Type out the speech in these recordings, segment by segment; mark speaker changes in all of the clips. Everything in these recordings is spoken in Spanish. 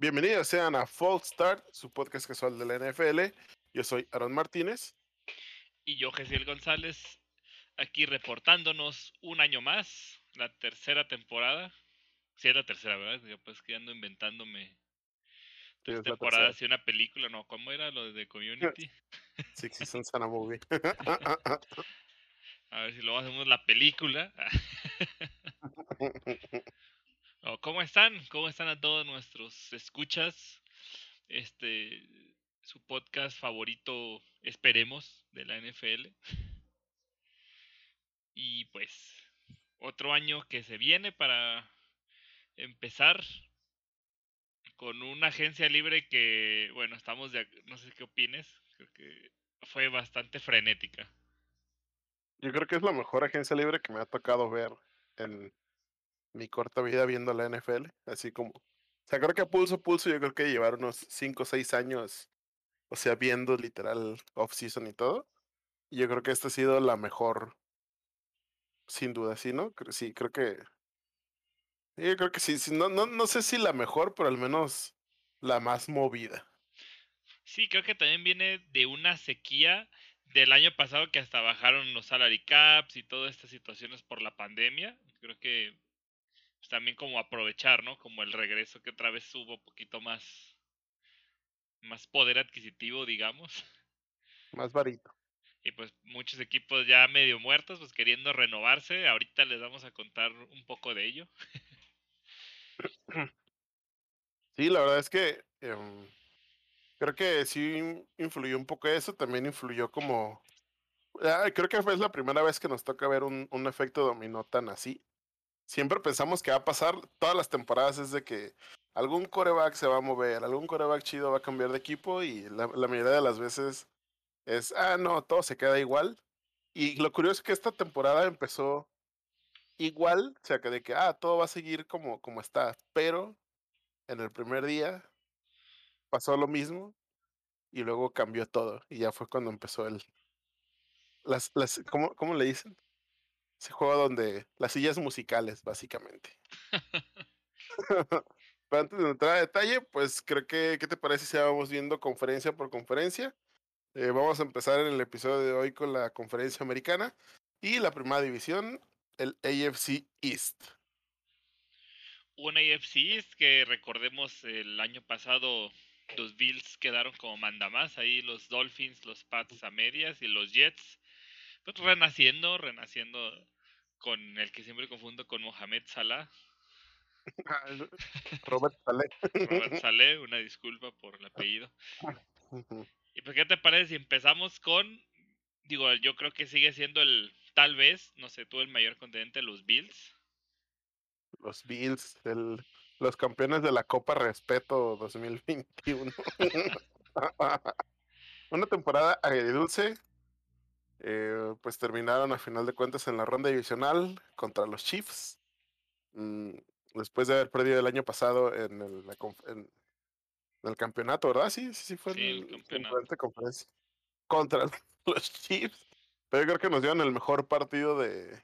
Speaker 1: Bienvenidos sean a False Start, su podcast casual de la NFL. Yo soy Aaron Martínez.
Speaker 2: Y yo, Gesiel González, aquí reportándonos un año más, la tercera temporada. Sí, es la tercera, ¿verdad? Yo pues que ando inventándome tres temporadas y una película, ¿no? ¿Cómo era lo de Community?
Speaker 1: Sí, sí, son sana movie.
Speaker 2: A ver si luego hacemos la película. ¿Cómo están? ¿Cómo están a todos nuestros escuchas? Este, su podcast favorito, esperemos, de la NFL. Y pues, otro año que se viene para empezar con una agencia libre que, bueno, estamos de, no sé qué opines, creo que fue bastante frenética.
Speaker 1: Yo creo que es la mejor agencia libre que me ha tocado ver en mi corta vida viendo la NFL, así como, o sea, creo que a pulso pulso yo creo que llevar unos 5 o 6 años, o sea, viendo literal off-season y todo, y yo creo que esta ha sido la mejor, sin duda, sí, ¿no? Sí, creo que, yo creo que sí, sí no, no, no sé si la mejor, pero al menos la más movida.
Speaker 2: Sí, creo que también viene de una sequía del año pasado que hasta bajaron los salary caps y todas estas situaciones por la pandemia. Creo que también como aprovechar, ¿no? Como el regreso que otra vez hubo poquito más, más poder adquisitivo, digamos.
Speaker 1: Más varito.
Speaker 2: Y pues muchos equipos ya medio muertos, pues queriendo renovarse. Ahorita les vamos a contar un poco de ello.
Speaker 1: Sí, la verdad es que em, creo que sí influyó un poco eso. También influyó como... Ah, creo que fue la primera vez que nos toca ver un, un efecto dominó tan así siempre pensamos que va a pasar todas las temporadas es de que algún coreback se va a mover, algún coreback chido va a cambiar de equipo y la, mayoría de las veces es, ah, no, todo se queda igual. Y lo curioso es que esta temporada empezó igual, o sea, que de que, ah, todo va a seguir como, como está, pero en el primer día pasó lo mismo y luego cambió todo y ya fue cuando empezó el... Las, las, ¿cómo, ¿Cómo le dicen? Ese juego donde las sillas musicales, básicamente. Pero antes de entrar a detalle, pues creo que, ¿qué te parece si vamos viendo conferencia por conferencia? Eh, vamos a empezar en el episodio de hoy con la conferencia americana y la primera división, el AFC East.
Speaker 2: Un AFC East que recordemos el año pasado los Bills quedaron como mandamás, ahí los Dolphins, los Pats a medias y los Jets renaciendo, renaciendo con el que siempre confundo con Mohamed Salah.
Speaker 1: Robert Saleh.
Speaker 2: Robert Saleh, una disculpa por el apellido. ¿Y pues qué te parece si empezamos con, digo, yo creo que sigue siendo el, tal vez, no sé, tú el mayor contendiente, los Bills?
Speaker 1: Los Bills, el, los campeones de la Copa Respeto 2021. una temporada agridulce, eh, pues terminaron a final de cuentas en la ronda divisional contra los Chiefs. Mm, después de haber perdido el año pasado en el, en, el campeonato, ¿verdad? Sí, sí, sí fue
Speaker 2: el,
Speaker 1: campeonato. conferencia. Contra los Chiefs. Pero yo creo que nos dieron el mejor partido de,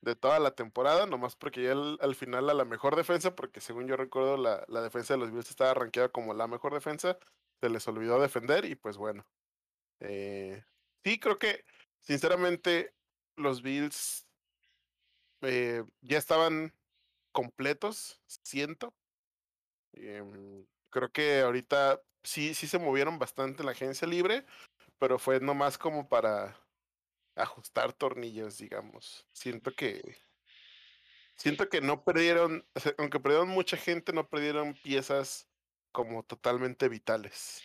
Speaker 1: de toda la temporada, nomás porque ya al final a la mejor defensa, porque según yo recuerdo la, la defensa de los Bills estaba arranqueada como la mejor defensa, se les olvidó defender y pues bueno. Eh, sí, creo que, sinceramente, los Bills eh, ya estaban completos, siento. Em, creo que ahorita sí, sí se movieron bastante en la agencia libre, pero fue nomás como para ajustar tornillos, digamos. Siento que siento que no perdieron, aunque perdieron mucha gente, no perdieron piezas como totalmente vitales.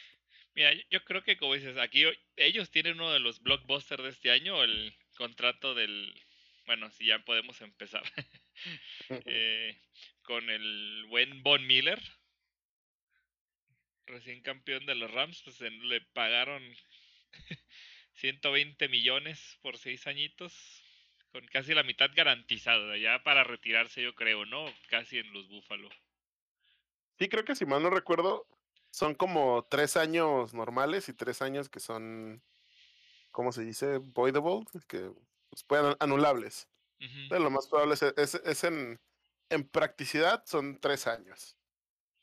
Speaker 2: Mira, yo creo que como dices, aquí ellos tienen uno de los blockbusters de este año, el contrato del, bueno, si ya podemos empezar, eh, con el buen Von Miller, recién campeón de los Rams, pues le pagaron 120 millones por seis añitos, con casi la mitad garantizada, ya para retirarse yo creo, ¿no? Casi en los Búfalo.
Speaker 1: Sí, creo que si mal no recuerdo, son como tres años normales y tres años que son, ¿cómo se dice? Voidable, que pues, pueden anulables. lo más probable es, es, en, en, practicidad son tres años.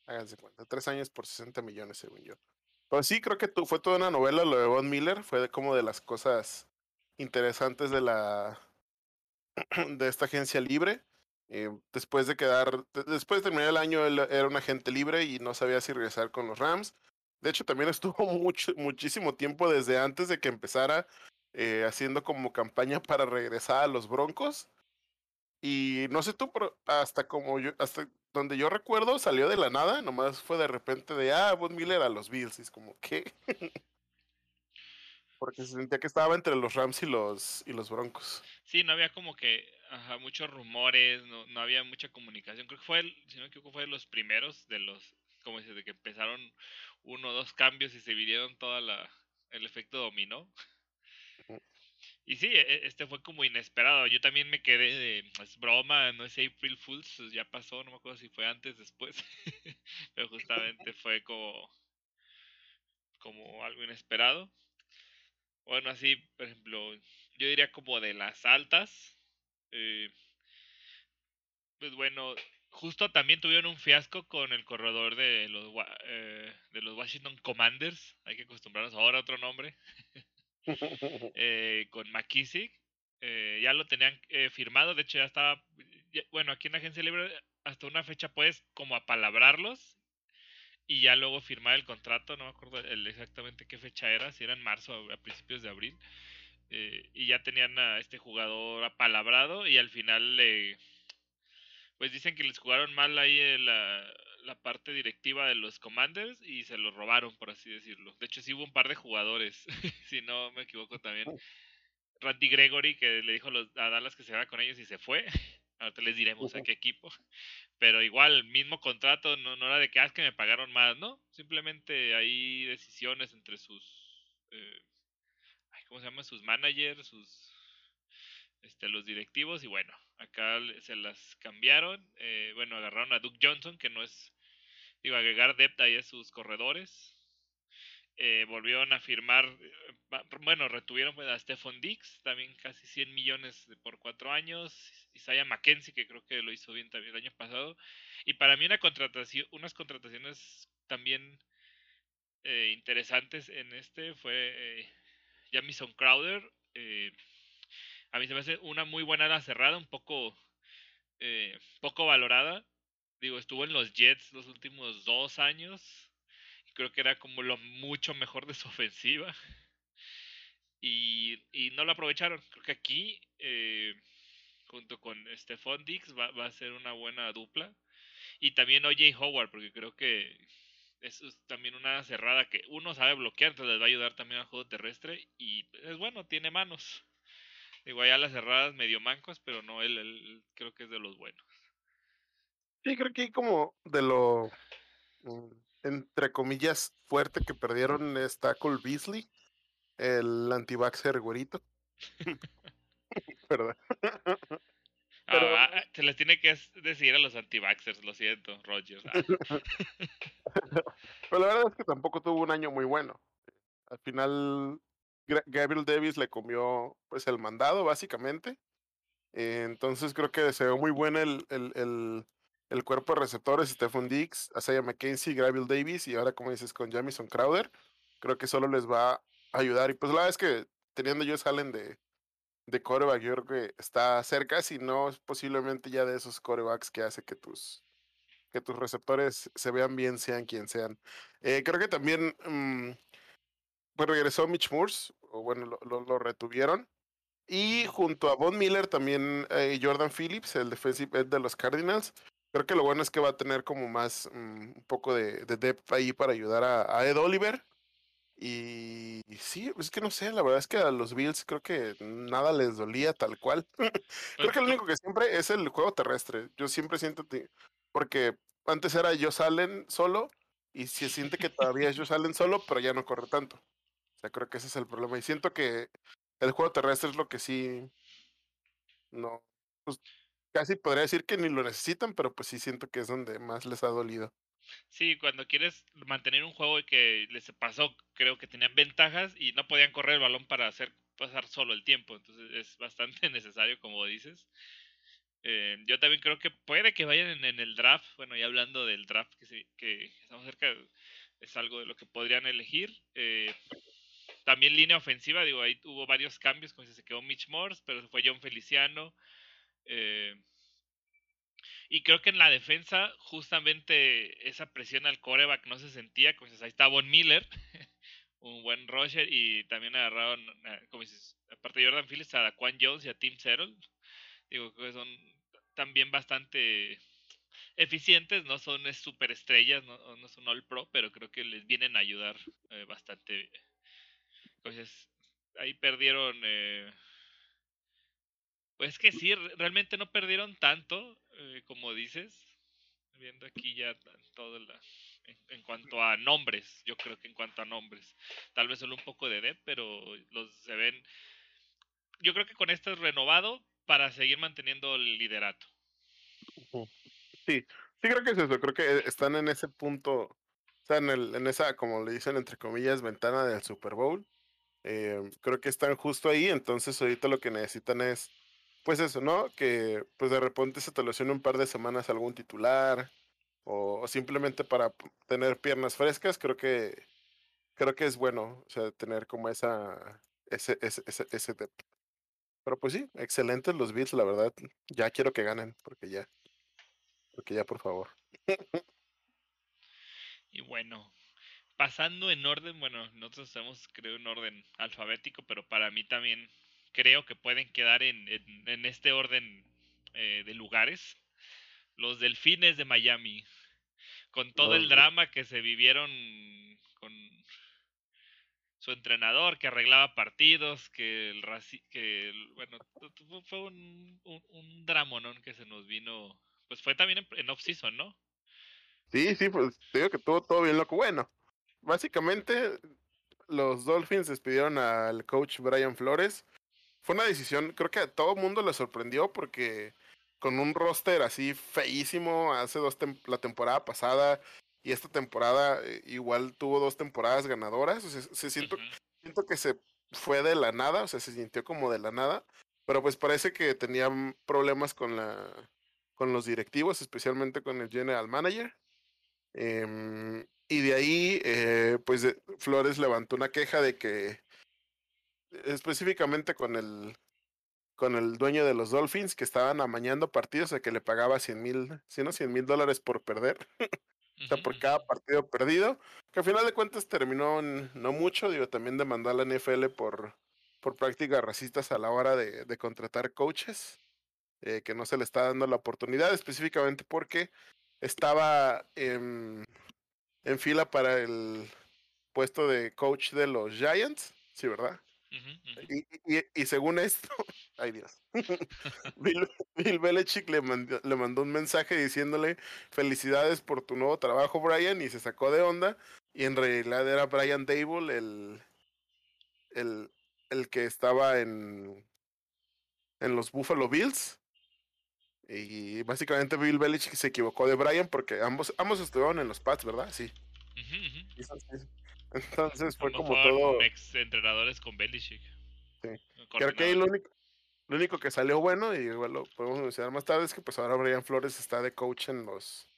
Speaker 1: Háganse cuenta, tres años por 60 millones, según yo. Pero sí, creo que fue toda una novela lo de Von Miller, fue como de las cosas interesantes de la de esta agencia libre. Eh, después de quedar, después de terminar el año, él era un agente libre y no sabía si regresar con los Rams. De hecho, también estuvo mucho, muchísimo tiempo desde antes de que empezara eh, haciendo como campaña para regresar a los Broncos. Y no sé tú, pero hasta como yo, hasta donde yo recuerdo, salió de la nada, nomás fue de repente de, ah, Von Miller a los Bills, y es como, ¿qué? Porque se sentía que estaba entre los Rams y los, y los Broncos.
Speaker 2: Sí, no había como que ajá, muchos rumores, no, no había mucha comunicación. Creo que fue, el, si no me equivoco, fue de los primeros, de los, como dices, de que empezaron uno o dos cambios y se vivieron toda la, el efecto dominó. Y sí, e, e, este fue como inesperado. Yo también me quedé de, es broma, no es April Fools, pues ya pasó, no me acuerdo si fue antes, después. Pero justamente fue como, como algo inesperado. Bueno, así, por ejemplo, yo diría como de las altas. Eh, pues bueno, justo también tuvieron un fiasco con el corredor de los, eh, de los Washington Commanders. Hay que acostumbrarnos ahora a otro nombre. eh, con McKissick. Eh, ya lo tenían eh, firmado, de hecho ya estaba, bueno, aquí en la agencia libre hasta una fecha puedes como apalabrarlos y ya luego firmar el contrato, no me acuerdo el, exactamente qué fecha era, si era en marzo o a principios de abril. Eh, y ya tenían a este jugador apalabrado y al final le pues dicen que les jugaron mal ahí la, la parte directiva de los Commanders y se lo robaron, por así decirlo. De hecho, sí hubo un par de jugadores, si no me equivoco también. Randy Gregory, que le dijo a Dallas que se va con ellos y se fue. Ahorita les diremos a qué equipo. Pero igual, mismo contrato, no, no era de que, ah, que me pagaron más, ¿no? Simplemente hay decisiones entre sus... Eh, ¿Cómo se llama? Sus managers, sus... Este, los directivos y bueno, acá se las cambiaron. Eh, bueno, agarraron a Duke Johnson, que no es digo, agregar depth ahí a sus corredores. Eh, volvieron a firmar, eh, bueno, retuvieron pues, a Stephon Dix, también casi 100 millones por cuatro años. Isaiah McKenzie, que creo que lo hizo bien también el año pasado. Y para mí una contratación, unas contrataciones también interesantes en este fue Jamison Crowder. a mí se me hace una muy buena ala cerrada, un poco, poco valorada digo, estuvo en los Jets los últimos dos años. Y creo que era como lo mucho mejor de su ofensiva. Y, y no lo aprovecharon. Creo que aquí, eh, junto con Stephon Dix, va, va, a ser una buena dupla. Y también OJ Howard, porque creo que es también una cerrada que uno sabe bloquear, entonces les va a ayudar también al juego terrestre. Y es bueno, tiene manos. Digo, allá las cerradas medio mancos, pero no, él, él creo que es de los buenos.
Speaker 1: Sí, creo que como de lo, mm, entre comillas, fuerte que perdieron está Cole Beasley, el antivaxer güerito. ¿Verdad?
Speaker 2: Pero... Ah, ah, se les tiene que decir a los antivaxers, lo siento, Roger. Ah.
Speaker 1: Pero la verdad es que tampoco tuvo un año muy bueno. Al final, Gabriel Davis le comió pues el mandado, básicamente. entonces creo que se ve muy bueno el, el el cuerpo de receptores, Stephon Diggs, Asaya McKenzie, Gravel Davis y ahora, como dices, con Jamison Crowder, creo que solo les va a ayudar. Y pues la verdad es que teniendo ellos salen de, de coreback, yo creo que está cerca, si no es posiblemente ya de esos corebacks que hace que tus, que tus receptores se vean bien, sean quien sean. Eh, creo que también mm, pues regresó Mitch Moores, o bueno, lo, lo, retuvieron. Y junto a Von Miller también eh, Jordan Phillips, el defensive end de los Cardinals. Creo que lo bueno es que va a tener como más mm, un poco de, de, depth ahí para ayudar a, Ed Oliver. Y, sí, es que no sé, la verdad es que a los Bills creo que nada les dolía tal cual. creo que lo único que siempre es el juego terrestre. Yo siempre siento, porque antes era ellos salen solo y se siente que todavía ellos salen solo, pero ya no corre tanto. O sea, creo que ese es el problema. Y siento que el juego terrestre es lo que sí no, pues, casi podría decir que ni lo necesitan, pero pues sí siento que es donde más les ha dolido.
Speaker 2: Sí, cuando quieres mantener un juego y que les pasó, creo que tenían ventajas y no podían correr el balón para hacer pasar solo el tiempo, entonces es bastante necesario, como dices. Eh, yo también creo que puede que vayan en, el draft. Bueno, ya hablando del draft que, estamos cerca, es algo de lo que podrían elegir. Eh, también línea ofensiva, digo, ahí hubo varios cambios, como se quedó Mitch Morse, pero se fue John Feliciano. Eh, y creo que en la defensa, justamente esa presión al coreback no se sentía. Como dices, ahí está Von Miller, un buen Roger, y también agarraron, como dices, aparte de Jordan Phillips, a Daquan Jones y a Tim Settle. Digo que son también bastante eficientes, no son superestrellas, no, no son all pro, pero creo que les vienen a ayudar eh, bastante. Entonces, ahí perdieron. Eh, pues que sí, realmente no perdieron tanto, eh, como dices. Viendo aquí ya todo en, cuanto a nombres, yo creo que en cuanto a nombres. Tal vez solo un poco de depth, pero los se ven. Yo creo que con esto es renovado para seguir manteniendo el liderato.
Speaker 1: Sí, sí creo que es eso. Creo que están en ese punto, o sea, en, el, en esa, como le dicen entre comillas, ventana del Super Bowl. Eh, creo que están justo ahí, entonces ahorita lo que necesitan es pues eso, ¿no? Que pues de repente se te lesiona un par de semanas algún titular o, simplemente para tener piernas frescas, creo que creo que es bueno, o sea, tener como esa ese ese ese, ese Pero pues sí, excelentes los Bills, la verdad. Ya quiero que ganen, porque ya porque ya por favor.
Speaker 2: y bueno, pasando en orden, bueno, nosotros estamos creo en orden alfabético, pero para mí también creo que pueden quedar en, en, este orden eh, de lugares. Los Delfines de Miami, con todo el drama que se vivieron con su entrenador que arreglaba partidos, que el que bueno, fue un, un, un que se nos vino, pues fue también en, off-season, ¿no?
Speaker 1: Sí, sí, pues te digo que todo, todo bien loco. Bueno, básicamente los Dolphins despidieron al coach Brian Flores fue una decisión, creo que a todo el mundo le sorprendió porque con un roster así feísimo hace dos la temporada pasada y esta temporada eh, igual tuvo dos temporadas ganadoras, o sea, se siento, siento que se fue de la nada, o sea, se sintió como de la nada, pero pues parece que tenían problemas con la con los directivos, especialmente con el general manager. Em, y de ahí, eh, pues Flores levantó una queja de que específicamente con el con el dueño de los Dolphins que estaban amañando partidos a que le pagaba 100 mil, si no 100 mil dólares por perder. o sea, por cada partido perdido, que al final de cuentas terminó no mucho, digo, también demandó a la NFL por, por prácticas racistas a la hora de, de contratar coaches, eh, que no se le está dando la oportunidad, específicamente porque estaba en, en fila para el puesto de coach de los Giants, sí, ¿verdad? Y, según esto, ay Dios, Bill, Belichick le mandó, le mandó un mensaje diciéndole felicidades por tu nuevo trabajo, Brian, y se sacó de onda. Y en realidad era Brian Dable el, el, el que estaba en, en los Buffalo Bills. Y básicamente Bill Belichick se equivocó de Brian porque ambos, ambos estuvieron en los Pats, ¿verdad? Sí. Entonces fue como todo.
Speaker 2: Ex entrenadores con Belichick.
Speaker 1: Sí. Creo que lo único, lo único que salió bueno, y igual lo podemos mencionar más tarde, es que pues ahora Brian Flores está de coach en los,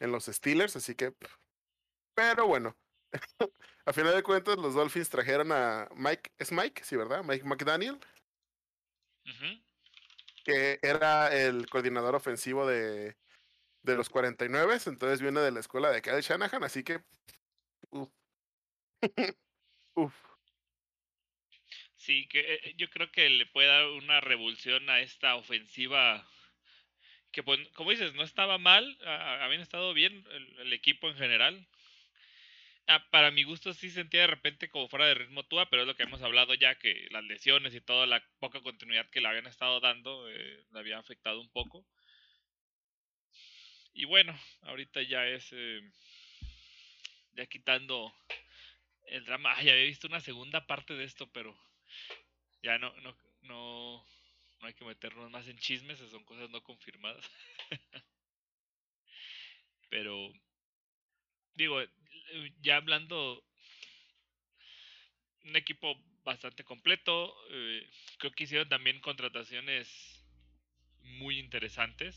Speaker 1: en los Steelers, así que. Pero bueno. a final de cuentas, los Dolphins trajeron a Mike. ¿Es Mike? Sí, ¿verdad? Mike McDaniel. Que era el coordinador ofensivo de, de los 49, entonces viene de la escuela de Kyle Shanahan, así que
Speaker 2: Sí, que eh, eh, yo creo que le puede dar una revolución a esta ofensiva que, pues, como dices, no estaba mal, habían estado bien el, equipo en general. Ah, para mi gusto sí sentía de repente como fuera de ritmo Tua, pero es lo que hemos hablado ya, que las lesiones y toda la poca continuidad que le habían estado dando eh, le había afectado un poco. Y bueno, ahorita ya es... ya quitando el drama. Ay, había visto una segunda parte de esto, pero ya no, no, no, no hay que meternos más en chismes, son cosas no confirmadas. pero, digo, ya hablando, un equipo bastante completo, eh, creo que hicieron también contrataciones muy interesantes.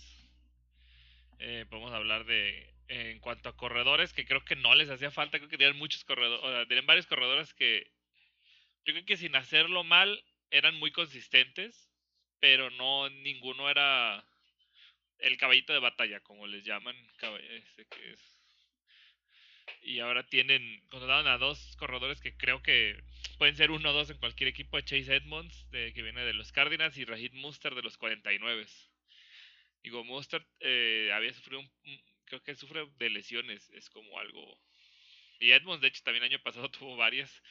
Speaker 2: Eh, podemos hablar de, en cuanto a corredores, que creo que no les hacía falta, creo que tenían muchos corredores, o sea, tenían varios corredores que yo creo que sin hacerlo mal eran muy consistentes, pero no ninguno era el caballito de batalla, como les llaman, ese que es. Y ahora tienen, contrataron a dos corredores que creo que pueden ser uno o dos en cualquier equipo, Chase Edmonds, de, que viene de los Cardinals, y Rahid Muster de los 49. Digo, Muster eh, había sufrido un, creo que sufre de lesiones, es como algo... Y Edmonds, de hecho, también el año pasado tuvo varias.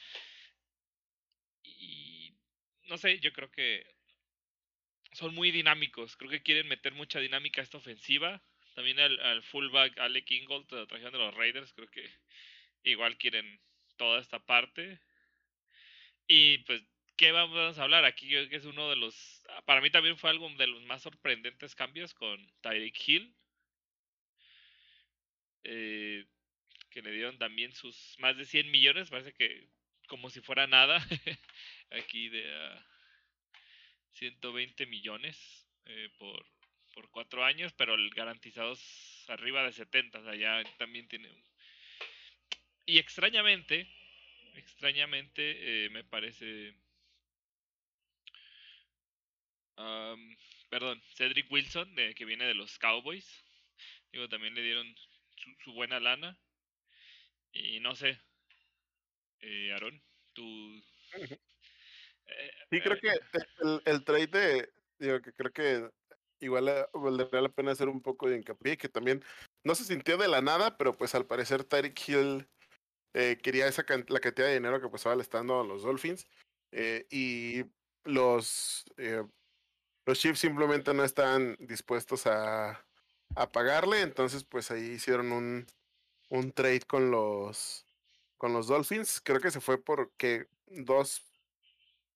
Speaker 2: Y no sé, yo creo que son muy dinámicos. Creo que quieren meter mucha dinámica a esta ofensiva. También al, fullback Alec Ingold, la trajeron de los Raiders, creo que igual quieren toda esta parte. Y pues, ¿qué vamos a hablar? Aquí que es uno de los, para mí también fue algo de los más sorprendentes cambios con Tyreek Hill. Eh, que le dieron también sus más de 100 millones, parece que como si fuera nada, aquí de 120 millones eh, por, por cuatro años, pero el garantizados arriba de 70, o sea, ya también tiene... Y extrañamente, extrañamente eh, me parece... perdón, Cedric Wilson, de, que viene de los Cowboys, digo, también le dieron su, buena lana. Y no sé, eh, Aaron, tú...
Speaker 1: Eh, sí, creo que el, el, trade de, digo, que creo que igual eh, valdría la pena hacer un poco de hincapié, que también no se sintió de la nada, pero pues al parecer Tyreek Hill eh, quería esa la cantidad de dinero que pues estaba estando a los Dolphins y los, los Chiefs simplemente no están dispuestos a, a pagarle, entonces pues ahí hicieron un, un trade con los con los Dolphins. Creo que se fue porque dos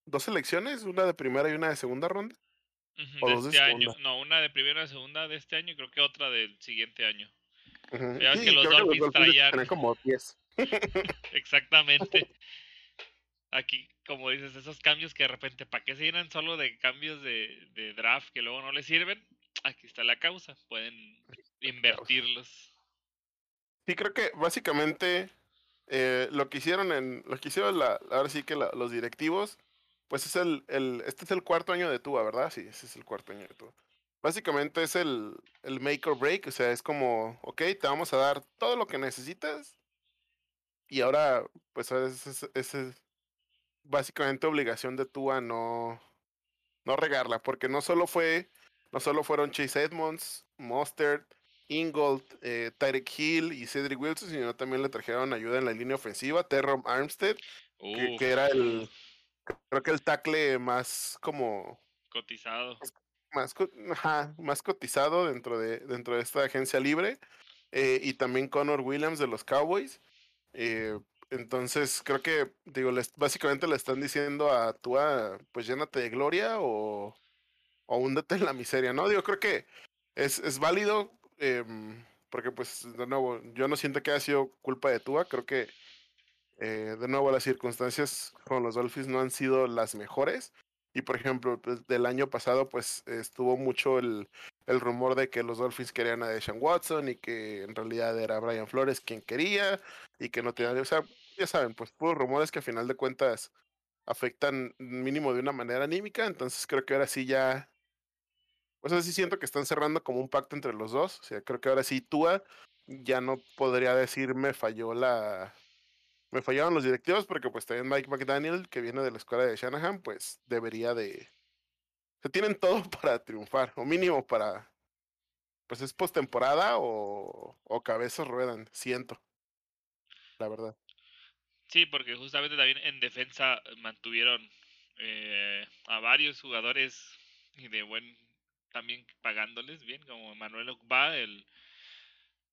Speaker 1: dos selecciones, una de primera y una de segunda ronda.
Speaker 2: o de dos este año. No, una de primera y segunda de este año y creo que otra del siguiente año. que los Dolphins, traían
Speaker 1: como 10.
Speaker 2: Exactamente. Aquí, como dices, esos cambios que de repente, ¿para qué se llenan solo de cambios de, de draft que luego no les sirven? Aquí está la causa, pueden invertirlos.
Speaker 1: Sí, creo que básicamente eh, lo que hicieron en, lo que hicieron la, ahora sí que los directivos pues es el, el, este es el cuarto año de Tua, ¿verdad? Sí, ese es el cuarto año de Tua. Básicamente es el, el make or break, o sea, es como, ok, te vamos a dar todo lo que necesitas y ahora, pues es, es, es básicamente obligación de Tua no, no regarla, porque no solo fue, no solo fueron Chase Edmonds, Mustard, Ingold, eh, Tyreek Hill y Cedric Wilson, sino también le trajeron ayuda en la línea ofensiva, Terrom Armstead, que, que, era el, creo que el tackle más como
Speaker 2: cotizado.
Speaker 1: Más, más cotizado dentro de, dentro de esta agencia libre. Eh, y también Connor Williams de los Cowboys. Eh, entonces creo que, digo, les, básicamente le están diciendo a Tua, pues llénate de gloria o, o en la miseria, ¿no? Digo, creo que es, es válido, em, porque pues de nuevo, yo no siento que haya sido culpa de Tua, creo que eh, de nuevo, las circunstancias con los Dolphins no han sido las mejores. Y por ejemplo, pues, del año pasado, pues estuvo mucho el, el, rumor de que los Dolphins querían a Deshaun Watson y que en realidad era Brian Flores quien quería y que no tenía. O sea, ya saben, pues puros rumores que a final de cuentas afectan mínimo de una manera anímica. Entonces creo que ahora sí ya. Pues así siento que están cerrando como un pacto entre los dos. O sea, creo que ahora sí Tua ya no podría decir me falló la, me fallaron los directivos porque pues también Mike McDaniel, que viene de la escuela de Shanahan, pues debería de... Se tienen todo para triunfar, o mínimo para... Pues es postemporada o, o cabezas ruedan, siento. La verdad.
Speaker 2: Sí, porque justamente también en defensa mantuvieron eh, a varios jugadores de buen también pagándoles bien, como Manuel Ogba, el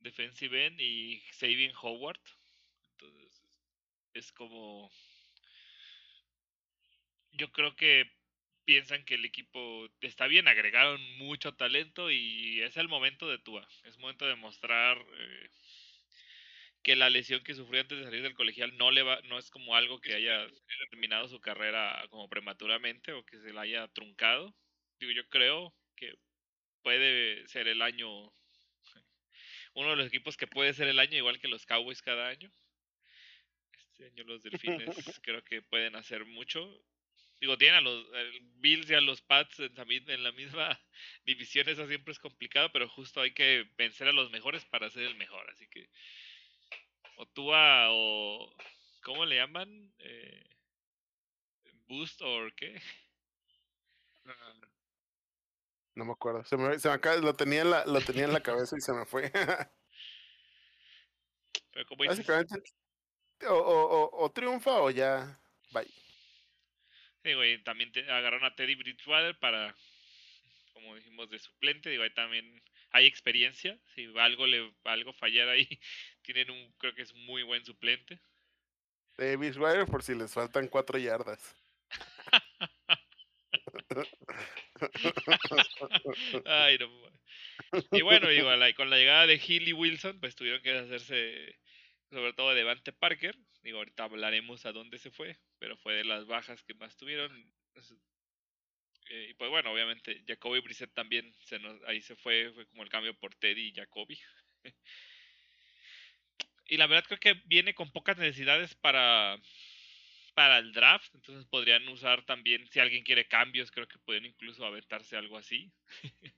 Speaker 2: defensive end, y Xavier Howard. Entonces, es como... Yo creo que piensan que el equipo está bien, agregaron mucho talento y es el momento de Tua. Es momento de mostrar eh, que la lesión que sufrió antes de salir del colegial no le va, no es como algo que haya terminado su carrera como prematuramente o que se la haya truncado. Digo, yo creo que puede ser el año, uno de los equipos que puede ser el año, igual que los Cowboys cada año. Este año los Delfines creo que pueden hacer mucho. Digo, tienen a los Bills y a los Pats en, en la misma división, eso siempre es complicado, pero justo hay que vencer a los mejores para ser el mejor. Así que, o Tua o, ¿cómo le llaman? Eh, boost o qué?
Speaker 1: No me acuerdo. Se me, se me acaba, lo, tenía en la, lo tenía en la cabeza y se me fue.
Speaker 2: Pero como
Speaker 1: Básicamente, o, o, o, triunfa o ya. Bye.
Speaker 2: Sí, güey, también te agarraron a Teddy Bridgewater para, como dijimos, de suplente. Digo, ahí también hay experiencia. Si algo le algo fallar ahí, tienen un, creo que es muy buen suplente.
Speaker 1: Teddy Bridgewater por si les faltan cuatro yardas.
Speaker 2: Ay, no. Y bueno, igual con la llegada de Hill y Wilson, pues tuvieron que hacerse, sobre todo de Devante Parker. Digo, ahorita hablaremos a dónde se fue, pero fue de las bajas que más tuvieron. Eh, y pues bueno, obviamente Jacoby Brissett también se nos, ahí se fue, fue como el cambio por Teddy y Jacoby. y la verdad creo que viene con pocas necesidades para para el draft, entonces podrían usar también, si alguien quiere cambios, creo que pueden incluso aventarse algo así.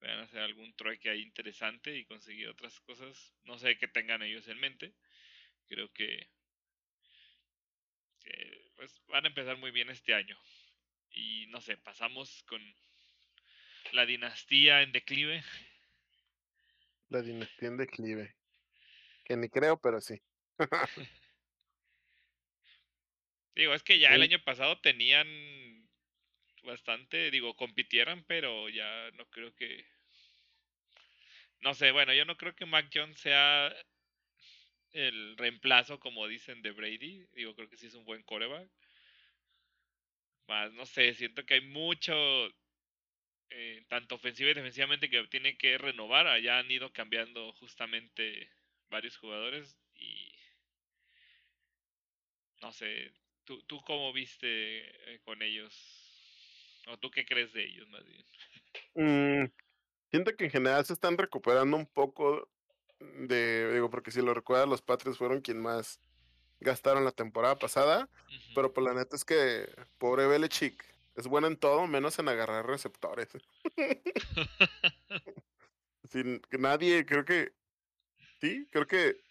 Speaker 2: Pueden hacer algún trueque ahí interesante y conseguir otras cosas. No sé qué tengan ellos en mente. Creo que, pues van a empezar muy bien este año. Y no sé, pasamos con la dinastía en declive.
Speaker 1: La dinastía en declive. Que ni creo, pero sí.
Speaker 2: Digo, es que ya el año pasado tenían bastante, digo, compitieran, pero ya no creo que... No sé, bueno, yo no creo que Mac Jones sea el reemplazo, como dicen, de Brady. Digo, creo que sí es un buen coreback. Más, no sé, siento que hay mucho, eh, tanto ofensiva y defensivamente, que tiene que renovar. Allá han ido cambiando justamente varios jugadores y no sé, ¿Tú, ¿Tú cómo viste eh, con ellos? ¿O tú qué crees de ellos más bien?
Speaker 1: Mm, siento que en general se están recuperando un poco de, digo, porque si lo recuerdas, los Patriots fueron quien más gastaron la temporada pasada, pero pues la neta es que pobre Belichick es bueno en todo, menos en agarrar receptores. Sin nadie, creo que, sí, creo que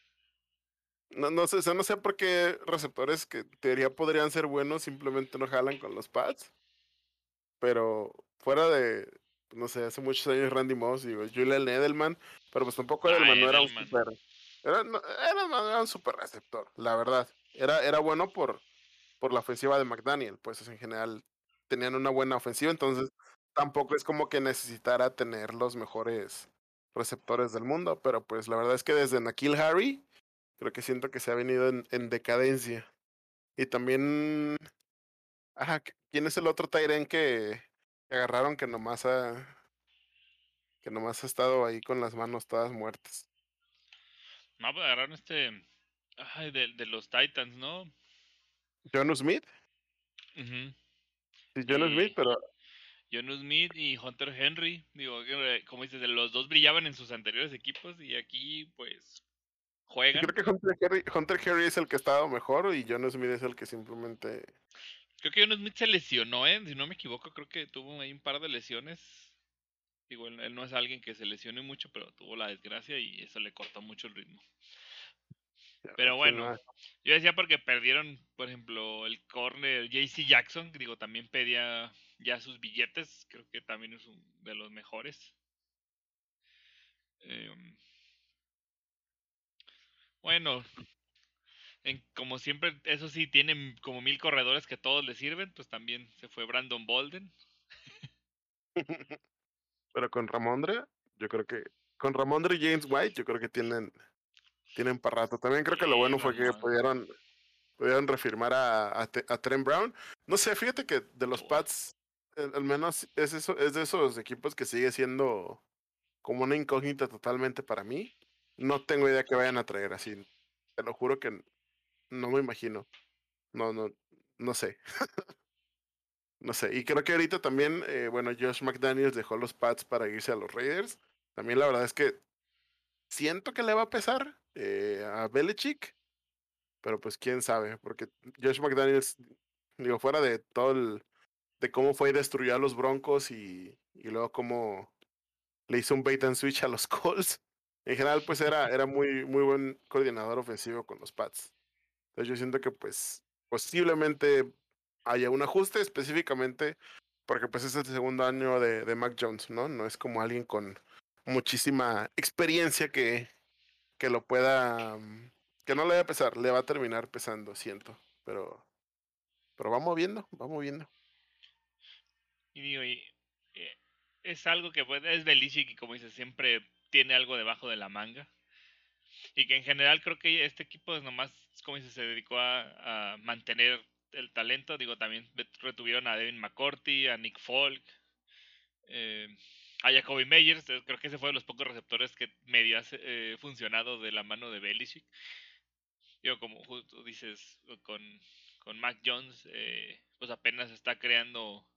Speaker 1: no, no sé, no sé por qué receptores que en teoría podrían ser buenos simplemente no jalan con los pads. Pero fuera de, no sé, hace muchos años Randy Moss y Julian Edelman, pero pues tampoco Edelman no era un super. Era, era, un super receptor, la verdad. Era, era bueno por, por la ofensiva de McDaniel, pues en general tenían una buena ofensiva, entonces tampoco es como que necesitara tener los mejores receptores del mundo, pero pues la verdad es que desde Nakil Harry Creo que siento que se ha venido en, en decadencia. Y también. Ajá, ¿quién es el otro Tyren que, que agarraron que nomás ha. que nomás ha estado ahí con las manos todas muertas?
Speaker 2: No, pues agarraron este. Ay, de, de los Titans, ¿no?
Speaker 1: John Smith.
Speaker 2: Uh
Speaker 1: Sí, John Smith, pero.
Speaker 2: John Smith y Hunter Henry, digo, como dices, los dos brillaban en sus anteriores equipos y aquí, pues, juegan.
Speaker 1: creo que Hunter Henry, Hunter Henry es el que ha estado mejor y John Smith es el que simplemente.
Speaker 2: Creo que John Smith se lesionó, ¿eh? Si no me equivoco, creo que tuvo ahí un par de lesiones. Digo, él, no es alguien que se lesione mucho, pero tuvo la desgracia y eso le cortó mucho el ritmo. Pero bueno, yo decía porque perdieron, por ejemplo, el corner JC Jackson, digo, también pedía ya sus billetes, creo que también es uno de los mejores. Eh, bueno, en, como siempre, eso sí, tienen como mil corredores que todos le sirven, pues también se fue Brandon Bolden.
Speaker 1: Pero con Ramondre, yo creo que con Ramondre y James White, yo creo que tienen tienen para rato. También creo que lo bueno fue que pudieron pudieron refirmar a, a, Trent Brown. No sé, fíjate que de los Pats, al menos es eso, es de esos equipos que sigue siendo como una incógnita totalmente para mí. No tengo idea que vayan a traer así. Te lo juro que no me imagino. No, no, no sé. no sé. Y creo que ahorita también, eh, bueno, Josh McDaniels dejó los pads para irse a los Raiders. También la verdad es que siento que le va a pesar eh, a Belichick, pero pues quién sabe, porque Josh McDaniels, digo, fuera de todo el, de cómo fue y destruyó a los Broncos y, y luego cómo le hizo un bait and switch a los Colts. En general, pues era, era muy, muy buen coordinador ofensivo con los Pats. Entonces yo siento que pues posiblemente haya un ajuste específicamente porque pues es el segundo año de, Mac Jones, ¿no? No es como alguien con muchísima experiencia que, que lo pueda, mm, que no le vaya a pesar, le va a terminar pesando, siento, pero, pero vamos viendo, vamos viendo.
Speaker 2: Y digo, eh, es algo que puede, es Belichick y como dices, siempre tiene algo debajo de la manga. Y que en general creo que este equipo es nomás, como dices, se dedicó a, mantener el talento. Digo, también retuvieron a Devin McCourty, a Nick Folk, eh, a Jacoby Meyers. eh, Creo que ese fue de los pocos receptores que medio ha eh, funcionado de la mano de Belichick. Digo, como justo dices, con, con Mac Jones, eh, pues apenas está creando.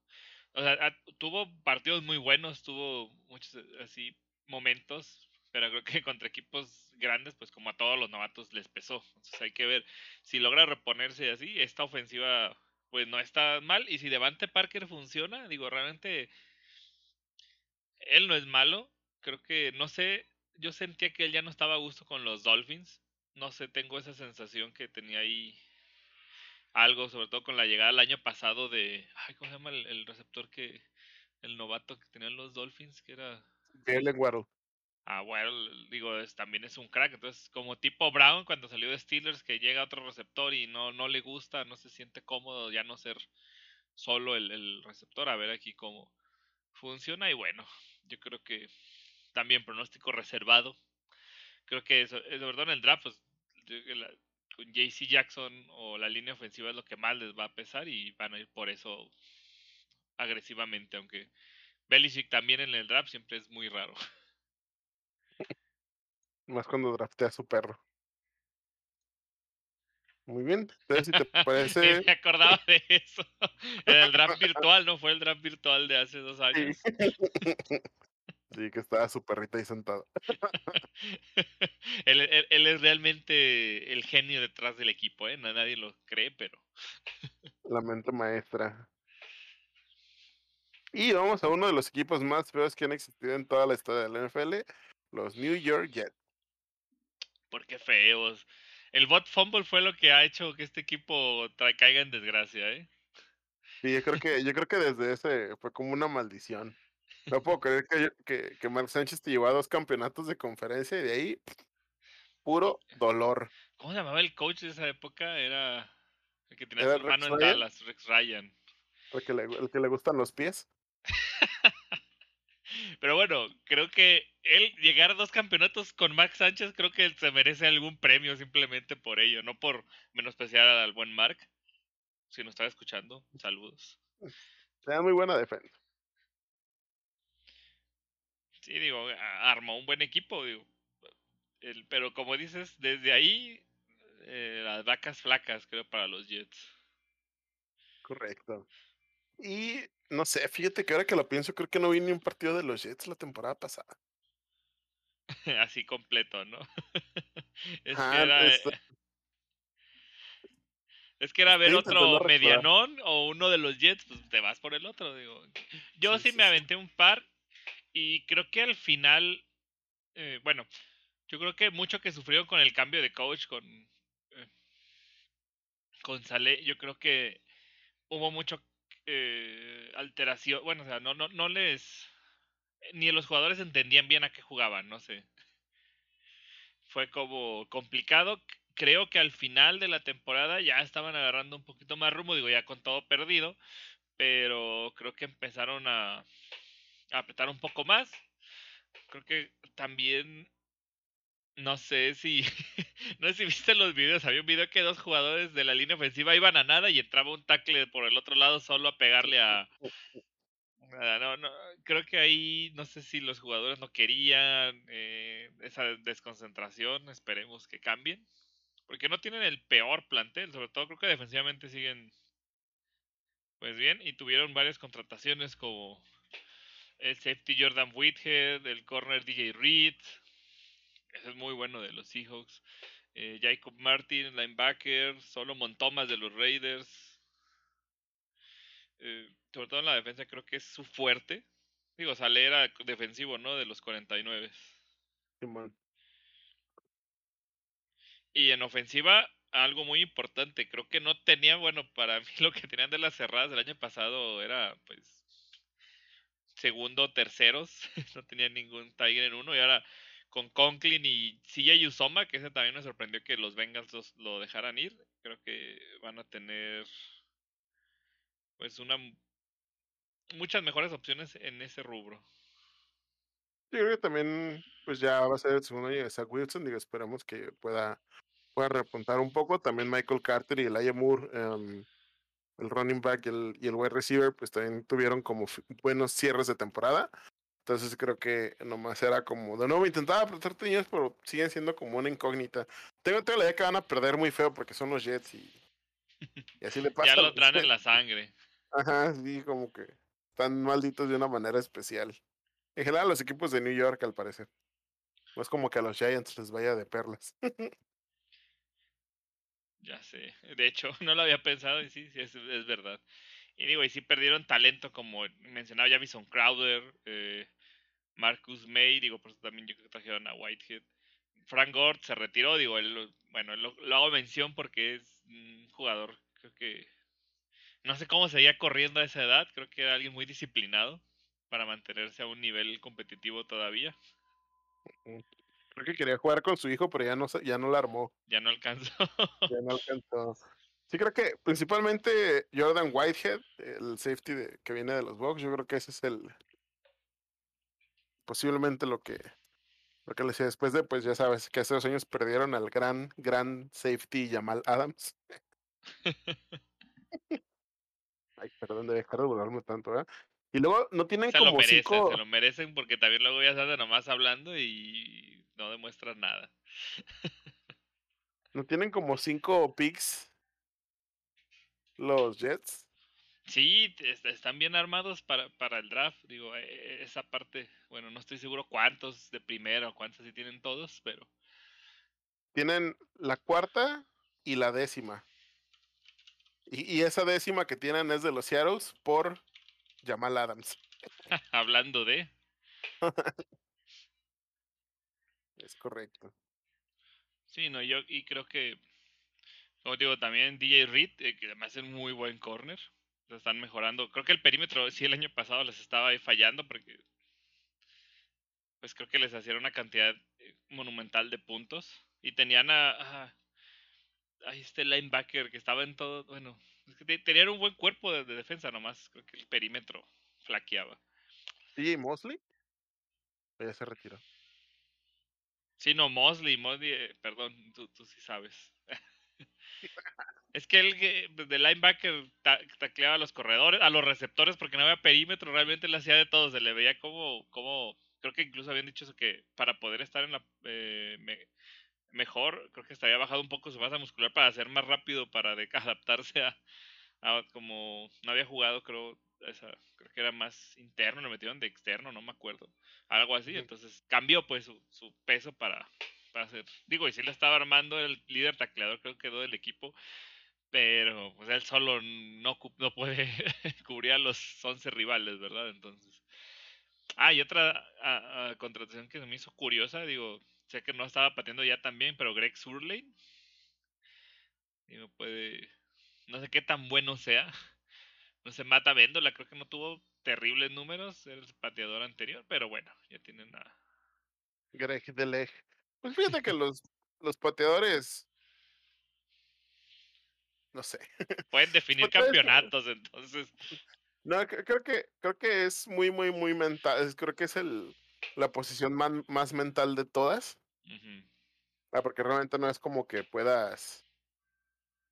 Speaker 2: O sea, tuvo partidos muy buenos, tuvo muchos así momentos, pero creo que contra equipos grandes, pues como a todos los novatos les pesó. Entonces hay que ver si logra reponerse así. Esta ofensiva, pues no está mal. Y si Devante Parker funciona, digo, realmente él no es malo. Creo que, no sé, yo sentía que él ya no estaba a gusto con los Dolphins. No sé, tengo esa sensación que tenía ahí algo, sobre todo con la llegada el año pasado de. Ay, ¿cómo se llama el, el receptor que. El novato que tenían los Dolphins, que era.
Speaker 1: Jalen Waddle.
Speaker 2: Ah, bueno, digo, es- también es un crack. Entonces, como tipo Brown cuando salió de Steelers, que llega otro receptor y no, no le gusta, no se siente cómodo ya no ser solo el, el receptor. A ver aquí cómo funciona. Y bueno, yo creo que también pronóstico reservado. Creo que eso, eh, sobre todo en el draft, pues la- con JC Jackson o la línea ofensiva es lo que más les va a pesar y van a ir por eso agresivamente. Aunque Belichick también en el draft siempre es muy raro.
Speaker 1: Más cuando draftea a su perro. Muy bien. Entonces, si te parece.
Speaker 2: Ni me acordaba de eso. En el draft virtual, ¿no? Fue el draft virtual de hace dos
Speaker 1: Sí.
Speaker 2: años.
Speaker 1: sí, que estaba su perrita ahí sentada.
Speaker 2: él, él- él es realmente el genio detrás del equipo, ¿eh? Nadie lo cree, pero
Speaker 1: La mente maestra. Y vamos a uno de los equipos más feos que han existido en toda la historia de la NFL, los New York Jets.
Speaker 2: ¿por qué feos? El bot fumble fue lo que ha hecho que este equipo caiga en desgracia, ¿eh?
Speaker 1: Y yo creo que, yo creo que desde ese fue como una maldición. No puedo creer que, que, que Mark Sánchez te llevó a dos campeonatos de conferencia y de ahí puro dolor.
Speaker 2: ¿Cómo se llamaba el coach de esa época? Era el que tenía
Speaker 1: ¿Era
Speaker 2: su hermano
Speaker 1: Rex
Speaker 2: en
Speaker 1: Ryan?
Speaker 2: Dallas, Rex Ryan.
Speaker 1: El que le, el que le gustan los pies.
Speaker 2: Pero bueno, creo que él llegar a dos campeonatos con Mark Sánchez, creo que se merece algún premio simplemente por ello, no por menospreciar al buen Mark. Si nos está escuchando, saludos.
Speaker 1: Se da muy buena defensa.
Speaker 2: Sí, digo, armó un buen equipo, digo. El- pero como dices, desde ahí, eh, las vacas flacas, creo, para los Jets.
Speaker 1: Correcto. Y no sé, fíjate que ahora que lo pienso, creo que no vi ni un partido de los Jets la temporada pasada.
Speaker 2: Así completo, ¿no? es, que
Speaker 1: Ajá,
Speaker 2: era,
Speaker 1: esto-
Speaker 2: eh, es que era ver
Speaker 1: estoy
Speaker 2: otro
Speaker 1: recordar.
Speaker 2: medianón o uno de los Jets, pues te vas por el otro, digo. Yo
Speaker 1: Sí,
Speaker 2: sí,
Speaker 1: sí,
Speaker 2: me aventé un par y creo que al final, eh, bueno, yo creo que mucho que sufrieron con el cambio de coach con, eh, con Saleh, yo creo que hubo mucho eh, alteración, bueno, o sea, no, no, no les, ni los jugadores entendían bien a qué jugaban, no sé. Fue como complicado. Creo que al final de la temporada ya estaban agarrando un poquito más rumbo, digo, ya con todo perdido, pero creo que empezaron a, a apretar un poco más. Creo que también, no sé si, no sé si viste los videos, había un video que dos jugadores de la línea ofensiva iban a nada y entraba un tackle por el otro lado solo a pegarle a... No, no, creo que ahí no sé si los jugadores no querían eh, esa desconcentración, esperemos que cambien, porque no tienen el peor plantel, sobre todo creo que defensivamente siguen Pues bien, y tuvieron varias contrataciones como el safety Jordan Whitehead, el corner DJ Reed, ese es muy bueno de los Seahawks, eh, Jacob Martin, linebacker, Solomon Thomas de los Raiders. Eh, sobre todo en la defensa creo que es su fuerte. Digo, Sale era defensivo, ¿no? De los 49.
Speaker 1: Simón.
Speaker 2: Y en ofensiva, algo muy importante. Creo que no tenía, bueno, para mí lo que tenían de las cerradas del año pasado era, pues, segundo, terceros. no tenía ningún Tiger en uno. Y ahora con Conklin y CJ Usoma, que ese también me sorprendió que los Bengals los- lo dejaran ir. Creo que van a tener, pues, una muchas mejores opciones en ese rubro.
Speaker 1: Yo creo que también, pues ya va a ser el segundo año de Zach Wilson. Digo, esperamos que pueda, pueda repuntar un poco. También Michael Carter y Elijah Moore, em, el running back y el, y el wide receiver, pues también tuvieron como buenos cierres de temporada. Entonces creo que nomás era como, de nuevo intentaba apretar niños, pero siguen siendo como una incógnita. Tengo, tengo la idea que van a perder muy feo porque son los Jets y, y así le pasa.
Speaker 2: Ya lo traen en la sangre.
Speaker 1: Ajá, sí, como que están malditos de una manera especial. En general, los equipos de New York, al parecer. No es como que a los Giants les vaya de perlas.
Speaker 2: Ya sé. De hecho, no lo había pensado y sí, sí es, es verdad. Y digo, y sí perdieron talento como mencionaba Jamison Crowder, eh, Marcus May, digo, por eso también yo creo que trajeron a Whitehead. Frank Gore se retiró, digo, él, bueno, él lo, lo hago mención porque es un jugador, creo que, no sé cómo seguía corriendo a esa edad, creo que era alguien muy disciplinado para mantenerse a un nivel competitivo todavía.
Speaker 1: Creo que quería jugar con su hijo, pero ya no, ya no la armó.
Speaker 2: Ya no alcanzó.
Speaker 1: Ya no alcanzó. Sí, creo que principalmente Jordan Whitehead, el safety de- que viene de los Bucks, yo creo que ese es el. Posiblemente lo que. Lo que le decía después de, pues ya sabes, que hace dos años perdieron al gran, gran safety Jamal Adams. Ay, perdón de dejar de burlarme tanto, ¿eh? Y luego no tienen
Speaker 2: se lo
Speaker 1: como
Speaker 2: merecen,
Speaker 1: cinco.
Speaker 2: se lo merecen porque también luego ya salen nomás hablando y no demuestran nada.
Speaker 1: No tienen como cinco picks los Jets.
Speaker 2: Sí, est- están bien armados para, para el draft. Digo, eh, esa parte, bueno, no estoy seguro cuántos de primera o cuántos sí tienen todos, pero
Speaker 1: Tienen la cuarta y la décima. Y, y esa décima que tienen es de los Seattles por Jamal Adams.
Speaker 2: hablando de,
Speaker 1: Es correcto.
Speaker 2: sí, no, yo y creo que, como digo, también DJ Reed, eh, que además es un muy buen corner. Están mejorando. Creo que el perímetro sí el año pasado les estaba ahí fallando porque pues creo que les hacían una cantidad eh, monumental de puntos. Y tenían a, a- ahí este linebacker que estaba en todo, bueno, es que te- tenían un buen cuerpo de, de defensa nomás, creo que el perímetro flaqueaba.
Speaker 1: DJ Mosley. Ya se retiró.
Speaker 2: Sí, no, Mosley, Mosley, eh, perdón, tú, tú sí sabes. es que pues, de linebacker ta- tacleaba a los corredores, a los receptores porque no había perímetro, realmente le hacía de todo, se le veía como, como, creo que incluso habían dicho eso que para poder estar en la eh, me- mejor, creo que estaría bajado un poco su masa muscular para ser más rápido, para de, adaptarse a, a como no había jugado, creo, esa, creo que era más interno, le metieron de externo, no me acuerdo, algo así, entonces cambió pues su, su peso para, para hacer, digo, y si le estaba armando el líder tacleador, creo que quedó del equipo, pero pues él solo no, no puede cubrir a los 11 rivales, ¿verdad? Entonces, ah, y otra contratación que se me hizo curiosa, digo, sé que no estaba pateando ya también, pero Greg Surlane, digo, puede, no sé qué tan bueno sea, no se mata Véndola, creo que no tuvo terribles números, era el pateador anterior, pero bueno, ya tienen a...
Speaker 1: Greg Deleg. Pues fíjate que los, los pateadores. No sé.
Speaker 2: Pueden definir campeonatos, entonces,
Speaker 1: No, cre- creo que, creo que es muy, muy, muy mental. Creo que es el, la posición man- más mental de todas. Ah, porque realmente no es como que puedas.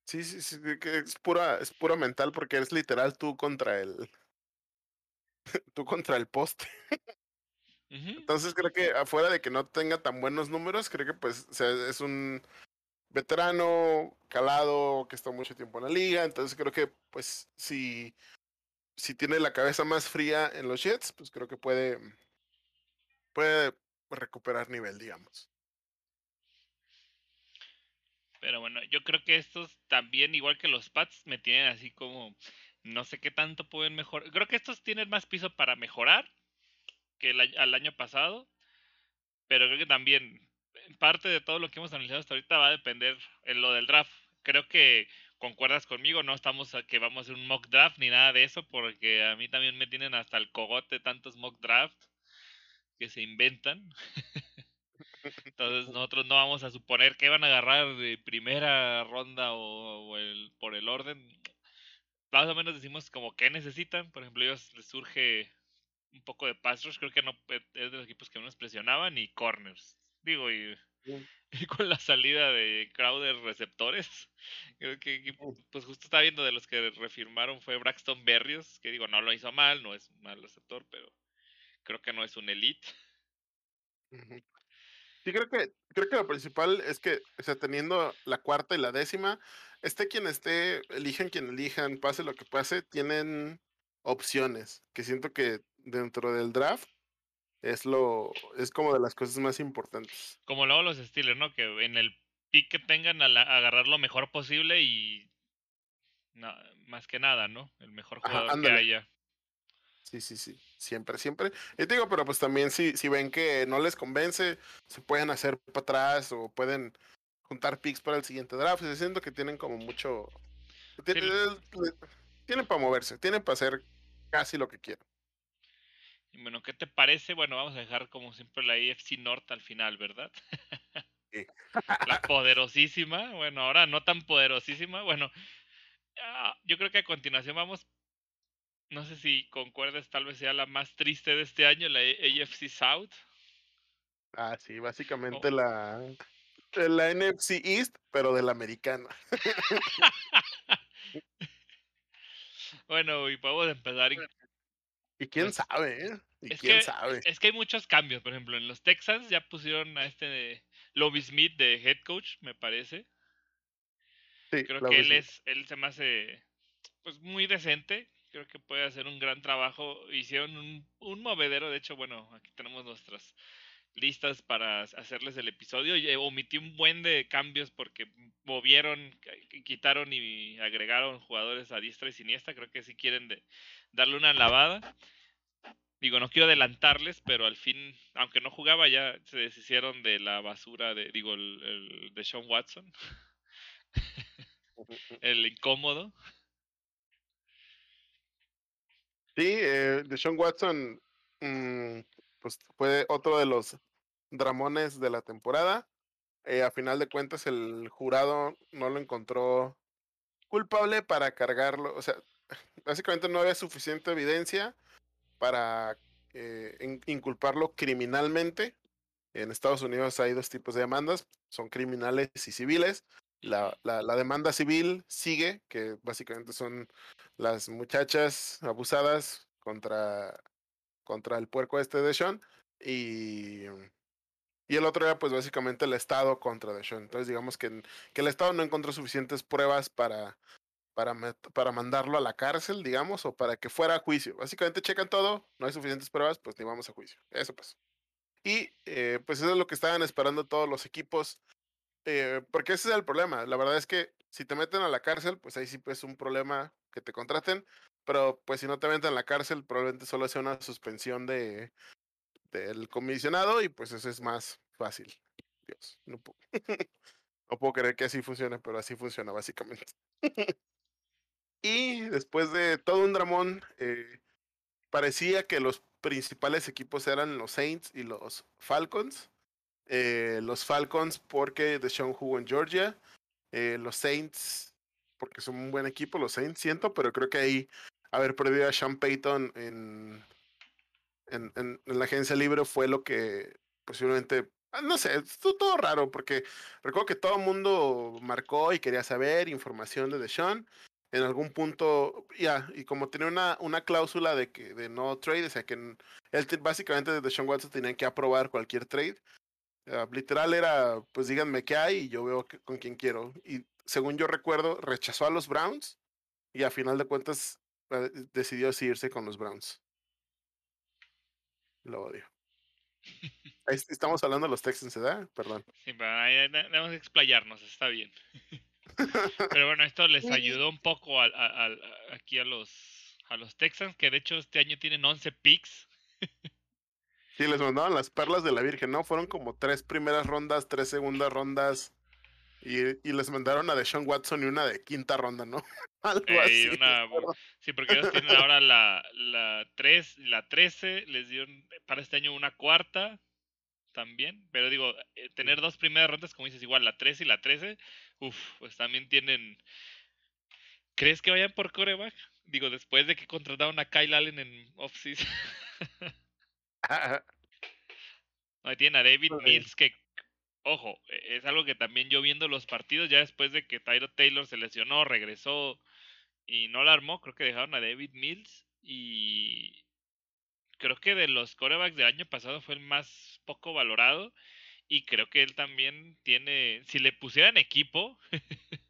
Speaker 1: Sí, sí, sí, es pura, es pura mental porque es literal tú contra el. tú contra el poste. Entonces creo que afuera de que no tenga tan buenos números, creo que pues o sea, es un veterano, calado, que está mucho tiempo en la liga. Entonces creo que pues si si tiene la cabeza más fría en los Jets, pues creo que puede, puede recuperar nivel, digamos.
Speaker 2: Pero bueno, yo creo que estos también, igual que los Pats, me tienen así como no sé qué tanto pueden mejorar. Creo que estos tienen más piso para mejorar que al año pasado. Pero creo que también parte de todo lo que hemos analizado hasta ahorita va a depender en lo del draft. Creo que concuerdas conmigo, no estamos a que vamos a hacer un mock draft ni nada de eso, porque a mí también me tienen hasta el cogote tantos mock draft que se inventan. Entonces nosotros no vamos a suponer que van a agarrar de primera ronda o, el, por el orden. Más o menos decimos como que necesitan. Por ejemplo, ellos les surge un poco de pass rush. Creo que no es de los equipos que menos presionaban y corners. Digo, y, y con la salida de Crowder receptores, creo que pues justo está viendo de los que refirmaron fue Braxton Berrios, que digo, no lo hizo mal, no es mal receptor, pero creo que no es un elite.
Speaker 1: Sí, creo que, creo que lo principal es que, o sea, teniendo la cuarta y la décima, esté quien esté, elijan quien elijan, pase lo que pase, tienen opciones, que siento que dentro del draft es lo, es como de las cosas más importantes.
Speaker 2: Como luego los Steelers, ¿no? Que en el pick que tengan a, agarrar lo mejor posible y más que nada, ¿no? El mejor jugador que haya.
Speaker 1: Sí, sí, sí, siempre, siempre. Y te digo, pero pues también si, si ven que no les convence, se pueden hacer para atrás o pueden juntar picks para el siguiente draft. Se siento que tienen como mucho... Tienen, para moverse, tienen para hacer casi lo que quieran.
Speaker 2: Y bueno, ¿qué te parece? Bueno, vamos a dejar como siempre la IFC North al final, ¿verdad? la poderosísima, bueno, ahora no tan poderosísima, bueno, ah, yo creo que a continuación vamos no sé si concuerdes, tal vez sea la más triste de este año, la AFC South.
Speaker 1: Ah, sí, básicamente la, la NFC East, pero de la americana.
Speaker 2: bueno, y podemos empezar.
Speaker 1: Y quién sabe, ¿eh? Y
Speaker 2: es
Speaker 1: quién
Speaker 2: que,
Speaker 1: sabe.
Speaker 2: Es que hay muchos cambios. Por ejemplo, en los Texans ya pusieron a este Lobby Smith de head coach, me parece. Sí, Creo que él es, él se me hace pues muy decente creo que puede hacer un gran trabajo. Hicieron un, un movedero, de hecho, bueno, aquí tenemos nuestras listas para hacerles el episodio. Y omití un buen de cambios porque movieron, quitaron y agregaron jugadores a diestra y siniestra. Creo que si quieren de, darle una lavada. Digo, no quiero adelantarles, pero al fin, aunque no jugaba, ya se deshicieron de la basura de, digo, el, el de Sean Watson. el incómodo.
Speaker 1: Sí, eh, Sean Watson mm, pues fue otro de los dramones de la temporada. Eh, a final de cuentas, el jurado no lo encontró culpable para cargarlo. O sea, básicamente no había suficiente evidencia para eh, inculparlo criminalmente. En Estados Unidos hay dos tipos de demandas, son criminales y civiles. La, la, demanda civil sigue, que básicamente son las muchachas abusadas contra, contra el puerco este de Sean. Y, y el otro era pues básicamente el Estado contra de Sean. Entonces digamos que, que el Estado no encontró suficientes pruebas para, para, para mandarlo a la cárcel, digamos, o para que fuera a juicio. Básicamente checan todo, no hay suficientes pruebas, pues ni vamos a juicio. Eso pues. Y eh, pues eso es lo que estaban esperando todos los equipos eh, porque ese es el problema. La verdad es que si te meten a la cárcel, pues ahí sí es un problema que te contraten. Pero pues si no te meten a la cárcel, probablemente solo sea una suspensión de del comisionado y pues eso es más fácil. Dios, no puedo, no puedo creer que así funcione, pero así funciona básicamente. y después de todo un dramón, eh, parecía que los principales equipos eran los Saints y los Falcons. Eh, los Falcons porque Deshaun jugó en Georgia, eh, los Saints porque son un buen equipo, los Saints siento, pero creo que ahí haber perdido a Sean Payton en, en, en, la agencia libre fue lo que posiblemente, ah, no sé, estuvo todo raro porque recuerdo que todo el mundo marcó y quería saber información de Deshaun. En algún punto, ya, y como tenía una, una cláusula de que de no trade, o sea que él básicamente Deshaun Watson tenía que aprobar cualquier trade, Ah, literal era, pues díganme qué hay y yo veo con quién quiero. Y según yo recuerdo, rechazó a los Browns y a final de cuentas eh, decidió irse con los Browns. Lo odio. Estamos hablando de los Texans, ¿verdad? Perdón.
Speaker 2: Sí, pero ahí debemos explayarnos, está bien. pero bueno, esto les ayudó un poco a, aquí a los, a los Texans, que de hecho este año tienen 11 picks.
Speaker 1: sí, les mandaban las perlas de la Virgen, ¿no? Fueron como tres primeras rondas, tres segundas rondas. Y, y les mandaron a Deshaun Watson y una de quinta ronda, ¿no?
Speaker 2: Algo así. sí, porque ellos tienen ahora la, la 3, la 13, les dieron para este año una cuarta también, pero digo, eh, tener dos primeras rondas, como dices, igual la 13 y la 13, uff, pues también tienen... ¿Crees que vayan por coreback? Digo, después de que contrataron a Kyle Allen en offseason. Ahí tienen a David Mills, que, ojo, es algo que también yo viendo los partidos, ya después de que Tyro Taylor se lesionó, regresó y no la armó, creo que dejaron a David Mills y creo que de los corebacks del año pasado fue el más poco valorado y creo que él también tiene, si le pusieran equipo,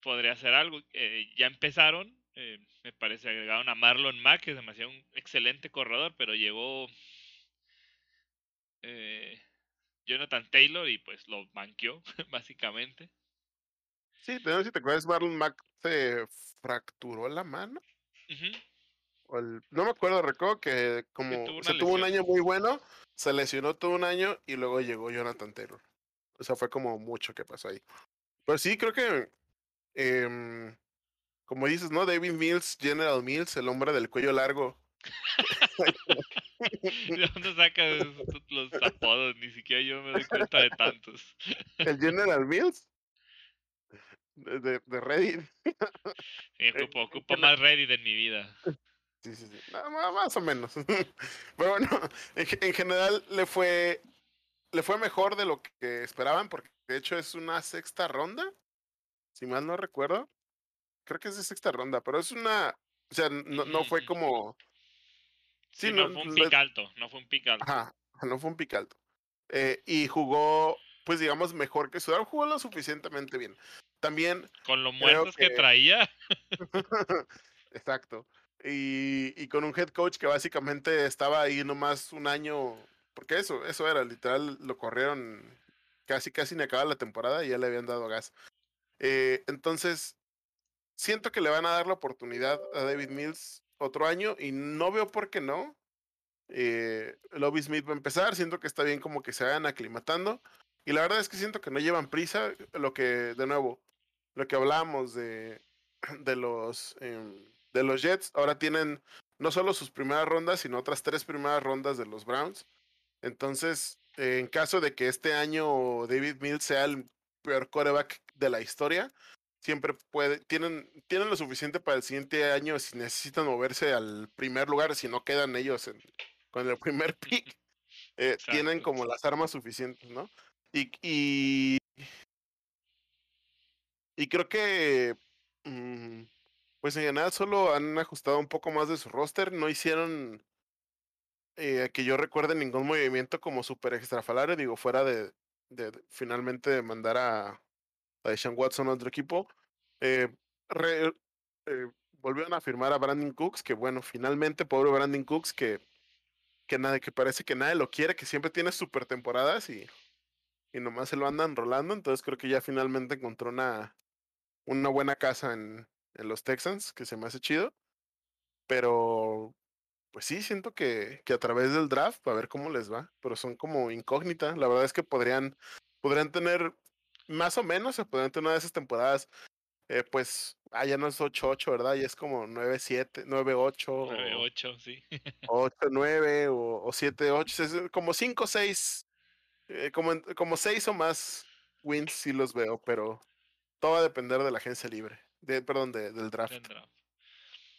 Speaker 2: podría hacer algo. Eh, ya empezaron, eh, me parece, agregaron a Marlon Mack, que es demasiado un excelente corredor, pero llegó eh, Jonathan Taylor y pues lo banqueó, básicamente.
Speaker 1: Sí, si te acuerdas, Marlon Mack se fracturó la mano. No me acuerdo, recuerdo que como se tuvo un año muy bueno, se lesionó todo un año y luego llegó Jonathan Taylor. O sea, fue como mucho que pasó ahí. Pero sí, creo que, em, como dices, ¿no? David Mills, General Mills, el hombre del cuello largo.
Speaker 2: ¿De dónde sacas los apodos? Ni siquiera yo me doy cuenta de tantos.
Speaker 1: ¿El General Mills? De, de Reddit.
Speaker 2: Sí, ocupo, ocupo más Reddit en mi vida.
Speaker 1: Sí, sí, sí. más o menos. Pero bueno, en, general le fue, le fue mejor de lo que esperaban, porque de hecho es una sexta ronda, si mal no recuerdo. Creo que es de sexta ronda, pero es una, o sea, no, no fue como...
Speaker 2: Sí, no, fue un pic alto, no fue un pic alto.
Speaker 1: Ajá, no fue un pic alto. Eh, y jugó, pues digamos, mejor que Sudar, jugó lo suficientemente bien. También...
Speaker 2: Con los muertos que traía.
Speaker 1: Exacto. Y, y, con un head coach que básicamente estaba ahí nomás un año, porque eso, eso era, literal, lo corrieron casi, casi ni acababa la temporada y ya le habían dado gas. Eh, entonces, siento que le van a dar la oportunidad a David Mills otro año y no veo por qué no. Eh, Lobby Smith va a empezar, siento que está bien como que se vayan aclimatando. Y la verdad es que siento que no llevan prisa, lo que, de nuevo, lo que hablábamos de, de los... Em, de los Jets. Ahora tienen no solo sus primeras rondas, sino otras tres primeras rondas de los Browns. Entonces, en caso de que este año David Mills sea el peor quarterback de la historia, siempre puede, tienen, tienen lo suficiente para el siguiente año si necesitan moverse al primer lugar, si no quedan ellos con el primer pick, eh, tienen como las armas suficientes, ¿no? Y, y, y creo que mm, pues en general solo han ajustado un poco más de su roster, no hicieron eh, que yo recuerde ningún movimiento como super extrafalario, digo, fuera de, de, finalmente mandar a, a Deshaun Watson a otro equipo. Eh, eh, volvieron a firmar a Brandon Cooks, que bueno, finalmente, pobre Brandon Cooks, que, que, que parece que nadie lo quiere, que siempre tiene super temporadas y, y nomás se lo andan rolando, entonces creo que ya finalmente encontró una, una buena casa en, en los Texans, que se me hace chido. Pero, pues sí, siento que, que a través del draft, a ver cómo les va. Pero son como incógnita. La verdad es que podrían, podrían tener, más o menos, se podrían tener una de esas temporadas. Eh, pues, ah, ya no es 8-8, ¿verdad? Ya es como 9-7, 9-8.
Speaker 2: 9-8, sí.
Speaker 1: 8-9 o, o 7-8. Es como 5-6, eh, como, como 6 o más wins sí los veo, pero todo va a depender de la agencia libre perdón, del draft.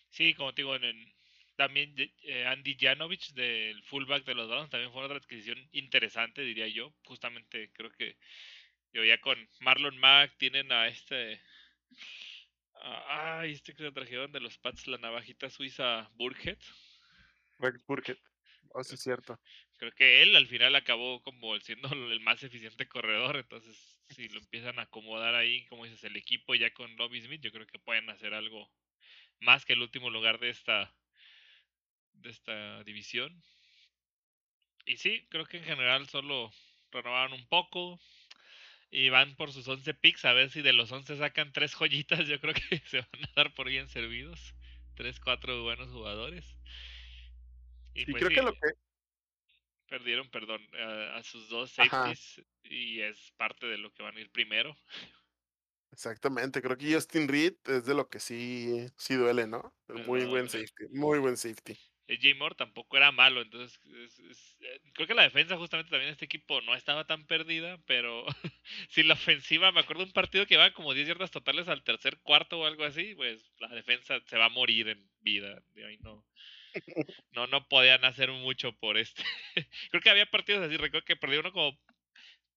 Speaker 2: Sí, como te digo, en, también eh, Andy Janovich del fullback de los Browns también fue otra adquisición interesante, diría yo. Justamente creo que yo ya con Marlon Mack tienen a este. Ah, este que se trajeron de los Pats, la navajita suiza Burkhead.
Speaker 1: Burkhead. Oh, sí, es cierto.
Speaker 2: Creo que él al final acabó como siendo el más eficiente corredor, entonces si lo empiezan a acomodar ahí, como dices, el equipo ya con Robbie Smith, yo creo que pueden hacer algo más que el último lugar de esta, de esta división. Y sí, creo que en general solo renovaron un poco y van por sus 11 picks a ver si de los 11 sacan tres joyitas. Yo creo que se van a dar por bien servidos. Tres, cuatro buenos jugadores.
Speaker 1: Y, pues creo que lo que
Speaker 2: perdieron, perdón, a, sus dos safeties y es parte de lo que van a ir primero.
Speaker 1: Exactamente, creo que Justin Reed es de lo que sí, sí duele, ¿no? Muy buen safety, muy buen safety.
Speaker 2: J. Moore tampoco era malo, entonces eh, creo que la defensa justamente también de este equipo no estaba tan perdida, pero si la ofensiva, me acuerdo de un partido que va como 10 yardas totales al tercer cuarto o algo así, pues la defensa se va a morir en vida, de ahí no, no, no podían hacer mucho por este. creo que había partidos así, recuerdo que perdió uno como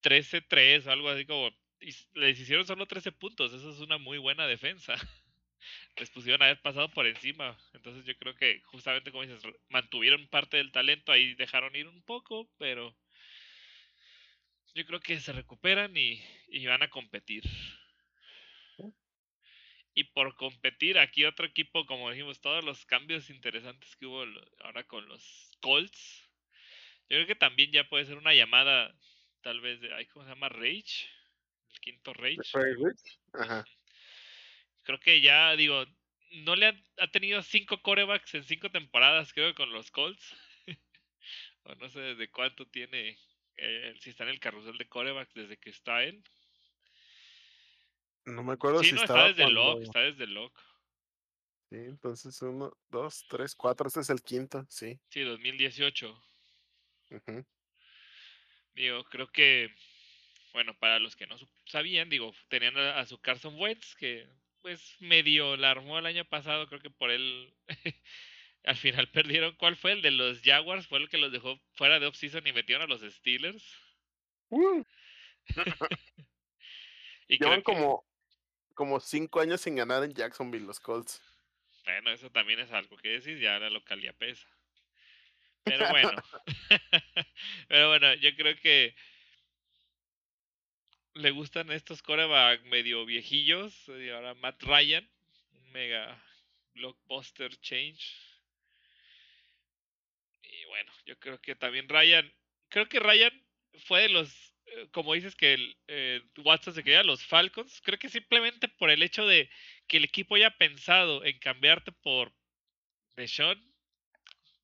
Speaker 2: 13-3 o algo así como, y les hicieron solo 13 puntos, eso es una muy buena defensa les pusieron haber pasado por encima. Entonces yo creo que justamente como dices, mantuvieron parte del talento, ahí dejaron ir un poco, pero yo creo que se recuperan y, y van a competir. Y por competir, aquí otro equipo, como dijimos, todos los cambios interesantes que hubo ahora con los Colts. Yo creo que también ya puede ser una llamada, tal vez, de, ¿cómo se llama? Rage. El quinto Rage. Ajá creo que ya, digo, no le ha, tenido cinco corebacks en cinco temporadas, creo, con los Colts. o no sé desde cuánto tiene, eh, si está en el carrusel de corebacks desde que está él.
Speaker 1: No me acuerdo
Speaker 2: sí,
Speaker 1: si
Speaker 2: no,
Speaker 1: está
Speaker 2: desde Locke, está desde Locke.
Speaker 1: Sí, entonces uno, dos, tres, cuatro, este es el quinto, sí.
Speaker 2: Sí, 2018. Digo, creo que, bueno, para los que no sabían, digo, tenían a, a su Carson Wentz, que pues medio la armó el año pasado, creo que por él al final perdieron. ¿Cuál fue el de los Jaguars? Fue el que los dejó fuera de off-season y metieron a los Steelers.
Speaker 1: Uh. y Llevan como, como cinco años sin ganar en Jacksonville los Colts.
Speaker 2: Bueno, eso también es algo que decir, ya la localidad pesa. Pero bueno, pero bueno, yo creo que le gustan estos coreback medio viejillos. Y ahora Matt Ryan, un mega blockbuster change. Y bueno, yo creo que también Ryan, creo que Ryan fue de los, como dices que el, eh, Watson se quería los Falcons, creo que simplemente por el hecho de que el equipo haya pensado en cambiarte por Deshaun,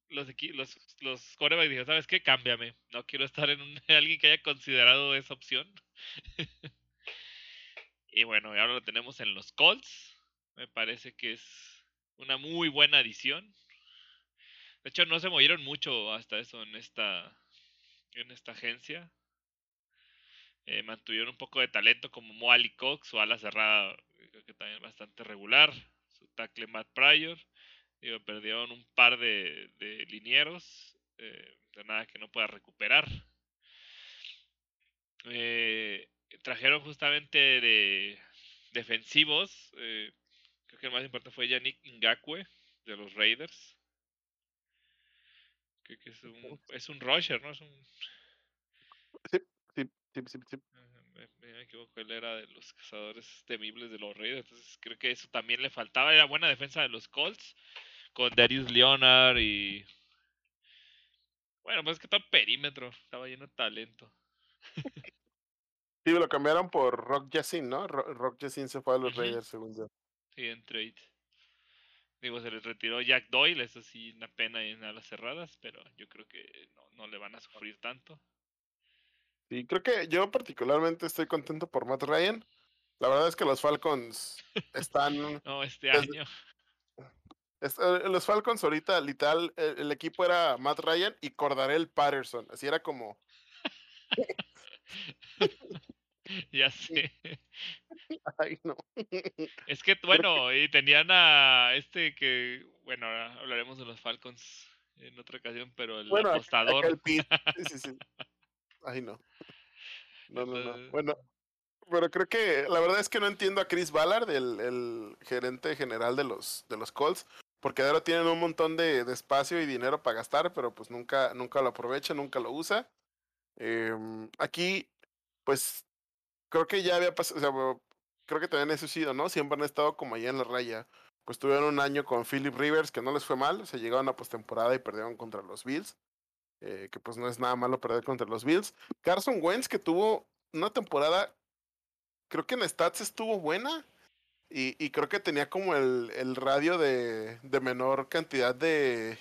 Speaker 2: los, los, los corebacks dijeron, ¿sabes qué? Cámbiame. No quiero estar en alguien que haya considerado esa opción. y bueno, ahora lo tenemos en los Colts. Me parece que es una muy buena adición. De hecho, no se movieron mucho hasta eso en esta, en esta agencia. Eh, mantuvieron un poco de talento como Moali Cox o ala cerrada, creo que también bastante regular. Su tackle Matt Pryor. Digo, perdieron un par de, de linieros. Eh, de nada que no pueda recuperar. Eh, trajeron justamente de defensivos. Eh, creo que el más importante fue Yannick Ngakwe de los Raiders. Creo que es un, es un rusher, ¿no? Es un...
Speaker 1: Sí, sí, sí, sí.
Speaker 2: Me, me, equivoco, él era de los cazadores temibles de los Raiders. Entonces creo que eso también le faltaba. Era buena defensa de los Colts. Con Darius Leonard y. Bueno, pues es que todo perímetro. Estaba lleno de talento.
Speaker 1: Sí, lo cambiaron por Rock Yassin, ¿no? Rock Yassin se fue a los Raiders, según yo.
Speaker 2: Sí, en trade. Digo, se les retiró Jack Doyle, eso sí, una pena en alas cerradas, pero yo creo que no, no le van a sufrir tanto.
Speaker 1: Sí, creo que yo particularmente estoy contento por Matt Ryan. La verdad es que los Falcons están...
Speaker 2: no, este año.
Speaker 1: Eh, los Falcons ahorita, literal, el, el, equipo era Matt Ryan y Cordarel Patterson. Así era como
Speaker 2: ya sé.
Speaker 1: Ay, no.
Speaker 2: Es que, bueno, y tenían a este que, bueno, ahora hablaremos de los Falcons en otra ocasión, pero el apostador.
Speaker 1: sí, sí, sí. Ay, no. No, no, no. Bueno, pero creo que la verdad es que no entiendo a Chris Ballard, el, el gerente general de los, de los Colts, porque ahora tienen un montón de, de, espacio y dinero para gastar, pero pues nunca, nunca lo aprovecha, nunca lo usa. Eh, aquí, pues, creo que ya había pasado, o sea, creo que también ha sucedido, ¿no? Siempre han estado como allá en la raya. pues tuvieron un año con Philip Rivers que no les fue mal, se llegaron a postemporada y perdieron contra los Bills, eh, que pues no es nada malo perder contra los Bills. Carson Wentz que tuvo una temporada, creo que en stats estuvo buena y, y creo que tenía como el, el radio de, de menor cantidad de,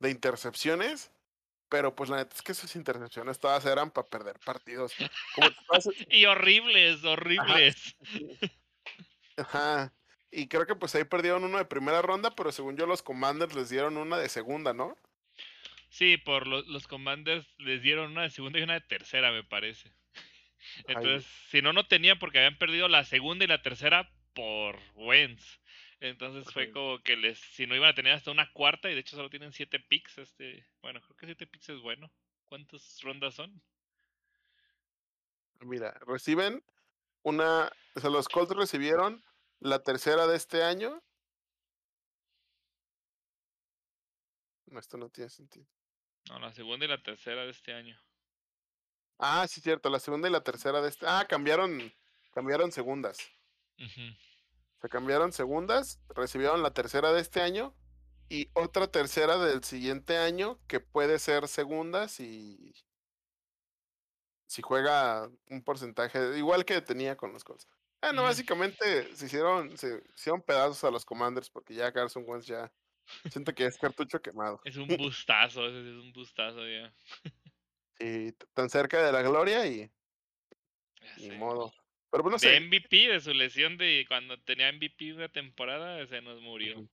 Speaker 1: de intercepciones. Pero pues la neta es que sus intercepciones todas eran para perder partidos. Como
Speaker 2: y horribles, horribles.
Speaker 1: Ajá. Y creo que pues ahí perdieron uno de primera ronda, pero según yo los Commanders les dieron una de segunda, ¿no?
Speaker 2: Sí, por los, los Commanders les dieron una de segunda y una de tercera, me parece. Entonces, si no, no tenían porque habían perdido la segunda y la tercera por Wentz. Entonces fue como que les, si no iban a tener hasta una cuarta, y de hecho solo tienen siete picks, este, bueno, creo que siete picks es bueno. ¿Cuántas rondas son?
Speaker 1: Mira, reciben una, o sea, los Colts recibieron la tercera de este año. No, esto no tiene sentido.
Speaker 2: No, la segunda y la tercera de este año.
Speaker 1: Ah, sí, cierto, la segunda y la tercera de este. Ah, cambiaron, cambiaron segundas. Se cambiaron segundas, recibieron la tercera de este año y otra tercera del siguiente año que puede ser segunda si, si juega un porcentaje igual que tenía con los Colts. Ah, no, básicamente se hicieron, se hicieron pedazos a los Commanders porque ya Carson Wentz ya siento que es cartucho quemado.
Speaker 2: Es un bustazo, es un bustazo ya.
Speaker 1: Sí, tan cerca de la gloria y ni modo. Pero pues,
Speaker 2: de MVP, de su lesión de cuando tenía MVP una temporada, se nos murió.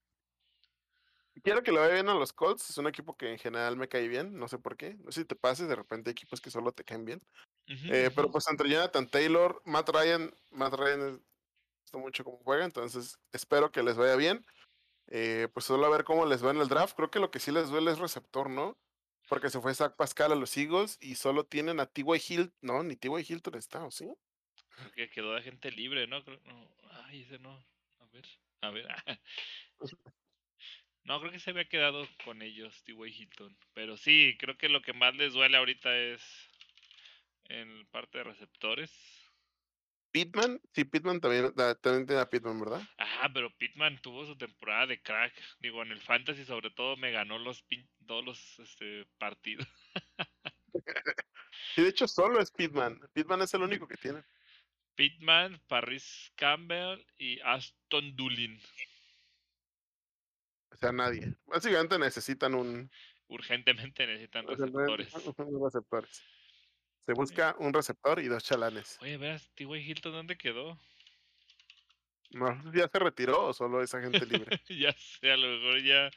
Speaker 1: Quiero que lo vea bien a los Colts. Es un equipo que en general me cae bien. No sé por qué. No sé si te pases. De repente hay equipos que solo te caen bien. Eh, pero pues entre Jonathan Taylor, Matt Ryan. Matt Ryan gusta mucho cómo juega. Entonces espero que les vaya bien. Eh, pues solo a ver cómo les va en el draft. Creo que lo que sí les duele es receptor, ¿no? Porque se fue Zach Pascal a los Eagles y solo tienen a T.Y. Hilton. No, ni T.Y. Hilton está, ¿o sí?
Speaker 2: Que quedó de gente libre, ¿no? Ay, ese no. A ver, a ver. no, creo que se había quedado con ellos, T.Y. Hilton. Pero sí, creo que lo que más les duele ahorita es en parte de receptores.
Speaker 1: Pitman, sí, Pitman también, también tiene a Pitman, ¿verdad?
Speaker 2: Ah, pero Pitman tuvo su temporada de crack. Digo, en el fantasy sobre todo me ganó los todos los este, partidos.
Speaker 1: y de hecho solo es Pitman. Pitman es el único que tiene.
Speaker 2: Pittman, Paris Campbell y Aston Doolin.
Speaker 1: O sea, nadie. Básicamente necesitan un.
Speaker 2: Urgentemente necesitan receptores.
Speaker 1: receptores. Se busca un receptor y dos chalanes.
Speaker 2: Oye, veas, T.Y. Hilton, ¿dónde quedó?
Speaker 1: No, ya se retiró o solo esa gente libre.
Speaker 2: ya sé, a lo mejor ya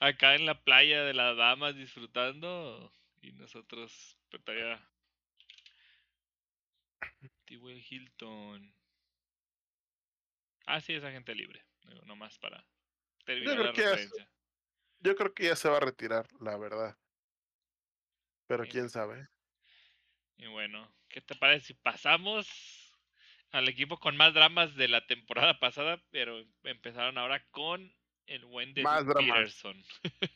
Speaker 2: acá en la playa de las damas disfrutando y nosotros pues, todavía T.Y. Hilton. Ah, sí, es agente libre. nomás para terminar la referencia.
Speaker 1: yo creo que ya se va a retirar, la verdad. Pero quién sabe.
Speaker 2: Y bueno, ¿qué te parece si pasamos al equipo con más dramas de la temporada pasada, pero empezaron ahora con el buen de Peterson?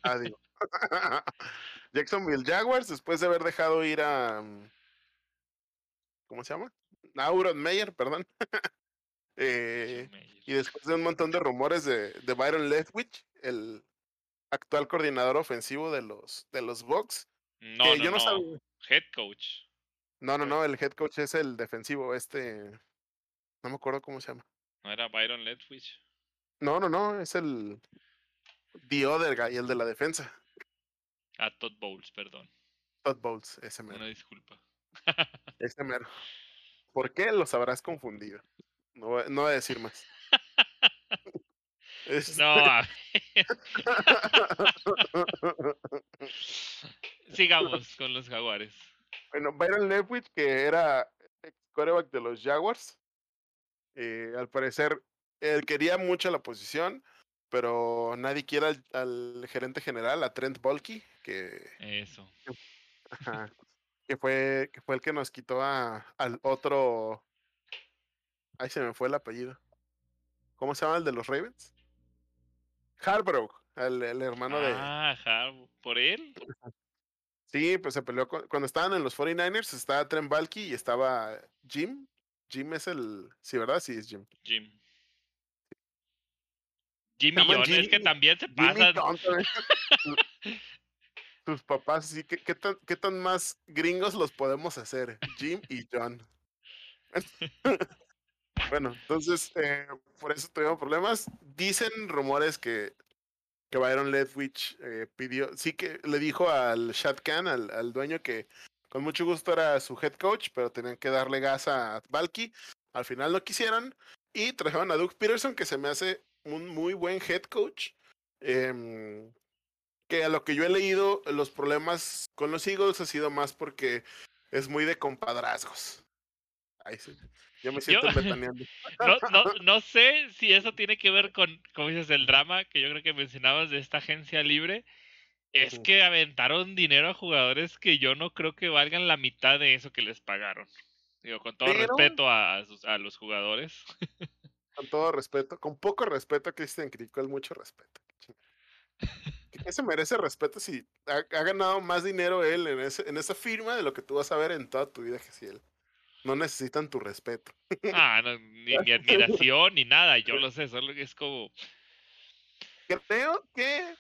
Speaker 1: Ah, digo. Jacksonville Jaguars, después de haber dejado ir a. Mm, ¿Cómo se llama? Auron Meyer, perdón. eh, y después de un montón de rumores de, de Byron Leftwich, el actual coordinador ofensivo de los de los Bucks.
Speaker 2: No, no, yo no, no. Head coach.
Speaker 1: No, no, no, el head coach es el defensivo, este. No me acuerdo cómo se llama.
Speaker 2: ¿No era Byron Leftwich?
Speaker 1: No, no, no, es el. The other guy, el de la defensa.
Speaker 2: Ah, Todd Bowles, perdón.
Speaker 1: Todd Bowles, ese mero.
Speaker 2: Una disculpa.
Speaker 1: ese mero. ¿Por qué los habrás confundido? No, voy a decir más.
Speaker 2: No, a Sigamos con los jaguares.
Speaker 1: Bueno, Byron Leftwich, que era ex coreback de los Jaguars, eh, al parecer él quería mucho la posición, pero nadie quiere al, gerente general, a Trent Bolke, que...
Speaker 2: Eso.
Speaker 1: que fue, que fue el que nos quitó a, al otro. Ahí se me fue el apellido. ¿Cómo se llama el de los Ravens? Harborough, el, el hermano de.
Speaker 2: Ah, Harborough. ¿Por él?
Speaker 1: Sí, pues se peleó cuando estaban en los 49ers, estaba Trent Balky y estaba Jim. Jim es el. Sí, ¿verdad? Sí, es Jim.
Speaker 2: Jim. Jimmy John, es que también se
Speaker 1: también. Tus papás, sí, ¿qué, qué tan, ¿qué tan más gringos los podemos hacer? Jim y John. bueno, entonces, eh, por eso tuvimos problemas. Dicen rumores que, que Byron Leftwich eh, pidió, sí que le dijo al Shad al, al dueño, que con mucho gusto era su head coach, pero tenían que darle gas a Valky. Al final no quisieron y trajeron a Doug Peterson, que se me hace un muy buen head coach. Em, que a lo que yo he leído, los problemas con los Eagles ha sido más porque es muy de compadrazgos. Ay, sí. Yo me siento
Speaker 2: Yo-. No, no, no sé si eso tiene que ver con, como dices, el drama que yo creo que mencionabas de esta agencia libre. Es que aventaron dinero a jugadores que yo no creo que valgan la mitad de eso que les pagaron. Digo, con todo
Speaker 1: Pero-
Speaker 2: respeto a, a sus- a los jugadores.
Speaker 1: Con todo respeto, con poco respeto a Christian Kirk, con mucho respeto. ¿Qué se merece respeto si ha, ha ganado más dinero él en, ese, en esa firma de lo que tú vas a ver en toda tu vida, él No necesitan tu respeto.
Speaker 2: Ah, no, ni mi admiración ni nada, yo lo sé, solo que es como...
Speaker 1: Creo que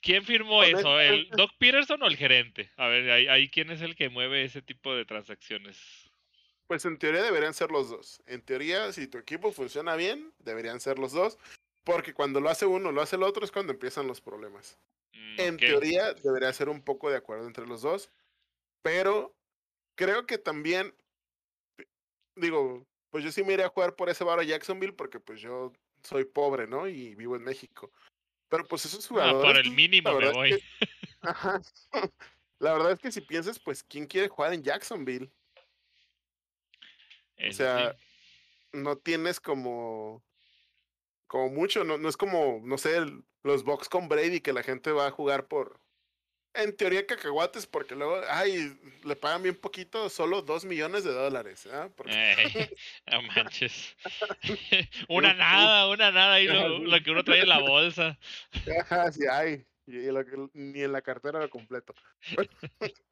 Speaker 2: ¿Quién firmó eso? ¿El
Speaker 1: Honestamente-
Speaker 2: Doc Peterson o el gerente? A ver, ahí, ahí quién es el que mueve ese tipo de transacciones.
Speaker 1: Pues en teoría deberían ser los dos. En teoría, si tu equipo funciona bien, deberían ser los dos. Porque cuando lo hace uno, lo hace el otro, es cuando empiezan los problemas.
Speaker 2: Mm,
Speaker 1: En teoría, debería ser un poco de acuerdo entre los dos. Pero creo que también, digo, pues yo sí me iré a jugar por ese bar a Jacksonville porque pues yo soy pobre, ¿no? Y vivo en México. Pero pues esos
Speaker 2: Ah,
Speaker 1: jugadores...
Speaker 2: por el mínimo me
Speaker 1: verdad es
Speaker 2: voy.
Speaker 1: que- Ajá. La verdad es que si piensas, pues, ¿quién quiere jugar en Jacksonville?
Speaker 2: Eso
Speaker 1: sea,
Speaker 2: sí.
Speaker 1: no tienes como como mucho, no, no es como, no sé, el- los Bucks con Brady que la gente va a jugar por en teoría cacahuates porque luego, ay, le pagan bien poquito, solo dos millones de dólares. Porque-
Speaker 2: Ey, no manches. una nada, una nada ahí lo, lo que uno trae en la bolsa.
Speaker 1: Ajá, sí, ay, y lo que- ni en la cartera lo completo.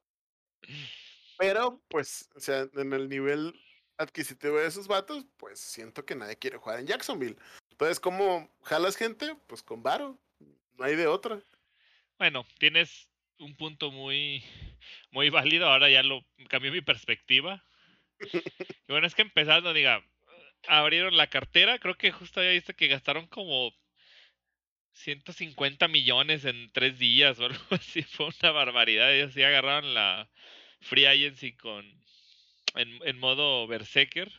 Speaker 1: Pero, pues, o sea, en el nivel adquisitivo de esos vatos, pues siento que nadie quiere jugar en Jacksonville. Entonces, ¿cómo jalas gente? Pues con varo. No hay de otra.
Speaker 2: Bueno, tienes un punto muy, muy válido. Ahora ya lo cambió mi perspectiva. Y bueno, es que empezando, diga, abrieron la cartera. Creo que justo ya viste que gastaron como 150 millones en tres días o algo así. Fue una barbaridad. Ellos sí agarraron la Free Agency con, en, en modo Berserker.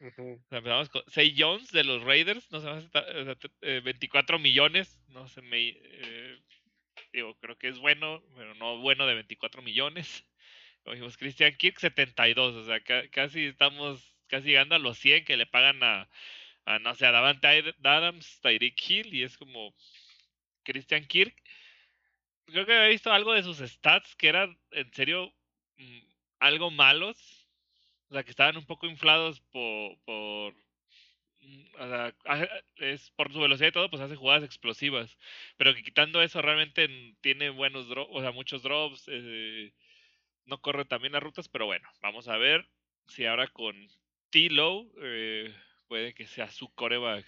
Speaker 1: Ujú.
Speaker 2: O sea, empezamos con Say Jones de los Raiders, no o sea, te- eh, 24 millones, no se me... eh, digo, creo que es bueno, pero no bueno de 24 millones. Como Christian Kirk 72, o sea, ca- casi estamos, casi llegando a los 100 que le pagan a, a no sé, a Davante Ad- Adams, Tyreek Hill, y es como Christian Kirk. Creo que había visto algo de sus stats que eran en serio mm, algo malos. O sea, que estaban un poco inflados por. por o sea, hace- es por su velocidad y todo, pues hace jugadas explosivas. Pero que quitando eso, realmente n- tiene buenos drops, o sea, muchos drops. eh, no corre también las rutas, pero bueno, vamos a ver si ahora con T-Low eh, puede que sea su coreback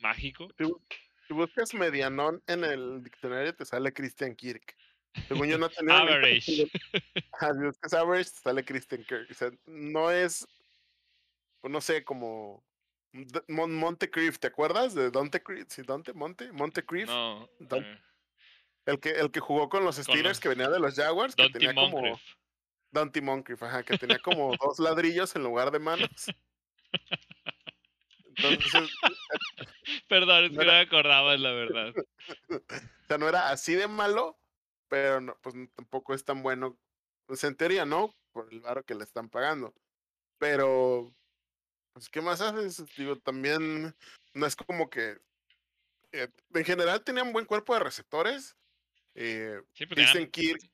Speaker 2: mágico.
Speaker 1: Si, bu- si buscas medianón en el diccionario, te sale Christian Kirk. Según yo no tenía.
Speaker 2: Average.
Speaker 1: Ajá, si buscas average, te sale Christian Kirk. O sea, no es. No sé, como. Mon- Montecrief, ¿te acuerdas de Dante Crief? Sí, Dante, Monte, Montecrief.
Speaker 2: No,
Speaker 1: Don-
Speaker 2: eh,
Speaker 1: El que, el que jugó con los Steelers,
Speaker 2: los-
Speaker 1: que venía de los Jaguars, que
Speaker 2: Dante
Speaker 1: tenía como. Dante Moncrief, ajá, que tenía como dos ladrillos en lugar de manos. Entonces,
Speaker 2: Perdón, es
Speaker 1: No
Speaker 2: que no me acordaba, la verdad.
Speaker 1: o sea, no era así de malo, pero no, pues tampoco es tan bueno. Pues en teoría, ¿no? Por el varo que le están pagando. Pero, pues, ¿qué más haces? Digo, también no es como que. eh, en general tenían buen cuerpo de receptores. Eh,
Speaker 2: Siempre
Speaker 1: Christian
Speaker 2: tenían-
Speaker 1: Kirk,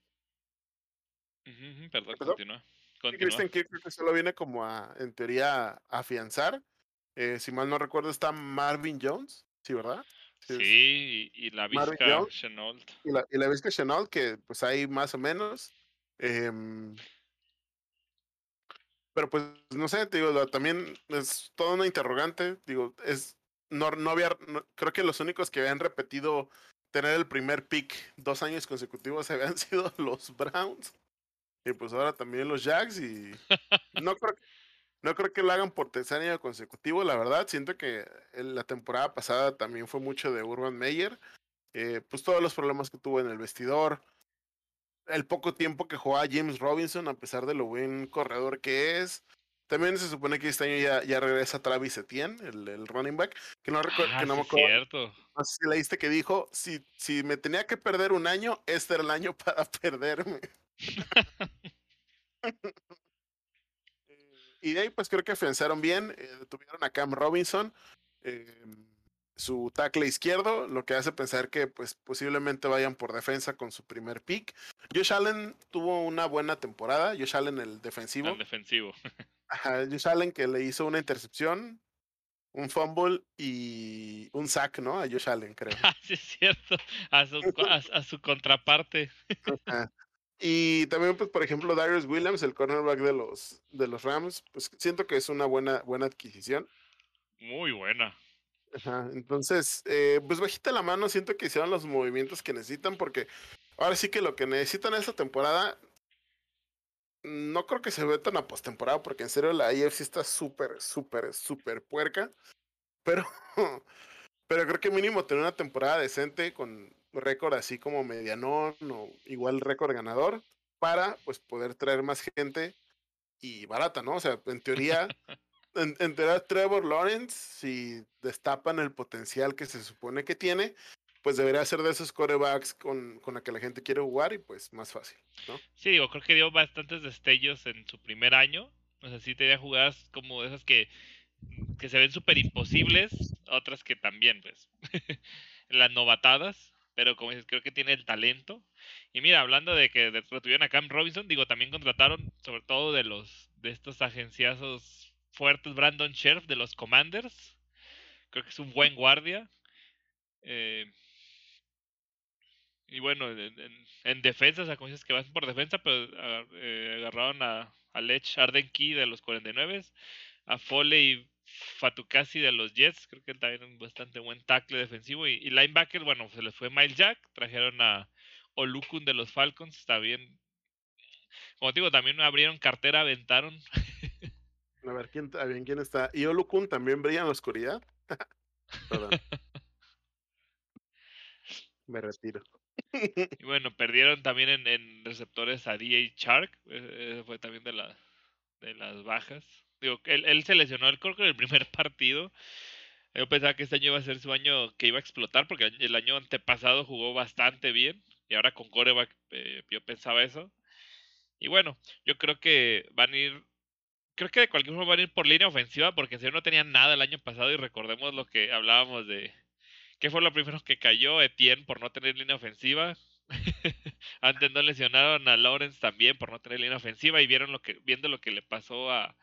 Speaker 2: Ujú, ujú, Perdón,
Speaker 1: ¿Perdón?
Speaker 2: continúa.
Speaker 1: Sí,
Speaker 2: Continúa.
Speaker 1: Christian Kirk creo que solo viene como a, en teoría, a afianzar. Eh, si mal no recuerdo, está Marvin Jones, ¿sí, verdad? Sí,
Speaker 2: Sí, y, y la Vizca. Chenault.
Speaker 1: Y la, y la Vizca Chenault, que pues hay más o menos. em, pero pues no sé, te digo, lo- también es toda una interrogante. Digo, es no, no había, creo que los únicos que habían repetido tener el primer pick dos años consecutivos habían sido los Browns. Y pues ahora también los Jags y no creo, no creo que lo hagan por tercer año consecutivo, la verdad. Siento que la temporada pasada también fue mucho de Urban Meyer. Eh, pues todos los problemas que tuvo en el vestidor, el poco tiempo que jugaba James Robinson, a pesar de lo buen corredor que es. También se supone que este año ya, ya regresa Travis Etienne, el, el running back, que no recuerdo,
Speaker 2: Ah,
Speaker 1: que no me acuerdo.
Speaker 2: cierto.
Speaker 1: No sé si leíste que dijo, si, si me tenía que perder un año, este era el año para perderme. y de ahí pues creo que afianzaron bien, eh, tuvieron a Cam Robinson, eh, su tackle izquierdo, lo que hace pensar que pues posiblemente vayan por defensa con su primer pick. Josh Allen tuvo una buena temporada, Josh Allen el defensivo,
Speaker 2: Al defensivo.
Speaker 1: Ajá, Josh Allen que le hizo una intercepción, un fumble y un sack, ¿no? A Josh Allen, creo.
Speaker 2: Sí es cierto. A su, a, a su contraparte.
Speaker 1: Ajá. Y también, pues, por ejemplo, Darius Williams, el cornerback de los, de los Rams, pues siento que es una buena, buena adquisición.
Speaker 2: Muy buena.
Speaker 1: Entonces, eh, pues bajita la mano, siento que hicieron los movimientos que necesitan, porque ahora sí que lo que necesitan esta temporada, no creo que se ve tan a postemporada, porque en serio la AFC está súper, súper, súper puerca. Pero, pero creo que mínimo tener una temporada decente con récord así como medianón o igual récord ganador para pues poder traer más gente y barata, ¿no? O sea, en teoría, en, en teoría Trevor Lawrence, si destapan el potencial que se supone que tiene, pues debería ser de esos corebacks con, con la que la gente quiere jugar y pues más fácil.
Speaker 2: Sí, digo, creo que dio bastantes destellos en su primer año. O sea, sí tenía jugadas como esas que, que se ven súper imposibles, otras que también, pues, las novatadas, pero como dices, creo que tiene el talento. Y mira, hablando de que retuvieron a Cam Robinson, digo, también contrataron, sobre todo de los, de estos agenciazos fuertes, Brandon Sheriff de los Commanders. Creo que es un buen guardia. Eh, y bueno, en, en- en defensa, o sea, como dices que van por defensa, pero agar- eh, agarraron a, a Lech Arden Key de los 49, a Foley y Fatukasi de los Jets, creo que también un bastante buen tackle defensivo. Y, y linebacker, bueno, se les fue Miles Jack, trajeron a Olukun de los Falcons, está bien. Como digo, también abrieron cartera, aventaron.
Speaker 1: A ver, ¿quién, a ver, ¿quién está? ¿Y Olukun también brilla en la oscuridad? Perdón. Me retiro.
Speaker 2: Y bueno, perdieron también en, receptores a D.A. Shark, eh, eh, fue también de, la, de las bajas. Digo, él, él se lesionó el creo que en el primer partido. Yo pensaba que este año iba a ser su año que iba a explotar, porque el año antepasado jugó bastante bien, y ahora con coreback eh, yo pensaba eso. Y bueno, yo creo que van a ir, creo que de cualquier forma van a ir por línea ofensiva, porque en serio no tenían nada el año pasado, y recordemos lo que hablábamos de, ¿qué fue lo primero que cayó? Etienne por no tener línea ofensiva. Antes no lesionaron a Lawrence también por no tener línea ofensiva y vieron lo que, viendo lo que le pasó a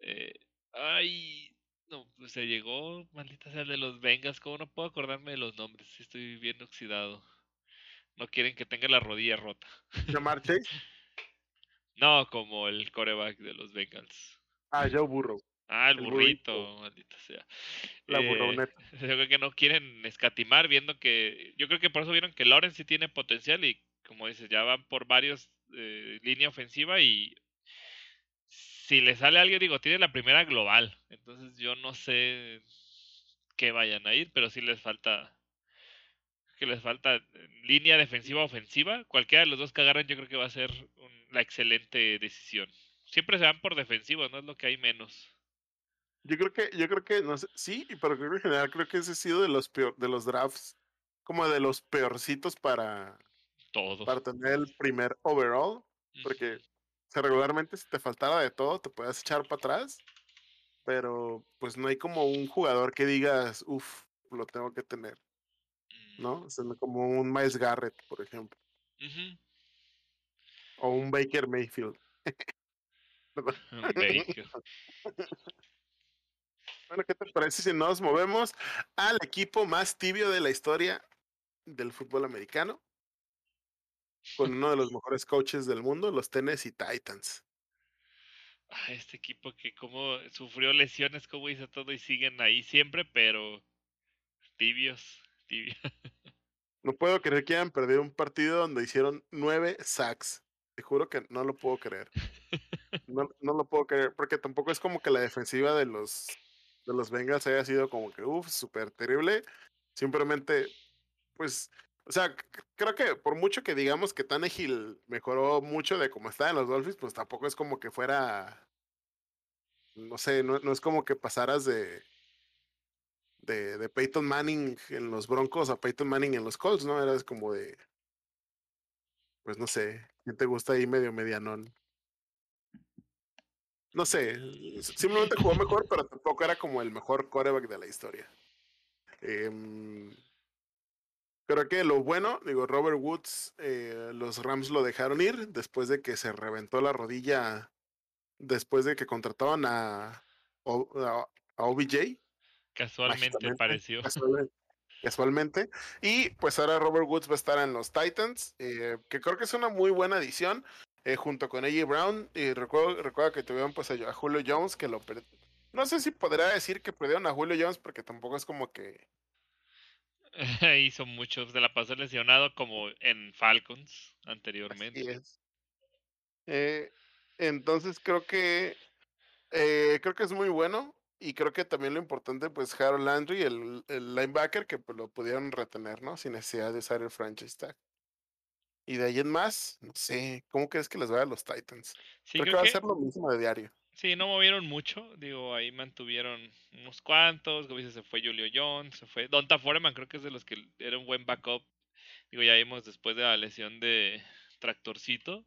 Speaker 2: eh, ay, no, pues se llegó, maldita sea el de los Vengas, ¿cómo no puedo acordarme de los nombres? Estoy bien oxidado. No quieren que tenga la rodilla rota.
Speaker 1: Jamar Chase.
Speaker 2: No, como el coreback de los Bengals.
Speaker 1: Ah, Joe Burrow.
Speaker 2: Ah, el
Speaker 1: El
Speaker 2: burrito,
Speaker 1: burrito.
Speaker 2: maldita sea.
Speaker 1: La
Speaker 2: Eh,
Speaker 1: burroneta.
Speaker 2: yo creo que no quieren escatimar, viendo que. Yo creo que por eso vieron que Lawrence sí tiene potencial y, como dices, ya van por varios eh, línea ofensiva y. Si le sale a alguien, digo, tiene la primera global. Entonces yo no sé qué vayan a ir, pero sí les falta. Que les falta línea defensiva ofensiva. Cualquiera de los dos que agarren, yo creo que va a ser un- la excelente decisión. Siempre se van por defensivo, no es lo que hay menos.
Speaker 1: Yo creo que, yo creo que, no sé, sí, pero creo que en general creo que ese ha sido de los peor, de los drafts, como de los peorcitos para,
Speaker 2: Todo.
Speaker 1: para tener el primer overall, porque o sea, regularmente si te faltara de todo, te puedes echar para atrás, pero pues no hay como un jugador que digas, uff, lo tengo que tener, ¿no? O sea, como un Miles Garrett, por ejemplo, o un Baker Mayfield.
Speaker 2: Baker.
Speaker 1: Bueno, ¿qué te parece si nos movemos al equipo más tibio de la historia del fútbol americano? Con uno de los mejores coaches del mundo, los Tennessee Titans.
Speaker 2: ah, este equipo que como sufrió lesiones, como hizo todo y siguen ahí siempre, pero tibios,
Speaker 1: No puedo creer que hayan perdido un partido donde hicieron nueve sacks. Te juro que no lo puedo creer. No, no lo puedo creer, porque tampoco es como que la defensiva de los, de los Bengals haya sido como que, uff, súper terrible. Simplemente, pues, o sea, creo que por mucho que digamos que Tannehill mejoró mucho de cómo está en los Dolphins, pues tampoco es como que fuera, no sé, no, no es como que pasaras de, de, Peyton Manning en los Broncos a Peyton Manning en los Colts, ¿no? Era como de, pues no sé, ¿quién te gusta ahí medio medianón? No sé, simplemente jugó mejor, pero tampoco era como el mejor coreback de la historia. Eh, creo que lo bueno, digo, Robert Woods, eh, los Rams lo dejaron ir después de que se reventó la rodilla, después de que contrataban a, a OBJ.
Speaker 2: Casualmente pareció.
Speaker 1: Casualmente, casualmente. Y pues ahora Robert Woods va a estar en los Titans, eh, que creo que es una muy buena adición. Eh, junto con AJ Brown. Y recuerdo, recuerdo que tuvieron pues a, Julio Jones que lo No sé si podría decir que perdieron a Julio Jones porque tampoco es como que.
Speaker 2: Hizo muchos de la pasó lesionado como en Falcons anteriormente.
Speaker 1: Eh, entonces creo que eh, creo que es muy bueno. Y creo que también lo importante, pues, Harold Landry, el, el linebacker, que pues, lo pudieron retener, ¿no? Sin necesidad de usar el franchise tag. Y de ahí en más, no sé, ¿cómo crees que les vaya a los Titans? Sí, creo, que va a ser lo mismo de diario.
Speaker 2: Sí, no movieron mucho, digo, ahí mantuvieron unos cuantos, como se fue Julio Jones, se fue Donta Foreman, creo que es de los que era un buen backup. Digo, ya vimos después de la lesión de Tractorcito.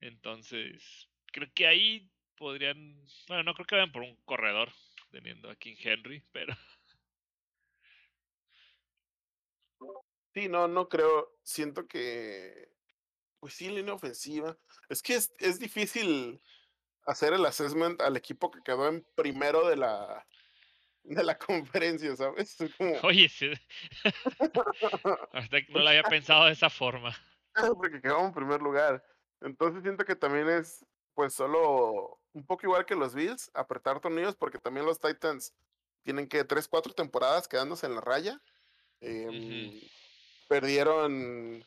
Speaker 2: Entonces, creo que ahí podrían, bueno, no creo que vayan por un corredor, teniendo a King Henry, pero
Speaker 1: Sí, no, no creo. Siento que, pues sí, línea ofensiva. Es que es, es difícil hacer el assessment al equipo que quedó en primero de la, de la conferencia, ¿sabes?
Speaker 2: Oye, sí. Hasta no lo había pensado de esa forma.
Speaker 1: Porque quedó en primer lugar. Entonces siento que también es, pues, solo un poco igual que los Bills, apretar tornillos, porque también los Titans tienen que tres, cuatro temporadas quedándose en la raya. Eh, perdieron.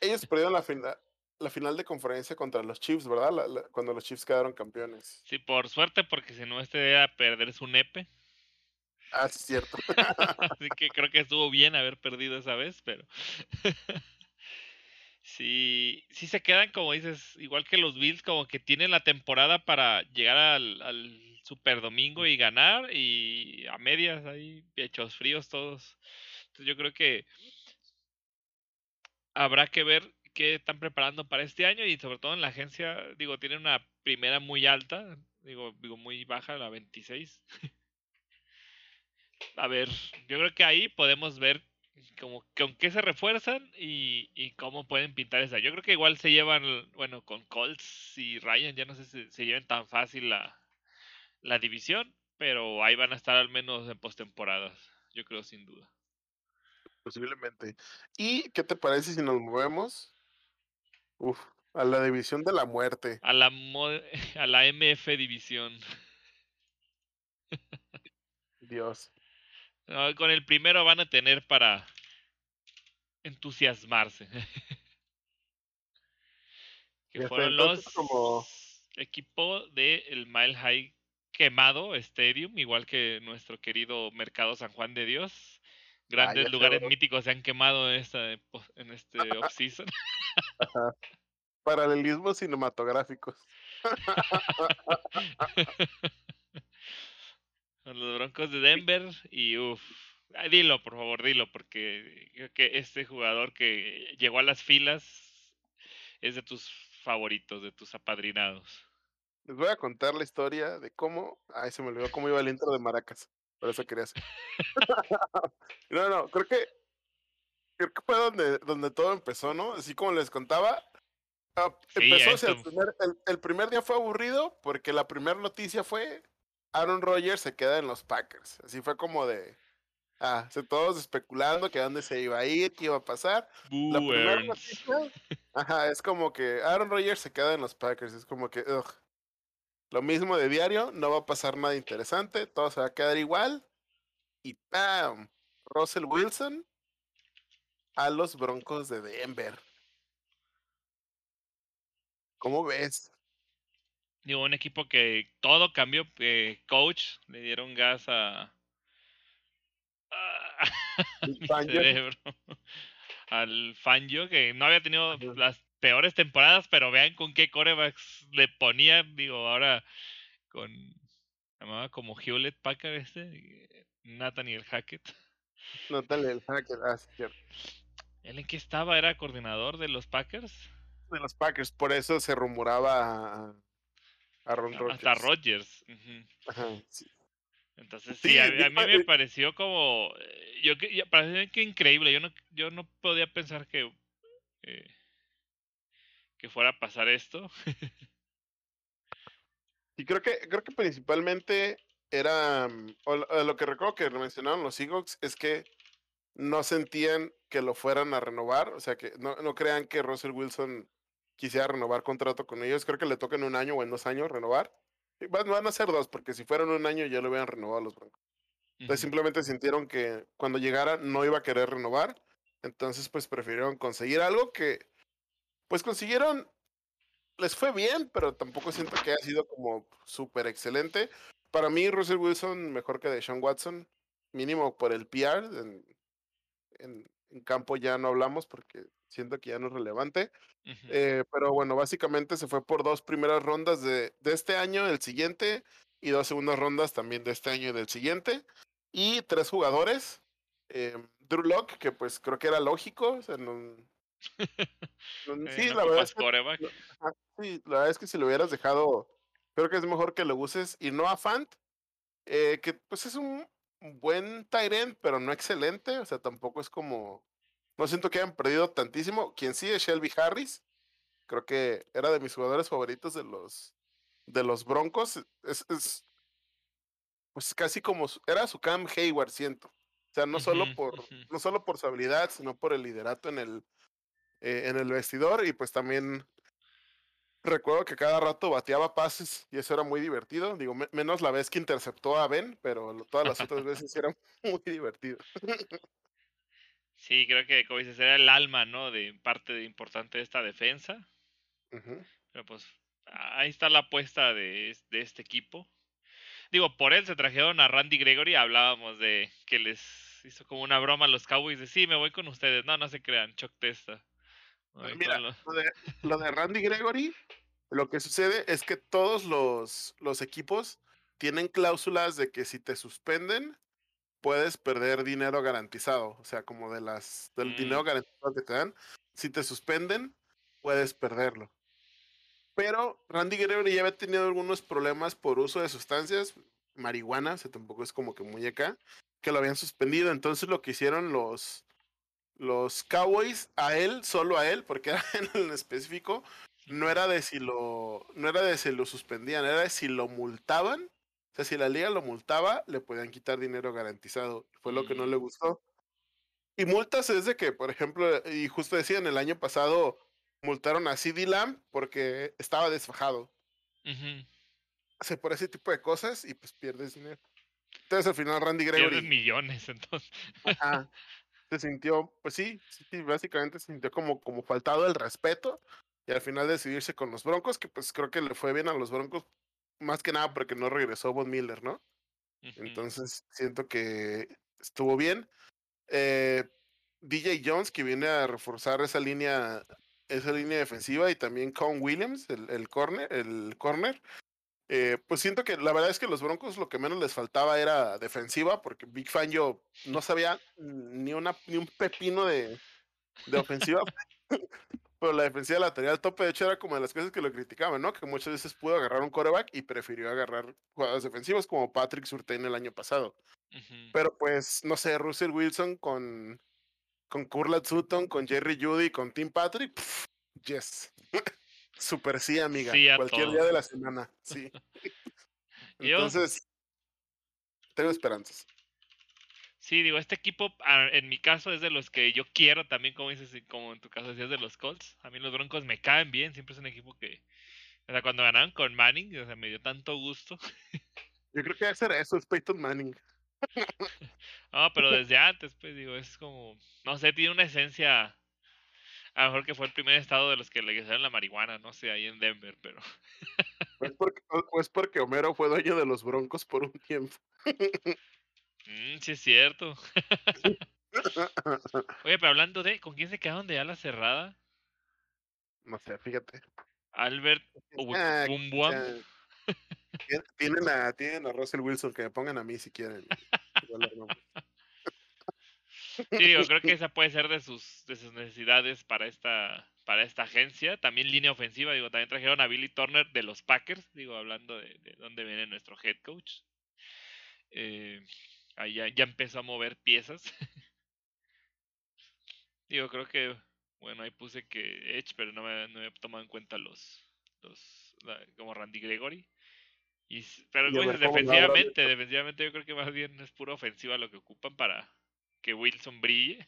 Speaker 1: Ellos perdieron la final, la final de conferencia contra los Chiefs, ¿verdad? cuando los Chiefs quedaron campeones.
Speaker 2: Sí, por suerte, porque si no, este era perder su nepe.
Speaker 1: Ah, es cierto.
Speaker 2: Así que creo que estuvo bien haber perdido esa vez, pero. sí, sí se quedan, como dices, igual que los Bills, como que tienen la temporada para llegar al, al Super Domingo y ganar, y a medias ahí, hechos fríos todos. Entonces yo creo que habrá que ver qué están preparando para este año y sobre todo en la agencia, digo, tienen una primera muy alta, digo, digo muy baja, la 26. A ver, yo creo que ahí podemos ver como con qué se refuerzan y, y, cómo pueden pintar esa. Yo creo que igual se llevan, bueno, con Colts y Ryan, ya no sé si se lleven tan fácil la, la división, pero ahí van a estar al menos en postemporadas, yo creo sin duda.
Speaker 1: Posiblemente. ¿Y qué te parece si nos movemos? Uf, a la división de la muerte.
Speaker 2: A la, a la MF división.
Speaker 1: Dios.
Speaker 2: Con el primero van a tener para entusiasmarse. que fueron los como... equipo de el Mile High quemado Stadium, igual que nuestro querido Mercado San Juan de Dios. Grandes lugares míticos se han quemado en, esta, en este off-season.
Speaker 1: Paralelismos cinematográficos.
Speaker 2: Con los Broncos de Denver y uff. Dilo, por favor, dilo, porque creo que este jugador que llegó a las filas es de tus favoritos, de tus apadrinados.
Speaker 1: Les voy a contar la historia de cómo. Ay, se me olvidó cómo iba el intro de Maracas. Por eso quería hacer. no, no, creo que. Creo que fue donde, donde todo empezó, ¿no? Así como les contaba. Ah, empezó, el, primer, el, primer día fue aburrido porque la primera noticia fue Aaron Rodgers se queda en los Packers. Así fue como de. Ah, se todos especulando que dónde se iba a ir, qué iba a pasar. la primera noticia. Ajá, es como que Aaron Rodgers se queda en los Packers. Es como que. Ugh, lo mismo de diario, no va a pasar nada interesante, todo se va a quedar igual. Y ¡pam! Russell Wilson a los Broncos de Denver. ¿Cómo ves?
Speaker 2: Digo, un equipo que todo cambió, eh, coach, le dieron gas a... a mi cerebro. Al Fangio, que no había tenido las peores temporadas, pero vean con qué corebacks le ponía, digo, ahora con... llamaba como Hewlett Packard este, Nathaniel Hackett.
Speaker 1: Nathaniel Hackett, ah, cierto.
Speaker 2: ¿Él en qué estaba? ¿Era coordinador de los Packers?
Speaker 1: De los Packers, por eso se rumoraba a, Ron Rodgers.
Speaker 2: Hasta Rodgers. Entonces, sí, a, mí me pareció como. Eh, yo Parece que increíble. Yo no, yo no podía pensar que. Eh, que fuera a pasar esto.
Speaker 1: y creo que, creo que principalmente era. Lo que recuerdo que mencionaron los Seahawks es que no sentían que lo fueran a renovar, o sea, que no, no crean que Russell Wilson quisiera renovar contrato con ellos, creo que le toca en un año o en dos años renovar. Van, van a ser dos, porque si fueran un año ya lo hubieran renovado los Broncos. Entonces simplemente sintieron que cuando llegara no iba a querer renovar, entonces pues prefirieron conseguir algo que pues consiguieron, les fue bien, pero tampoco siento que haya sido como súper excelente. Para mí Russell Wilson mejor que de Sean Watson, mínimo por el PR, en, campo ya no hablamos porque siento que ya no es relevante. Eh, pero bueno, básicamente se fue por dos primeras rondas de, de, este año, el siguiente, y dos segundas rondas también de este año y del siguiente. Y tres jugadores. Eh, Drew Locke, que pues creo que era lógico. O sea, no, sí, la verdad es que, sí, la verdad es que si lo hubieras dejado, creo que es mejor que lo uses. Y no a Fant, eh, que pues es un buen Tyrant, pero no excelente. O sea, tampoco es como. No siento que hayan perdido tantísimo. Quien sí es Shelby Harris. Creo que era de mis jugadores favoritos de los de los Broncos. Es, es pues casi como era su Cam Hayward, siento. O sea, no solo por no solo por su habilidad, sino por el liderato en el eh, en el vestidor y pues también Recuerdo que cada rato bateaba pases y eso era muy divertido. Digo, menos la vez que interceptó a Ben, pero todas las otras veces era muy divertido.
Speaker 2: sí, creo que como dices, era el alma, ¿no? De parte de, importante de esta defensa. Pero pues ahí está la apuesta de, de, este equipo. Digo, por él se trajeron a Randy Gregory. Hablábamos de que les hizo como una broma a los Cowboys de sí, me voy con ustedes. No, no se crean, Choc Testa.
Speaker 1: Mira, lo de, Randy Gregory, lo que sucede es que todos los, los equipos tienen cláusulas de que si te suspenden, puedes perder dinero garantizado. O sea, como de las del dinero mm. garantizado que te dan. Si te suspenden, puedes perderlo. Pero Randy Gregory ya había tenido algunos problemas por uso de sustancias, marihuana, o sea, tampoco es como que muñeca, que lo habían suspendido. Entonces lo que hicieron los, los Cowboys a él, solo a él, porque era en específico, no era de si lo, no era de si lo suspendían, era de si lo multaban. O sea, si la liga lo multaba, le podían quitar dinero garantizado. Fue lo que no le mm. gustó. Y multas es de que, por ejemplo, y justo decían, el año pasado multaron a CD Lamb porque estaba desfajado. O sea, por ese tipo de cosas y pues pierdes dinero. Entonces al final Randy Gregory.
Speaker 2: Pierdes millones, entonces.
Speaker 1: Ajá se sintió, pues sí, sí, básicamente se sintió como, como faltado el respeto y al final decidirse con los Broncos, que pues creo que le fue bien a los Broncos, más que nada porque no regresó Von Miller, ¿no? Entonces siento que estuvo bien. Eh, DJ Jones, que viene a reforzar esa línea, esa línea defensiva, y también Con Williams, el, el corner, el corner, eh, pues siento que la verdad es que los Broncos lo que menos les faltaba era defensiva, porque Big Fan yo no sabía ni, una, ni un pepino de, de ofensiva. pero la defensiva lateral tope, de hecho, era como de las cosas que lo criticaban, ¿no? Que muchas veces pudo agarrar un coreback y prefirió agarrar jugadas defensivas como Patrick Surtain el año pasado. Pero pues, no sé, Russell Wilson con, con Curlat Sutton, con Jerry Judy, con Tim Patrick, yes. Super sí, amiga. Cualquier día de la semana, sí. Entonces, tengo esperanzas.
Speaker 2: Sí, digo, este equipo, ah, en mi caso, es de los que yo quiero también, como dices, como en tu caso decías de los Colts. A mí los Broncos me caen bien, siempre es un equipo que, O sea, cuando ganaron con Manning, o sea, me dio tanto gusto.
Speaker 1: Yo creo que debe ser eso, es Peyton Manning.
Speaker 2: No, pero desde antes, pues digo, es como, no sé, tiene una esencia, a lo mejor que fue el primer estado de los que legalizaron la marihuana, no sé, ahí en Denver, pero...
Speaker 1: O es porque, o es porque Homero fue dueño de los Broncos por un tiempo.
Speaker 2: Mm, sí es cierto. Oye, pero hablando de, ¿con quién se quedaron de ala cerrada?
Speaker 1: No sé, fíjate.
Speaker 2: Albert
Speaker 1: Ah, Tienen a, tienen a Russell Wilson, que me pongan a mí si quieren.
Speaker 2: Sí, digo, creo que esa puede ser de sus, de sus necesidades para esta, para esta agencia. También línea ofensiva, digo, también trajeron a Billy Turner de los Packers, digo, hablando de, de dónde viene nuestro head coach. Eh, ahí ya, ya empezó a mover piezas. digo, creo que, bueno, ahí puse que Edge, pero no me, no me he tomado en cuenta los, los la- como Randy Gregory. Y, pero
Speaker 1: Y
Speaker 2: defensivamente, defensivamente yo creo que más bien es pura ofensiva lo que ocupan para que Wilson brille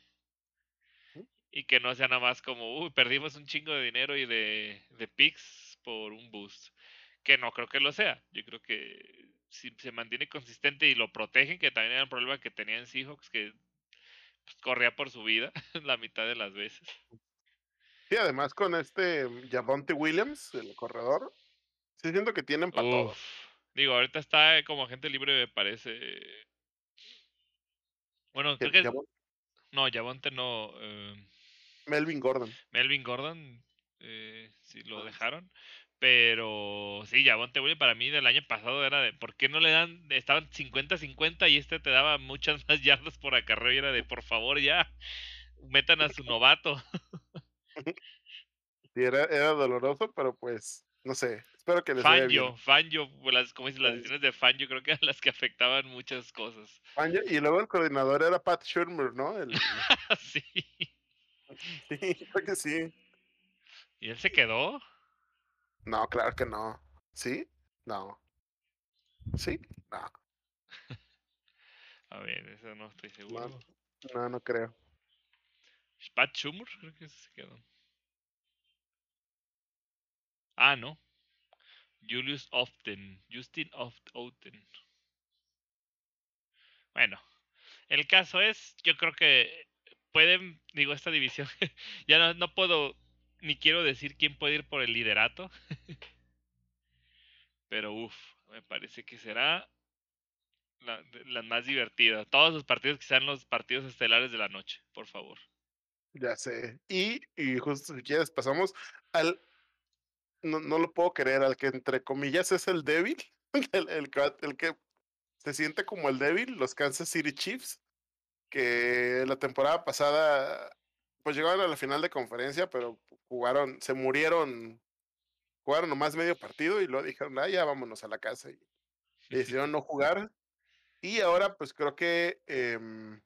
Speaker 1: Ujú.
Speaker 2: y que no sea nada más como, uy, perdimos un chingo de dinero y de, de picks por un boost. Que no creo que lo sea. Yo creo que si se mantiene consistente y lo protegen, que también era un problema que tenía en Seahawks, que pues, corría por su vida la mitad de las veces.
Speaker 1: Sí, además con este Javonte Williams, el corredor, sí siento que tienen para todo.
Speaker 2: Uf. Digo, ahorita está como agente libre, me parece. Bueno, creo que. No, Javonte no. eh,
Speaker 1: Melvin Gordon.
Speaker 2: Melvin Gordon, eh, sí lo
Speaker 1: Ah.
Speaker 2: dejaron. Pero sí, Javonte Williams para mí del año pasado era de ¿por qué no le dan? Estaban 50-50 y este te daba muchas más yardas por acarreo y era de por favor ya, metan a su novato.
Speaker 1: Sí, era, era doloroso, pero pues, no sé. Espero que les.
Speaker 2: Fangio, Fangio, pues, las, como dices, las decisiones de Fangio creo que eran las que afectaban muchas cosas.
Speaker 1: Fangio, Y luego el coordinador era Pat Shermer, ¿no? El-
Speaker 2: sí.
Speaker 1: sí, creo que sí.
Speaker 2: ¿Y él se quedó?
Speaker 1: No, claro que no. ¿Sí? No. ¿Sí? No,
Speaker 2: A ver, eso no estoy seguro.
Speaker 1: no, no creo.
Speaker 2: Pat Schumer, creo que se quedó. Ah, no. Julius Often. Justin Oft Outen. Bueno, el caso es, yo creo que pueden, digo, esta división, ya no, no puedo, ni quiero decir quién puede ir por el liderato. Pero uff, me parece que será la, más divertida. Todos los partidos que sean los partidos estelares de la noche, por favor.
Speaker 1: Ya sé. Y, y justo si quieres, pasamos al. No, no lo puedo creer, al que entre comillas es el débil. El, el, el que se siente como el débil, los Kansas City Chiefs. Que la temporada pasada, pues llegaron a la final de conferencia, pero jugaron, se murieron, jugaron nomás medio partido y luego dijeron, ah, ya vámonos a la casa. Y, y decidieron no jugar. Y ahora, pues creo que em,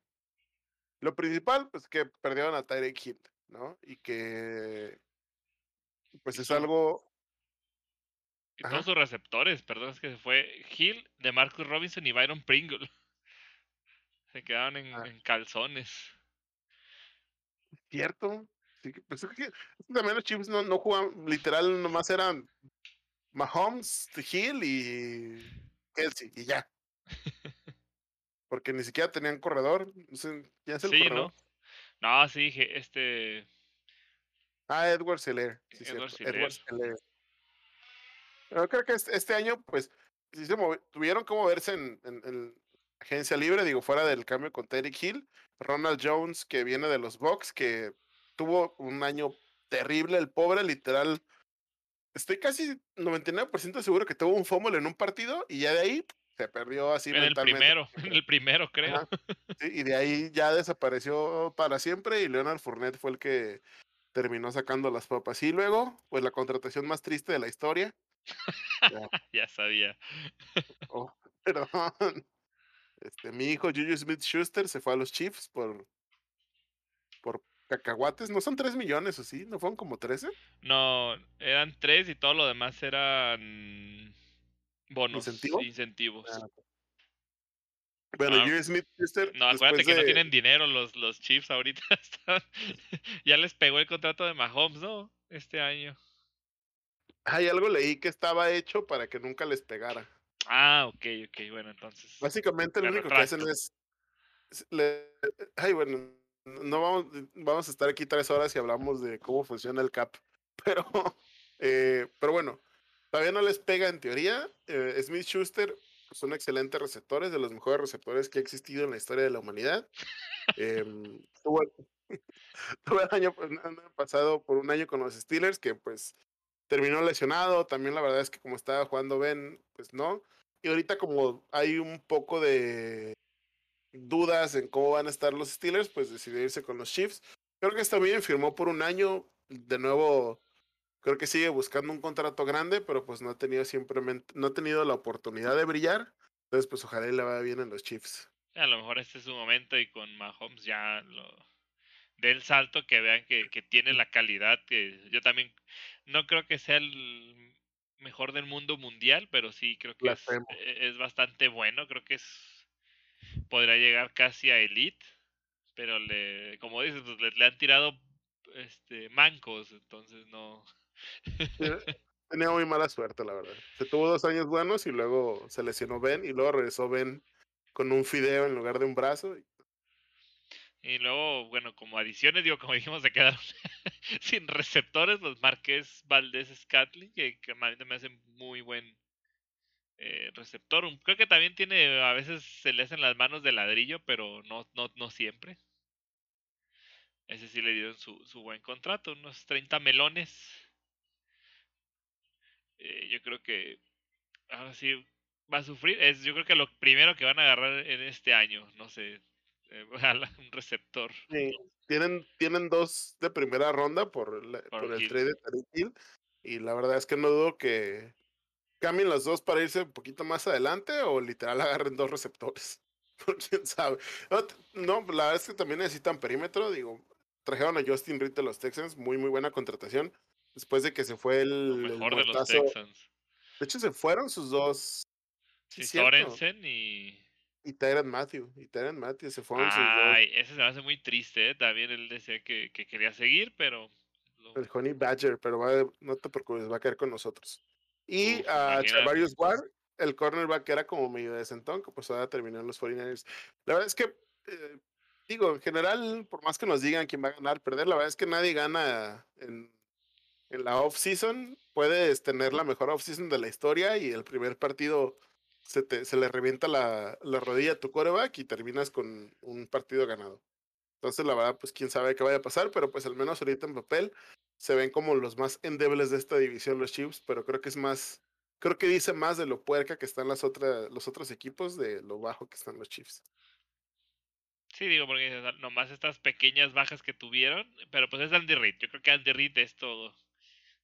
Speaker 1: lo principal, pues que perdieron a Tyreek Hill, ¿no? Y que, pues es algo,
Speaker 2: Y
Speaker 1: Ajá.
Speaker 2: todos sus receptores, perdón, es que se fue Hill, de Marcus Robinson y Byron Pringle. Se quedaron en,
Speaker 1: Ah.
Speaker 2: en calzones.
Speaker 1: Cierto. Sí, pues también los Chiefs no, no jugaban, literal, nomás eran Mahomes, Hill y Kelsey, y ya. Porque ni siquiera tenían corredor. no sé, ¿Ya es el
Speaker 2: Sí,
Speaker 1: corredor?
Speaker 2: ¿no? No, sí, este.
Speaker 1: Ah, Edward Seller. Sí,
Speaker 2: Edward
Speaker 1: Edward
Speaker 2: Seller.
Speaker 1: Yo creo que este, año, pues, sí se tuvieron que moverse en, en- en agencia libre, digo, fuera del cambio con Terry Hill. Ronald Jones, que viene de los Bucks, que tuvo un año terrible, el pobre, literal. Estoy casi 99% seguro que tuvo un fumble en un partido y ya de ahí se perdió así
Speaker 2: en el primero, en el primero, creo.
Speaker 1: Sí, y de ahí ya desapareció para siempre y Leonard Fournette fue el que terminó sacando las papas. Y luego, pues la contratación más triste de la historia.
Speaker 2: ya sabía.
Speaker 1: Oh, perdón. Este, mi hijo Juju Smith Schuster se fue a los Chiefs por, por cacahuates. ¿No son 3 millones o sí? ¿No fueron como 13?
Speaker 2: No, eran tres y todo lo demás eran bonos,
Speaker 1: ¿Incentivo?
Speaker 2: incentivos.
Speaker 1: Ah, Bueno,
Speaker 2: Ah,
Speaker 1: Juju Smith Schuster.
Speaker 2: No, acuérdate que no tienen dinero los, los Chiefs ahorita. están- ya les pegó el contrato de Mahomes, ¿no? Este año.
Speaker 1: Hay algo leí que estaba hecho para que nunca les pegara.
Speaker 2: Ah, ok, ok, bueno, entonces.
Speaker 1: Básicamente lo único que hacen es. ay, bueno, no vamos, vamos a estar aquí tres horas y hablamos de cómo funciona el CAP. Pero, eh, pero bueno, todavía no les pega en teoría. Eh, Smith Schuster son excelentes receptores, de los mejores receptores que ha existido en la historia de la humanidad. eh, tuvo, el año, año pasado por un año con los Steelers, que pues terminó lesionado. También la verdad es que como estaba jugando Ben, pues no. Y ahorita como hay un poco de dudas en cómo van a estar los Steelers, pues decidió irse con los Chiefs. Creo que está bien, firmó por un año. De nuevo, creo que sigue buscando un contrato grande, pero pues no ha tenido simplemente, no ha tenido la oportunidad de brillar. Entonces, pues ojalá le vaya bien en los Chiefs.
Speaker 2: A lo mejor este es su momento y con Mahomes ya lo el salto, que vean que, que tiene la calidad que yo también no creo que sea el mejor del mundo mundial, pero sí creo que es, e, es, bastante bueno, creo que es podría llegar casi a elite, pero le como dices, pues le, han tirado este mancos, entonces no
Speaker 1: Tenía muy mala suerte, la verdad. Se tuvo dos años buenos y luego se lesionó Ben y luego regresó Ben con un fideo en lugar de un brazo. Y
Speaker 2: y luego, bueno, como adiciones, digo, como dijimos, se quedaron sin receptores los Marqués Valdés Scatley, que, que me hace muy buen eh, receptor. Creo que también tiene, a veces se le hacen las manos de ladrillo, pero no, no, no siempre. Ese sí le dieron su, su buen contrato, unos 30 melones. Eh, yo creo que ahora sí va a sufrir. Es, yo creo que lo primero que van a agarrar en este año, no sé, eh, un receptor.
Speaker 1: tienen, tienen dos de primera ronda por, por, el trade de Tariq Y la verdad es que no dudo que cambien los dos para irse un poquito más adelante o literal agarren dos receptores. ¿Quién sabe? No, la verdad es que también necesitan perímetro. Digo, trajeron a Justin Reed de los Texans, muy, muy buena contratación. Después de que se fue el.
Speaker 2: mejor de los Texans.
Speaker 1: De hecho, se fueron sus dos.
Speaker 2: Sí, Sorensen y
Speaker 1: y Tyron Matthew. Y Tyron Matthew se fueron
Speaker 2: Ay, ese se me hace muy triste, ¿eh? También él decía que, que quería seguir, pero...
Speaker 1: El Honey Badger, pero va, no te preocupes, va a quedar con nosotros. Y a Chavarius Ward, el cornerback que era como medio de sentón, que pues ahora terminó en los 49ers. La verdad es que, eh, digo, en general, por más que nos digan quién va a ganar, perder, la verdad es que nadie gana en, en la off-season. Puedes tener la mejor off-season de la historia y el primer partido se, te, se le revienta la, la rodilla a tu coreback y terminas con un partido ganado. Entonces, la verdad, pues quién sabe qué vaya a pasar, pero pues al menos ahorita en papel se ven como los más endebles de esta división los Chiefs, pero creo que es más, creo que dice más de lo puerca que están las otras, los otros equipos de lo bajo que están los Chiefs.
Speaker 2: Sí, digo, porque nomás estas pequeñas bajas que tuvieron, pero pues es Andy Reid. Yo creo que Andy Reid es todo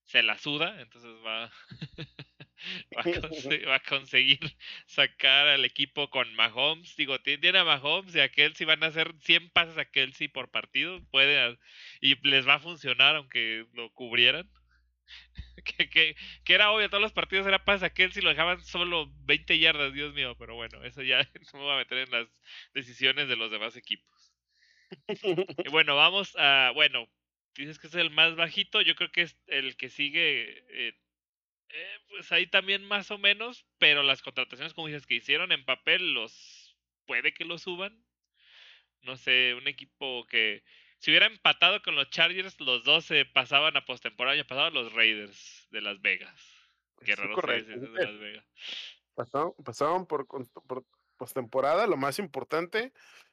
Speaker 2: se la suda, entonces va, va, a conseguir sacar al equipo con Mahomes. Digo, tiene a Mahomes y a Kelsey van a hacer 100 pases a Kelsey por partido, puede, y les va a funcionar aunque lo cubrieran. que, que, que, era obvio, todos los partidos era pases a Kelsey, lo dejaban solo 20 yardas, Dios mío, pero bueno, eso ya no me voy a meter en las decisiones de los demás equipos. Bueno, vamos a, bueno, dices que es el más bajito, yo creo que es el que sigue, eh, eh, pues ahí también más o menos, pero las contrataciones, como dices, que hicieron en papel, los puede que lo suban. No sé, un equipo que si hubiera empatado con los Chargers, los dos se pasaban a postemporada, año pasado los Raiders de Las Vegas. Qué raro es de Las Vegas.
Speaker 1: Pasaban por, por postemporada, lo más importante,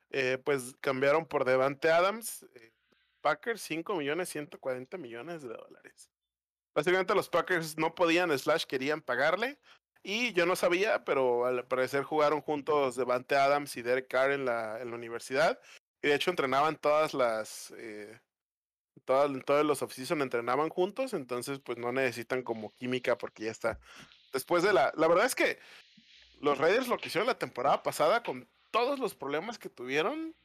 Speaker 1: eh, pues cambiaron por Devante Adams, Packers 5 millones 140 millones de dólares. Básicamente los Packers no podían, slash querían pagarle. Y yo no sabía, pero al parecer jugaron juntos Devante Adams y Derek Carr en la, en la universidad. Y de hecho entrenaban todas las... Eh, todas, todos los off-season entrenaban juntos, entonces pues no necesitan como química porque ya está. Después de la... La verdad es que los Raiders lo que hicieron la temporada pasada con todos los problemas que tuvieron,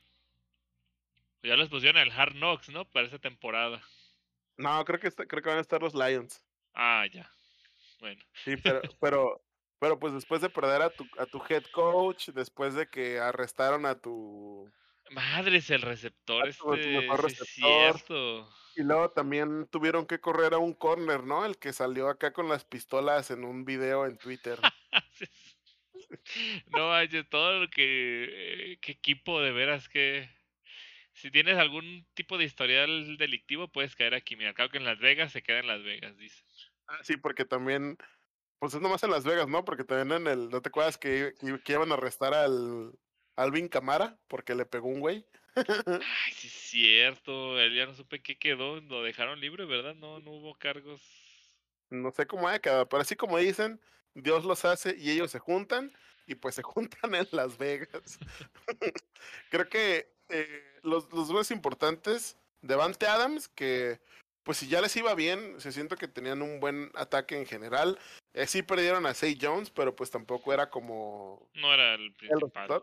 Speaker 2: ya los pusieron el Hard Knocks, ¿no? Para esa temporada.
Speaker 1: No, creo que creo que van a estar los Lions.
Speaker 2: Ah, ya. Bueno.
Speaker 1: Sí, pero, pero, pero pues después de perder a tu, a tu head coach, después de que arrestaron a tu
Speaker 2: Madres, el receptor este, Es cierto.
Speaker 1: Y luego también tuvieron que correr a un corner, ¿no? El que salió acá con las pistolas en un video en Twitter.
Speaker 2: no manches, todo lo que. Eh, qué equipo de veras que. Si tienes algún tipo de historial delictivo, puedes caer aquí. Mira, claro que en Las Vegas se queda en Las Vegas, dice.
Speaker 1: Ah, sí, porque también. Pues es nomás en Las Vegas, ¿no? Porque también en el. ¿No te acuerdas que, que, iban a arrestar al. Alvin Camara? Porque le pegó un güey.
Speaker 2: Ay, sí es cierto. Él ya no supe qué quedó. Lo dejaron libre, ¿verdad? No, no hubo cargos.
Speaker 1: No sé cómo haya quedado, pero así como dicen, Dios los hace y ellos se juntan. Y pues se juntan en Las Vegas. Creo que eh, los, los importantes, Devante Adams, que pues si ya les iba bien, se siento que tenían un buen ataque en general. Eh, sí perdieron a Say Jones, pero pues tampoco era como...
Speaker 2: No era el principal.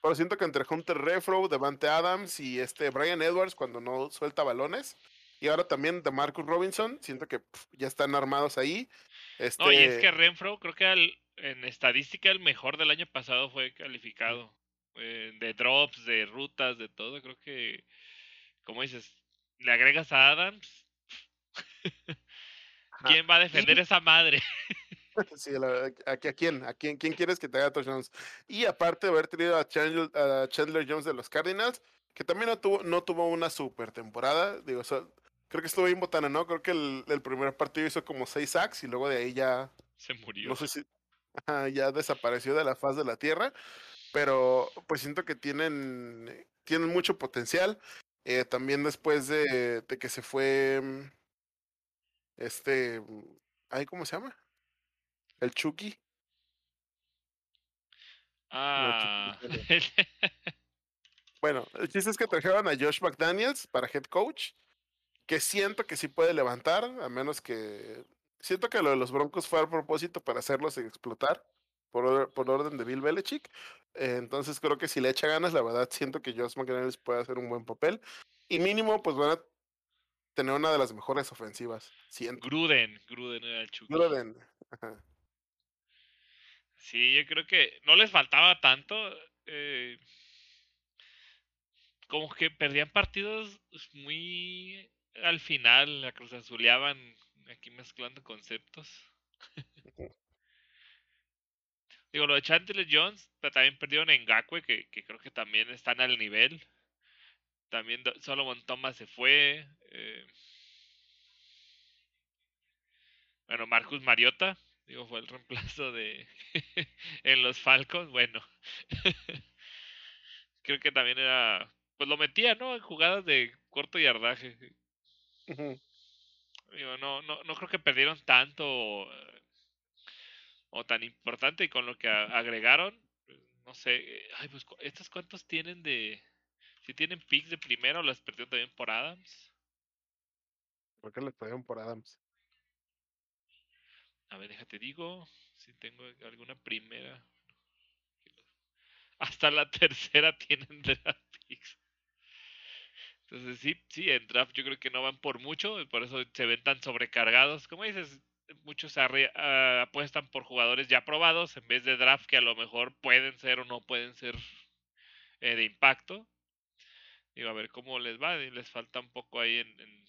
Speaker 1: pero siento que entre Hunter Refro, Devante Adams y este Brian Edwards cuando no suelta balones. Y ahora también de Marcus Robinson, siento que ya están armados ahí. Este...
Speaker 2: No, y es que Renfro, creo que en estadística el mejor del año pasado fue calificado. Eh, de drops, de rutas, de todo. Creo que, como dices, le agregas a Adams. ¿Quién va a defender esa madre?
Speaker 1: Sí, ¿a, quién? ¿A quién, quién quieres que te haga touchdowns? Y aparte de haber tenido a Chandler, Jones de los Cardinals, que también no tuvo, no tuvo una super temporada. Digo, creo que estuvo bien botana, ¿no? Creo que el, el, primer partido hizo como seis sacks y luego de ahí ya.
Speaker 2: Se murió.
Speaker 1: No sé si. ya desapareció de la faz de la tierra pero pues siento que tienen, tienen mucho potencial. Eh, también después de, de, que se fue mm, este, ¿ahí cómo se llama? El Chucky.
Speaker 2: Ah.
Speaker 1: bueno, el chiste es que trajeron a Josh McDaniels para head coach, que siento que sí puede levantar, a menos que siento que lo de los Broncos fue a propósito para hacerlos explotar por, orden de Bill Belichick. Eh, entonces creo que si le echa ganas, la verdad siento que Josh McDaniels puede hacer un buen papel. Y mínimo, pues van a tener una de las mejores ofensivas. Siento.
Speaker 2: Gruden, Gruden era el Chucky.
Speaker 1: Gruden.
Speaker 2: Sí, yo creo que no les faltaba tanto. Eh, como que perdían partidos muy al final, la cruz azuleaban aquí mezclando conceptos. Digo, lo de Chandler Jones, pero también perdieron en Gakwe, que, que, creo que también están al nivel. También Solomon Thomas se fue. Eh. Bueno, Marcus Mariota, digo, fue el reemplazo de en los Falcons. Bueno, creo que también era, pues lo metía, ¿no? En jugadas de corto yardaje. Digo, no, no, no creo que perdieron tanto o tan importante y con lo que agregaron, pues, no sé, ay, pues estos cuántos tienen de, si tienen picks de primero, las perdieron también por Adams.
Speaker 1: ¿Por qué les perdieron por Adams?
Speaker 2: A ver, déjate digo, si tengo alguna primera. Hasta la tercera tienen draft picks. Entonces sí, sí, en draft yo creo que no van por mucho, por eso se ven tan sobrecargados. Como dices, muchos ah, apuestan por jugadores ya probados en vez de draft que a lo mejor pueden ser o no pueden ser eh, de impacto. Digo, a ver cómo les va. Les falta un poco ahí en, en,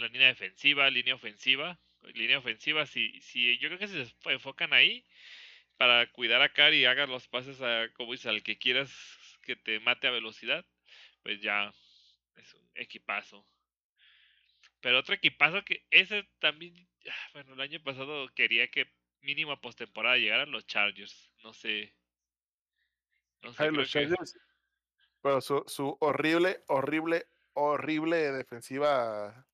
Speaker 2: la línea defensiva, línea ofensiva. Línea ofensiva, si, si yo creo que si se enfocan ahí para cuidar a Cari y hagan los pases a, como dices, al que quieras que te mate a velocidad, pues ya es un equipazo. Pero otro equipazo que ese también, bueno, el año pasado quería que mínimo a postemporada llegaran los Chargers. No sé.
Speaker 1: No sé los Chargers. Pero su, su horrible, horrible, horrible defensiva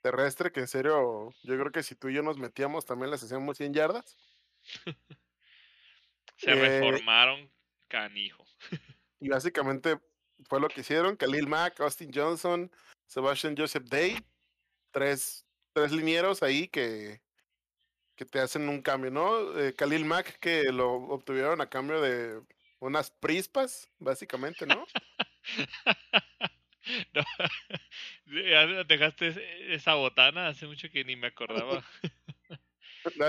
Speaker 1: terrestre, que en serio, yo creo que si tú y yo nos metíamos también les hacíamos 100 yardas.
Speaker 2: Se eh, reformaron canijo.
Speaker 1: y básicamente fue lo que hicieron, Khalil Mack, Austin Johnson, Sebastian Joseph Day tres, tres linieros ahí que, que te hacen un cambio, ¿no? Eh, Khalil Mack que lo obtuvieron a cambio de unas prispas, básicamente, ¿no?
Speaker 2: no, dejaste esa botana hace mucho que ni me acordaba.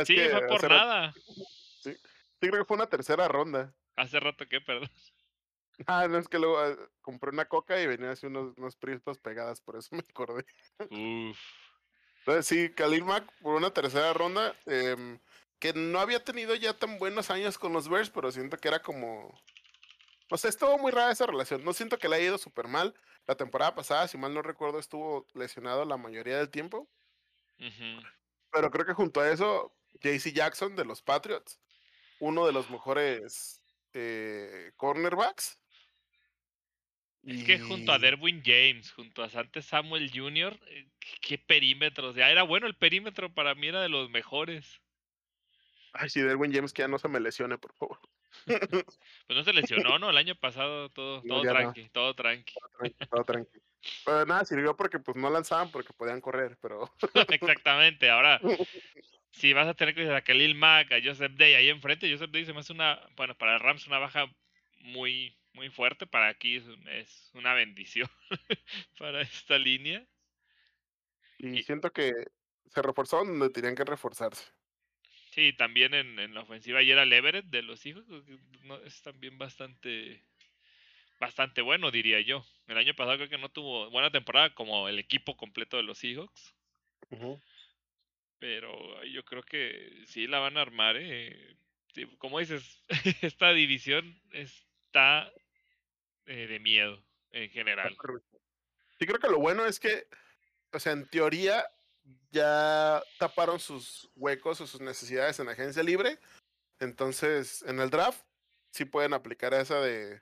Speaker 2: sí, fue por nada.
Speaker 1: sí, sí, creo que fue una tercera ronda.
Speaker 2: Hace rato que, perdón.
Speaker 1: Ah, no, es que luego eh, compré una coca y venía así unos, unos prispas pegadas, por eso me acordé.
Speaker 2: Uf.
Speaker 1: Entonces sí, Khalil Mack por una tercera ronda, em, que no había tenido ya tan buenos años con los Bears, pero siento que era como... O sea, estuvo muy rara esa relación. No siento que le haya ido súper mal. La temporada pasada, si mal no recuerdo, estuvo lesionado la mayoría del tiempo. Pero creo que junto a eso, JC Jackson de los Patriots, uno de los mejores eh, cornerbacks.
Speaker 2: Es que junto a Derwin James, junto a Sante Samuel Jr., eh, qué perímetros. Ya era bueno el perímetro, para mí era de los mejores.
Speaker 1: Ay, sí, Derwin James, que ya no se me lesione, por favor.
Speaker 2: Pues no se lesionó, ¿no? El año pasado todo, todo
Speaker 1: ya no.
Speaker 2: tranqui, todo tranqui.
Speaker 1: Tranqui, todo tranquilo. Pero nada, sirvió porque pues no lanzaban porque podían correr, pero
Speaker 2: Exactamente. Ahora, si vas a tener que a Khalil Mack, a Joseph Day ahí enfrente, Joseph Day se me hace una, bueno, para el Rams una baja muy, muy fuerte. Para aquí es, es una bendición para esta línea.
Speaker 1: y
Speaker 2: Y-
Speaker 1: siento que se reforzaron donde tenían que reforzarse.
Speaker 2: Sí, también en, en la ofensiva ayer el Everett de los hijos no, es también bastante bastante bueno, diría yo. El año pasado creo que no tuvo buena temporada como el equipo completo de los Seahawks, pero yo creo que sí la van a armar. ¿eh? Sí, como dices, esta división está eh, de miedo en general.
Speaker 1: Sí, creo que lo bueno es que, o sea, en teoría ya taparon sus huecos o sus necesidades en agencia libre. Entonces, en el draft, sí pueden aplicar esa de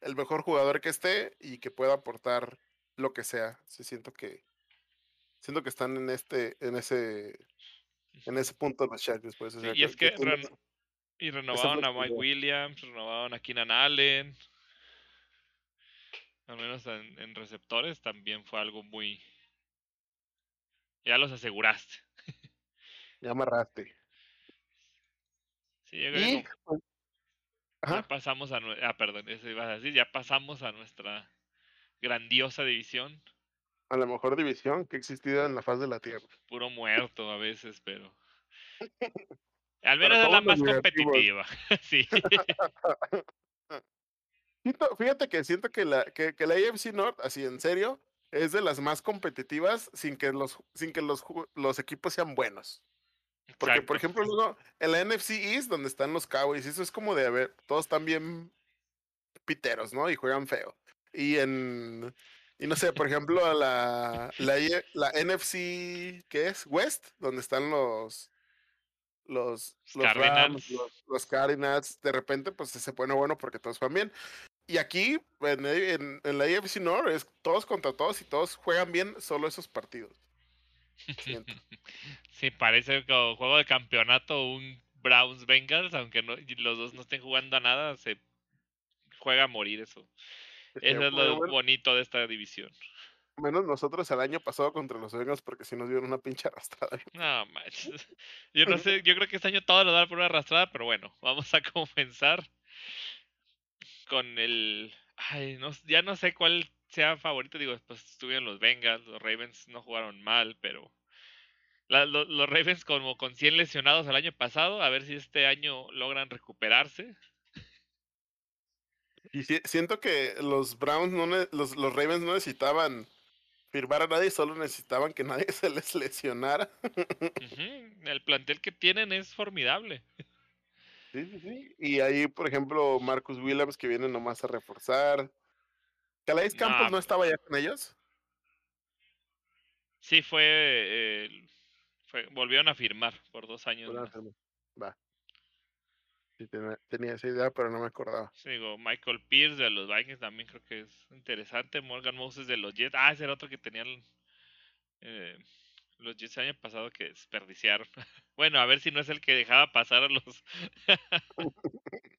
Speaker 1: el mejor jugador que esté y que pueda aportar lo que sea. Sí, siento que siento que están en este, en ese, en ese punto los Chargers, pues. o
Speaker 2: Sí,
Speaker 1: sea,
Speaker 2: y es que y renovaron a Mike. Williams, renovaron a Keenan Allen. Al menos en, en receptores también fue algo muy... Ya los aseguraste.
Speaker 1: ya amarraste.
Speaker 2: Sí, yo creo que
Speaker 1: Y,
Speaker 2: como- ya pasamos a... Ah, perdón, eso ibas a decir. Ya pasamos a nuestra grandiosa división.
Speaker 1: a la mejor división que ha existido en la faz de la tierra.
Speaker 2: Puro muerto a veces, pero... Al menos es la más competitiva. sí.
Speaker 1: Siento- fíjate que siento que la, que, que la AFC North, así en serio, es de las más competitivas sin que los, sin que los, los equipos sean buenos. Porque, por ejemplo, en la NFC East, donde están los Cowboys, eso es como de, a ver, todos están bien piteros, ¿no? Y juegan feo. Y en, y no sé, por ejemplo, a la, la, I- la NFC, ¿qué es? West, donde están los, los, los Rams,
Speaker 2: Cardinals.
Speaker 1: los, los Cardinals, de repente, pues se pone bueno porque todos juegan bien. Y aquí, en, en, en la AFC North, es todos contra todos y todos juegan bien solo esos partidos. Siento.
Speaker 2: Sí, parece como juego de campeonato un Browns Bengals, aunque no, los dos no estén jugando a nada, se juega a morir eso. Eso es lo
Speaker 1: bueno,
Speaker 2: bonito de esta división.
Speaker 1: Menos nosotros el año pasado contra los Bengals porque sí nos dieron una pinche arrastrada.
Speaker 2: No, manches. Yo no sé, yo creo que este año todo lo da por una arrastrada, pero bueno, vamos a comenzar con el. Ay, no, ya no sé cuál sea favorito. Digo, pues estuvieron los Bengals, los Ravens no jugaron mal, pero. la- lo- los Ravens como con 100 lesionados el año pasado, a ver si este año logran recuperarse.
Speaker 1: Y si- siento que los Browns, no los, los Ravens no necesitaban firmar a nadie, solo necesitaban que nadie se les lesionara.
Speaker 2: El plantel que tienen es formidable.
Speaker 1: Sí, sí, sí. Y ahí, por ejemplo, Marcus Williams que viene nomás a reforzar. Calais Campos
Speaker 2: No,
Speaker 1: no estaba ya con ellos.
Speaker 2: Sí, fue, eh, fue. Volvieron a firmar por dos años
Speaker 1: Bueno. Va. Tenía, esa idea, pero no me acordaba.
Speaker 2: Sí, digo, Michael Pierce de los Vikings también creo que es interesante. Morgan Moses de los Jets. Ah, ese era otro que tenían eh, los Jets el año pasado que desperdiciaron. bueno, a ver si no es el que dejaba pasar a los.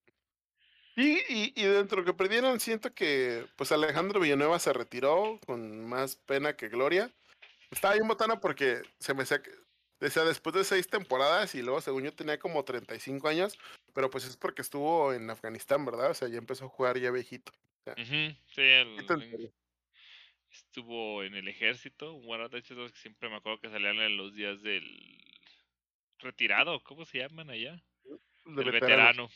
Speaker 1: Sí, y, y dentro de lo que perdieron, siento que pues Alejandro Villanueva se retiró con más pena que gloria. Estaba bien botana porque se me decía después de seis temporadas y luego según yo tenía como 35 años, pero pues es porque estuvo en Afganistán, ¿verdad? O sea, ya empezó a jugar ya viejito.
Speaker 2: Ujú, sí, el- estuvo en el ejército. Bueno, de hecho, que siempre me acuerdo que salían en los días del retirado. ¿Cómo se llaman allá?
Speaker 1: De
Speaker 2: el
Speaker 1: veteranos.
Speaker 2: veterano.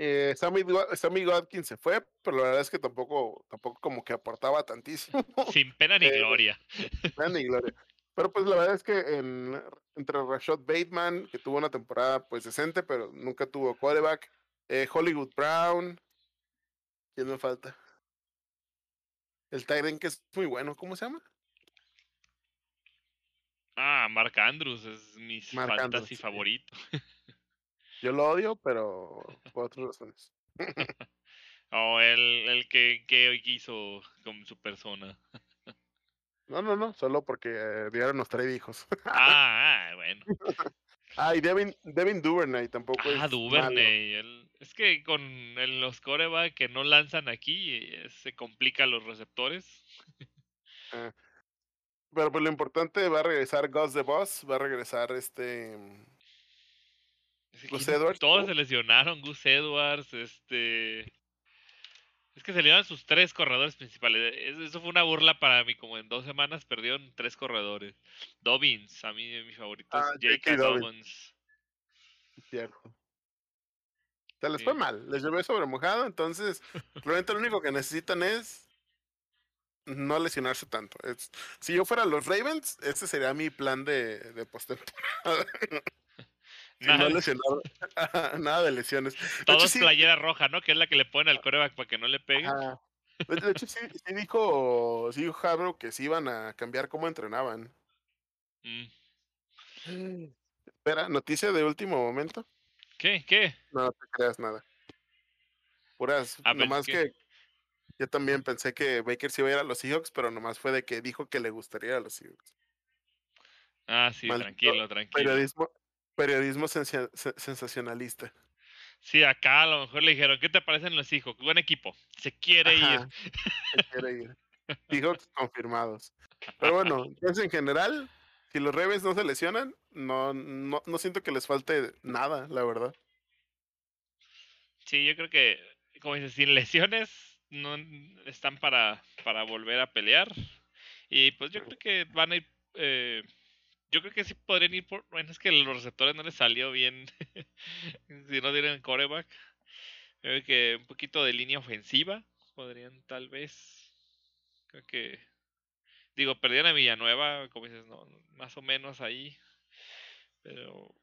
Speaker 1: Eh, Sammy, Sammy Watkins se fue, pero la verdad es que tampoco, tampoco como que aportaba tantísimo.
Speaker 2: Sin pena ni
Speaker 1: Eh,
Speaker 2: gloria.
Speaker 1: Pena y gloria. Pero pues la verdad es que en, entre Rashad Bateman, que tuvo una temporada pues decente, pero nunca tuvo quarterback, eh, Hollywood Brown, ¿quién me falta? El Tyrant que es muy bueno, ¿cómo se llama?
Speaker 2: Ah, Mark Andrews es mi
Speaker 1: Mark
Speaker 2: fantasy
Speaker 1: Andrews, sí.
Speaker 2: favorito.
Speaker 1: Yo lo odio, pero por otras razones.
Speaker 2: O el, el que, que hizo con su persona.
Speaker 1: No, no, no, solo porque eh, Diario nos trae hijos.
Speaker 2: Ah, ah, bueno.
Speaker 1: ah, y Devin, Devin Duvernay tampoco es
Speaker 2: Ah,
Speaker 1: malo.
Speaker 2: Duvernay. el- es que con el- los coreback que no lanzan aquí eh, se complican los receptores.
Speaker 1: Ah. Pero pues lo importante va a regresar Gus the Boss, va a regresar este mm,
Speaker 2: Es que
Speaker 1: Gus Edwards,
Speaker 2: Todos se lesionaron, Gus Edwards, este... Es que se lesionaron sus tres corredores principales. Es- Eso fue una burla para mí, como en dos semanas perdieron tres corredores. Dobbins, a mí mi favorito
Speaker 1: Ah,
Speaker 2: es J.K.
Speaker 1: Dobbins. Cierto. Se les
Speaker 2: Sí.
Speaker 1: fue mal, les llovió sobre mojado, entonces probablemente lo único que necesitan es no lesionarse tanto. Es- si yo fuera los Ravens, ese sería mi plan de, de postemporada. No
Speaker 2: Nada,
Speaker 1: de lesiones. De
Speaker 2: todo
Speaker 1: hecho, sí,
Speaker 2: playera roja, ¿no? Que es la que le ponen al coreback para que no le peguen.
Speaker 1: ajá. De, hecho, sí, sí dijo, sí dijo Harbaugh que sí iban a cambiar cómo entrenaban.
Speaker 2: Mm.
Speaker 1: Espera, noticia de último momento.
Speaker 2: ¿Qué? ¿Qué?
Speaker 1: No, no te creas nada. Puras,
Speaker 2: Ah, pensé
Speaker 1: nomás
Speaker 2: que-
Speaker 1: que... yo también pensé que Baker sí iba a ir a los Seahawks, pero nomás fue de que dijo que le gustaría ir a los Seahawks.
Speaker 2: Ah, sí,
Speaker 1: Maldito
Speaker 2: tranquilo, tranquilo.
Speaker 1: Periodismo, periodismo sensa- se- sensacionalista.
Speaker 2: Sí, acá a lo mejor le dijeron, ¿qué te parecen los hijos? Buen equipo. Se quiere ir.
Speaker 1: Se quiere ir. Seahawks confirmados. Pero bueno, entonces en general, si los Ravens no se lesionan, no, no, no siento que les falte nada, la verdad.
Speaker 2: Sí, yo creo que, como dices, sin lesiones, no están para, para volver a pelear. Y pues yo creo que van a ir. eh, yo creo que sí podrían ir por. Bueno, es que los receptores no les salió bien. si no tienen coreback. Creo que un poquito de línea ofensiva podrían tal vez. Creo que. Digo, perdieron a Villanueva, como dices, no, más o menos ahí. Pero.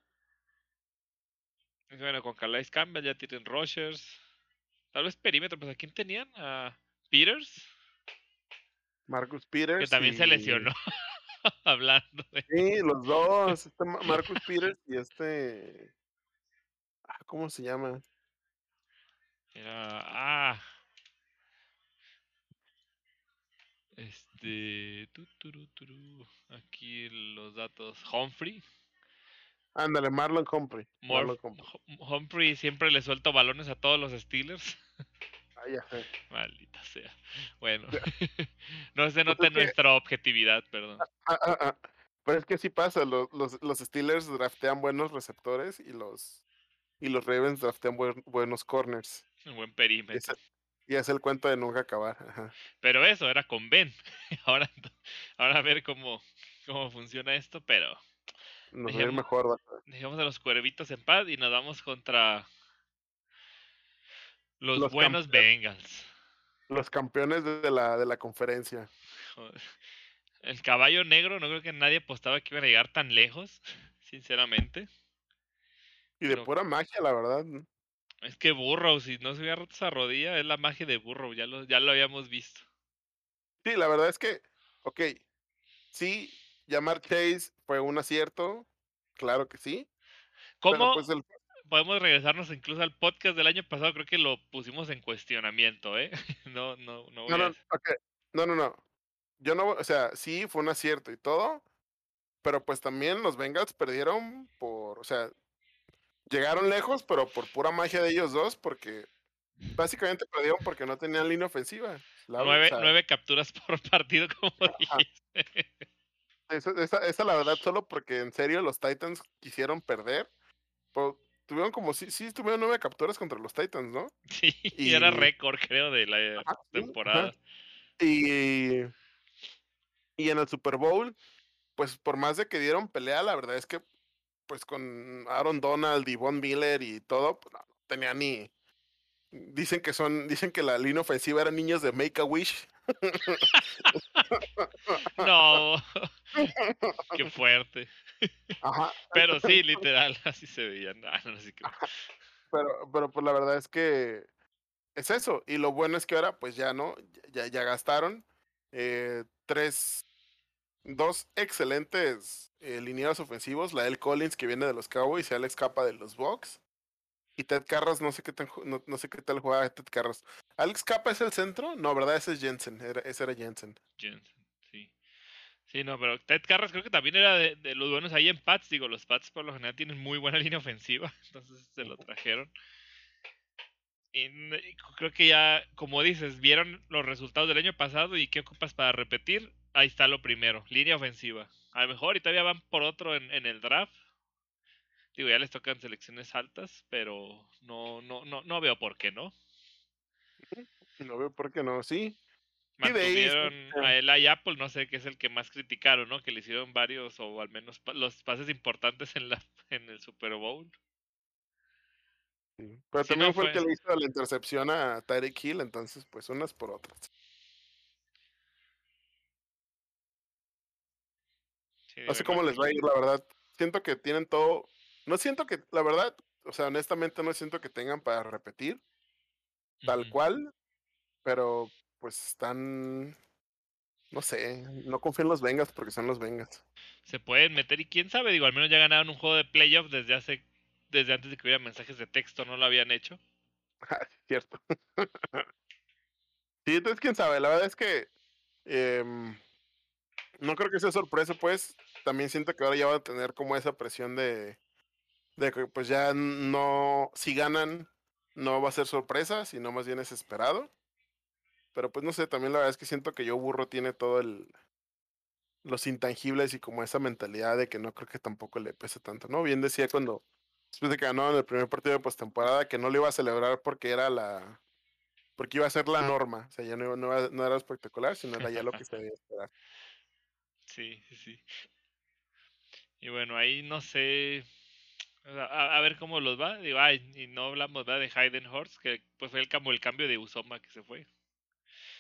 Speaker 2: Bueno, con Calais Campbell ya tienen Rogers. Tal vez perímetro, pues ¿a quién tenían? A Peters,
Speaker 1: Marcus Peters.
Speaker 2: que también se lesionó. Hablando de.
Speaker 1: Sí, los dos. Este Ma- Marcus Peters y este. ah, ¿Cómo se llama?
Speaker 2: Era. Ah. Este. tu, turu, turu, Aquí los datos. Humphrey.
Speaker 1: Ándale, Marlon Humphrey. Marlon Humphrey.
Speaker 2: Hum- Humphrey siempre le suelto balones a todos los Steelers.
Speaker 1: Ah, ya sé.
Speaker 2: Maldita sea. Bueno. no se
Speaker 1: Pues
Speaker 2: nota
Speaker 1: que-
Speaker 2: nuestra objetividad, perdón.
Speaker 1: Ah, ah, ah. Pero es que sí pasa, lo- los, los Steelers draftean buenos receptores y los y los Ravens draftean buen- buenos corners.
Speaker 2: Un buen
Speaker 1: Y es,
Speaker 2: perímetro.
Speaker 1: y es el cuento de nunca acabar. ajá.
Speaker 2: Pero eso era con Ben. ahora, ahora a ver cómo, cómo funciona esto, pero
Speaker 1: Nos
Speaker 2: Dejemos-
Speaker 1: mejor. va-
Speaker 2: dejemos a los cuervitos en paz y nos vamos contra los,
Speaker 1: Los
Speaker 2: buenos. Bengals.
Speaker 1: Los campeones de la, de la conferencia.
Speaker 2: Joder. El caballo negro, no creo que nadie apostaba que iban a llegar tan lejos, sinceramente.
Speaker 1: Y de
Speaker 2: Pero-
Speaker 1: pura magia, la verdad.
Speaker 2: Es que Burrow, si no se hubiera roto esa rodilla, es la magia de Burrow, ya lo, ya lo habíamos visto.
Speaker 1: Sí, la verdad es que, ok, sí, llamar Chase fue un acierto, claro que sí. Pero
Speaker 2: ¿Cómo
Speaker 1: pues el,
Speaker 2: podemos regresarnos incluso al podcast del año pasado? Creo que lo pusimos en cuestionamiento, ¿eh? No, no, no voy
Speaker 1: no, no,
Speaker 2: a...
Speaker 1: no, no, no. Yo no, o sea, sí, fue un acierto y todo, pero pues también los Bengals perdieron por, o sea, llegaron lejos, pero por pura magia de ellos dos, porque básicamente perdieron porque no tenían línea ofensiva. La- o
Speaker 2: Nueve,
Speaker 1: sea,
Speaker 2: nueve capturas por partido, como dijiste.
Speaker 1: Esa, esa, esa la verdad solo porque en serio los Titans quisieron perder. pero tuvieron como, sí, sí, tuvieron nueve capturas contra los Titans, ¿no?
Speaker 2: Sí, y era récord, creo, de la
Speaker 1: Ajá, ajá.
Speaker 2: temporada.
Speaker 1: Y, y en el Super Bowl, pues por más de que dieron pelea, la verdad es que pues con Aaron Donald y Von Miller y todo, pues no, tenía ni, Dicen que son, dicen que la línea ofensiva eran niños de Make a Wish.
Speaker 2: no. Qué fuerte.
Speaker 1: Ajá.
Speaker 2: Pero sí, literal, así se veían. No, no sé qué.
Speaker 1: Pero, pero pues la verdad es que es eso. Y lo bueno es que ahora, pues ya no, ya, ya gastaron eh, tres, dos excelentes eh, lineados ofensivos. La El Collins que viene de los Cowboys y Alex Capa de los Bucks. Y Ted Carras, no sé qué tan, no, no sé qué tal juega Ted Carras. ¿Alex Capa es el centro? No, ¿verdad? Ese es Jensen. Era, ese era Jensen.
Speaker 2: Jensen. Sí, no, pero Ted Carras creo que también era de, los buenos ahí en Pats. Digo, los Pats por lo general tienen muy buena línea ofensiva. Entonces se lo trajeron. Y creo que ya, como dices, vieron los resultados del año pasado y qué ocupas para repetir. Ahí está lo primero, línea ofensiva. A lo mejor y todavía van por otro en, en el draft. Digo, ya les tocan selecciones altas, pero no, no, no, no veo por qué no.
Speaker 1: No veo por qué no, sí.
Speaker 2: Mantuvieron a Eli Apple, no sé, que es el que más criticaron, ¿no? Que le hicieron varios, o al menos los pases importantes en, la, en el Super Bowl.
Speaker 1: Sí. Pero sí, también no fue, fue, el que le hizo la intercepción a Tyreek Hill, entonces, pues unas por otras. Sí, no sé cómo les va a ir, la verdad. Siento que tienen todo. No siento que, la verdad, o sea, honestamente no siento que tengan para repetir tal uh -huh. cual, pero pues están, no sé, no confío en los Vengas porque son los Vengas.
Speaker 2: Se pueden meter y quién sabe, digo, al menos ya ganaron un juego de playoffs desde hace, desde antes de que hubiera mensajes de texto, no lo habían hecho.
Speaker 1: Ah, cierto. sí, entonces quién sabe, la verdad es que eh, no creo que sea sorpresa, pues también siento que ahora ya van a tener como esa presión de, de que pues ya no, si ganan, no va a ser sorpresa, sino más bien es esperado. Pero pues no sé, también la verdad es que siento que yo Burro tiene todo el los intangibles y como esa mentalidad de que no creo que tampoco le pese tanto, ¿no? Bien decía cuando después de que ganó en el primer partido de postemporada que no lo iba a celebrar porque era la porque iba a ser la norma, o sea, ya no, no, no era espectacular, sino era ya lo que se debía esperar.
Speaker 2: Sí, sí, sí. Y bueno, ahí no sé, a, a, ver cómo los va. Digo, ay, y no hablamos ¿verdad? de Hayden Horst, que pues fue el cambio, el cambio de Usoma que se fue.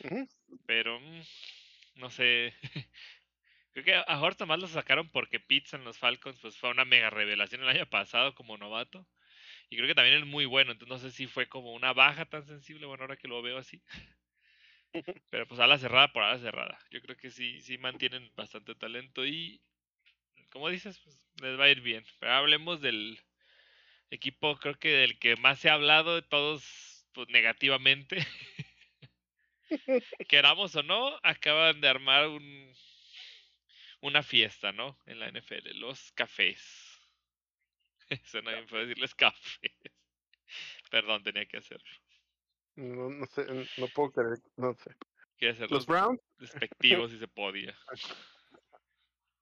Speaker 1: Uh -huh.
Speaker 2: Pero, mm, no sé. Creo que a Horst nomás lo sacaron porque Pizza en los Falcons pues fue una mega revelación el año pasado como novato. Y creo que también es muy bueno. Entonces no sé si fue como una baja tan sensible, bueno, ahora que lo veo así. Pero pues a la cerrada por a la cerrada. Yo creo que sí, sí mantienen bastante talento y como dices, pues les va a ir bien. Pero hablemos del equipo, creo que del que más se ha hablado de todos pues, negativamente. Queramos o no, acaban de armar un una fiesta, ¿no? En la NFL, los cafés. Suena bien fue decirles cafés. Perdón, tenía que hacerlo.
Speaker 1: No, no sé, no puedo creer, no sé.
Speaker 2: Quiere
Speaker 1: los Browns.
Speaker 2: Despectivos si se podía.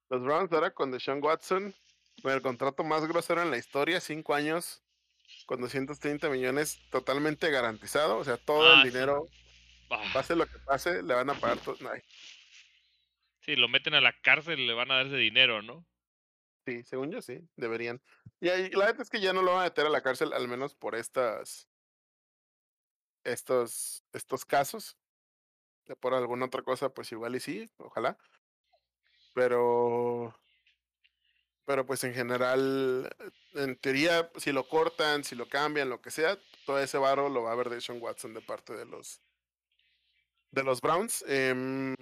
Speaker 1: Los Browns ahora con Deshaun Watson, con el contrato más grosero en la historia, cinco años, con 230 millones totalmente garantizado. O sea, todo ah, el dinero, sí. Ah. pase lo que pase, le van a pagar todo. No,
Speaker 2: Sí, lo meten a la cárcel le van a dar ese dinero, ¿no?
Speaker 1: Sí, según yo sí, deberían. Y ahí, la verdad es que ya no lo van a meter a la cárcel, al menos por estas. Estos, estos casos. Por alguna otra cosa, pues igual y sí, ojalá. Pero. Pero pues en general, en teoría, si lo cortan, si lo cambian, lo que sea, todo ese barro lo va a ver de Sean Watson de parte de los. De los Browns. Eh,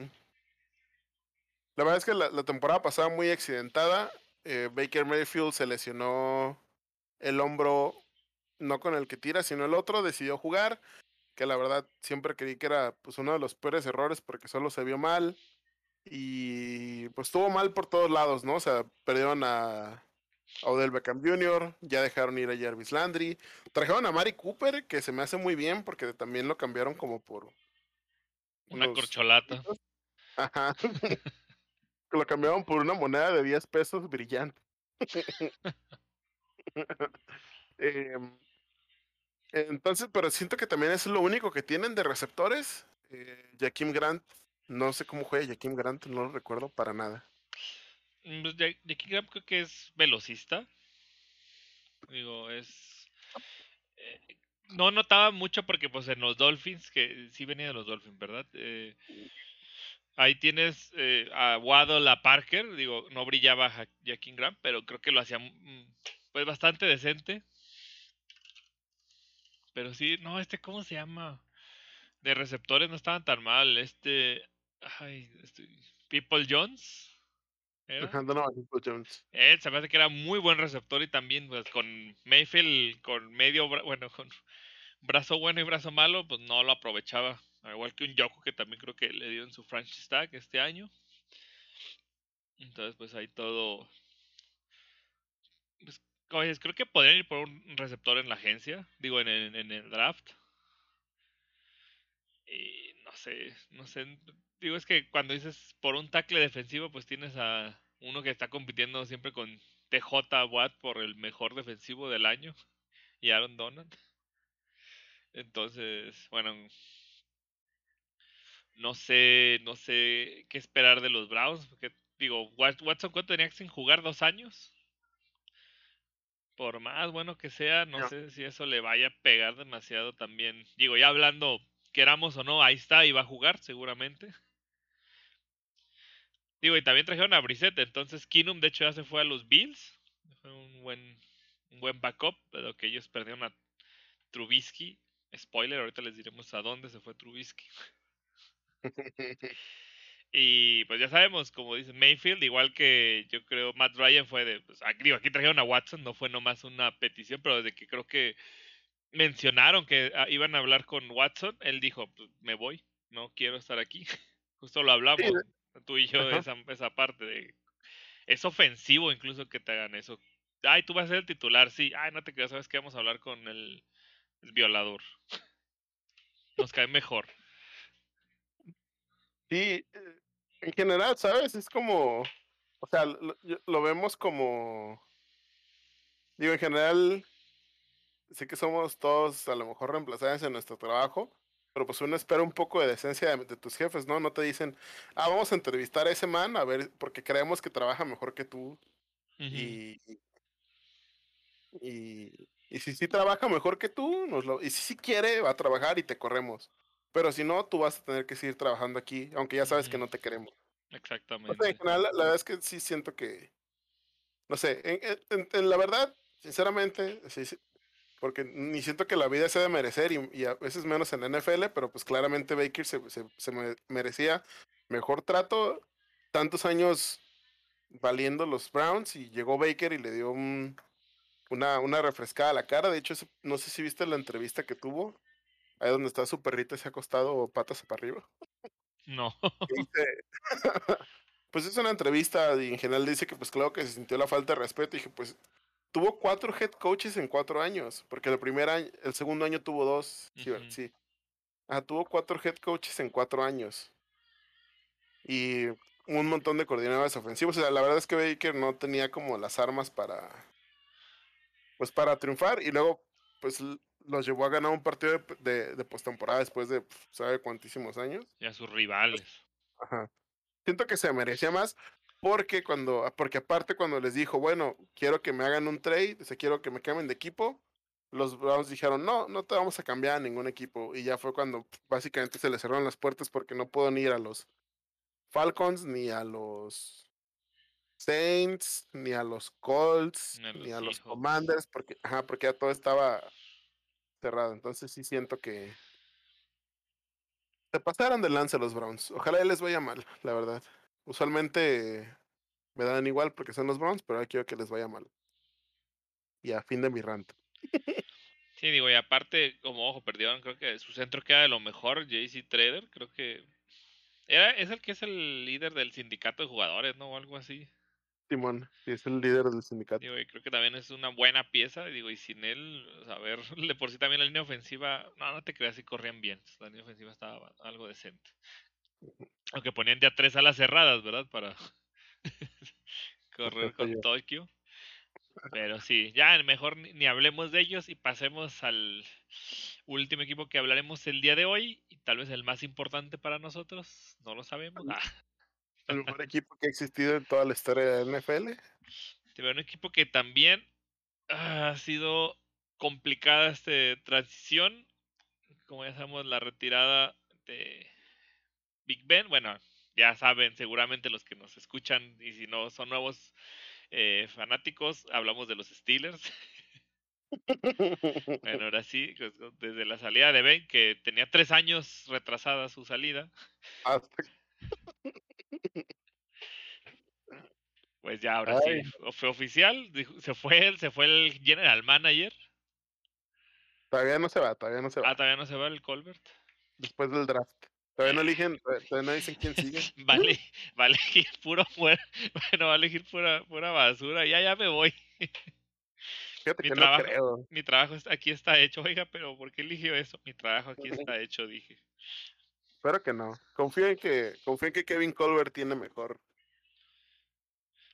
Speaker 1: la verdad es que la, la temporada pasada muy accidentada. Eh, Baker Mayfield se lesionó el hombro, no con el que tira, sino el otro. Decidió jugar, que la verdad siempre creí que era pues, uno de los peores errores porque solo se vio mal. Y pues estuvo mal por todos lados, ¿no? O sea, perdieron a, a Odell Beckham Jr., ya dejaron ir a Jarvis Landry. Trajeron a Mari Cooper, que se me hace muy bien porque también lo cambiaron como por...
Speaker 2: Una corcholata.
Speaker 1: Ajá. lo cambiaron por una moneda de 10 pesos brillante. eh, entonces, pero siento que también es lo único que tienen de receptores. Eh, Jaquim Grant, no sé cómo juega Jaquim Grant, no lo recuerdo para nada.
Speaker 2: Pues Jaquim Grant creo que es velocista. Digo, es. Eh, no notaba mucho porque pues en los Dolphins, que sí venía de los Dolphins, ¿verdad? Eh, ahí tienes eh, a Waddle, a Parker, digo, no brillaba Jack Ingram, pero creo que lo hacía mm, pues bastante decente. Pero sí, no, este, ¿cómo se llama? De receptores no estaban tan mal. Este, ay, este, People Jones.
Speaker 1: People Jones.
Speaker 2: Él se me hace que era muy buen receptor y también pues, con Mayfield, con medio, bueno, con brazo bueno y brazo malo, pues no lo aprovechaba. Al igual que un Yoko que también creo que le dio en su franchise tag este año. Entonces, pues ahí todo. Pues, como creo que podrían ir por un receptor en la agencia. Digo, en el, en el draft. Y no sé, no sé. Digo, es que cuando dices por un tackle defensivo, pues tienes a uno que está compitiendo siempre con TJ Watt por el mejor defensivo del año. Y Aaron Donald. Entonces, bueno, no sé, no sé qué esperar de los Browns. Porque, digo, Watson, ¿cuánto tenía sin jugar? ¿Dos años? Por más bueno que sea, no, sé si eso le vaya a pegar demasiado también. Digo, ya hablando, queramos o no, ahí está y va a jugar seguramente. Digo, y también trajeron a Brissette, entonces Kinum de hecho ya se fue a los Bills. Fue un buen, un buen backup, pero que ellos perdieron a Trubisky. Spoiler, ahorita les diremos a dónde se fue Trubisky. y pues ya sabemos, como dice Mayfield, igual que yo creo Matt Ryan fue de, pues, aquí, aquí trajeron a Watson, no fue nomás una petición, pero desde que creo que mencionaron que ah, iban a hablar con Watson, él dijo, pues me voy, no quiero estar aquí. Justo lo hablamos, tú y yo, de esa, esa parte de... Es ofensivo incluso que te hagan eso. Ay, tú vas a ser el titular, sí. Ay, no te quedas, sabes que vamos a hablar con el el violador. Nos cae mejor.
Speaker 1: Sí, eh, en general, ¿sabes? Es como, o sea, lo, vemos como, digo, en general, sé que somos todos a lo mejor reemplazados en nuestro trabajo, pero pues uno espera un poco de decencia de, tus jefes, ¿no? No te dicen, ah, vamos a entrevistar a ese man, a ver, porque creemos que trabaja mejor que tú. y, y, y si sí trabaja mejor que tú, nos lo, y si sí quiere, va a trabajar y te corremos. Pero si no, tú vas a tener que seguir trabajando aquí, aunque ya sabes que no te queremos.
Speaker 2: Exactamente.
Speaker 1: en general, la, verdad es que sí siento que, no sé, en, la verdad, sinceramente, sí, porque ni siento que la vida sea de merecer y, a veces menos en la NFL, pero pues claramente Baker se, se, se merecía mejor trato, tantos años valiendo los Browns y llegó Baker y le dio un, una, una refrescada a la cara. De hecho, no sé si viste la entrevista que tuvo. Ahí donde está su perrito se ha acostado patas para arriba.
Speaker 2: No.
Speaker 1: pues es una entrevista y en general dice que pues claro que se sintió la falta de respeto. Y dije, pues tuvo cuatro head coaches en cuatro años. Porque el primer año, el segundo año tuvo dos. Sí. Ah, tuvo cuatro head coaches en cuatro años. Y un montón de coordinadores ofensivos. O sea, la verdad es que Baker no tenía como las armas para pues para triunfar y luego pues los llevó a ganar un partido de, de, postemporada después de sabe cuántísimos años.
Speaker 2: Y a sus rivales.
Speaker 1: Ajá. Siento que se merecía más porque cuando porque aparte cuando les dijo, bueno, quiero que me hagan un trade, o quiero que me cambien de equipo, los Browns dijeron, "No, no te vamos a cambiar a ningún equipo." Y ya fue cuando básicamente se les cerraron las puertas porque no puedo ir a los Falcons ni a los Saints, ni a los Colts, ni a los, Commanders, porque, ajá, porque ya todo estaba cerrado. Entonces sí siento que se pasaron de lance los Browns. Ojalá les vaya mal, la verdad. Usualmente me dan igual porque son los Browns, pero ahora quiero que les vaya mal. Y a fin de mi rant.
Speaker 2: Sí, digo, y aparte, como ojo, perdieron, creo que su centro queda de lo mejor, JC Trader, creo que era, es el que es el líder del sindicato de jugadores, ¿no? O algo así.
Speaker 1: Simón, sí, es el líder del sindicato.
Speaker 2: Digo, y creo que también es una buena pieza, digo, y sin él, a ver, de por sí también la línea ofensiva, no, no te creas si corrían bien, la línea ofensiva estaba algo decente. Aunque ponían ya tres alas cerradas, ¿verdad? Para correr con Tokio. Pero sí, ya mejor ni, hablemos de ellos y pasemos al último equipo que hablaremos el día de hoy y tal vez el más importante para nosotros, no lo sabemos. Ah.
Speaker 1: El mejor equipo que ha existido en toda la historia de la NFL.
Speaker 2: un equipo que también ha sido complicada esta transición. Como ya sabemos, la retirada de Big Ben. Bueno, ya saben seguramente los que nos escuchan y si no son nuevos eh, fanáticos, hablamos de los Steelers. bueno, ahora sí, pues, desde la salida de Ben, que tenía tres años retrasada su salida. Pues ya, ahora sí, fue oficial, se fue él, se fue el general manager.
Speaker 1: Todavía no se va, todavía no se va.
Speaker 2: Ah, todavía no se va el Colbert.
Speaker 1: Después del draft. Todavía no eligen, todavía no dicen quién sigue.
Speaker 2: vale, va a elegir puro bueno, va a elegir pura, pura basura. Ya, ya me voy.
Speaker 1: Fíjate mi, que trabajo, no creo.
Speaker 2: mi trabajo aquí está hecho, oiga, pero ¿por qué eligió eso? Mi trabajo aquí está hecho, dije.
Speaker 1: Espero que no. Confío en que, confío en que Kevin Colbert tiene mejor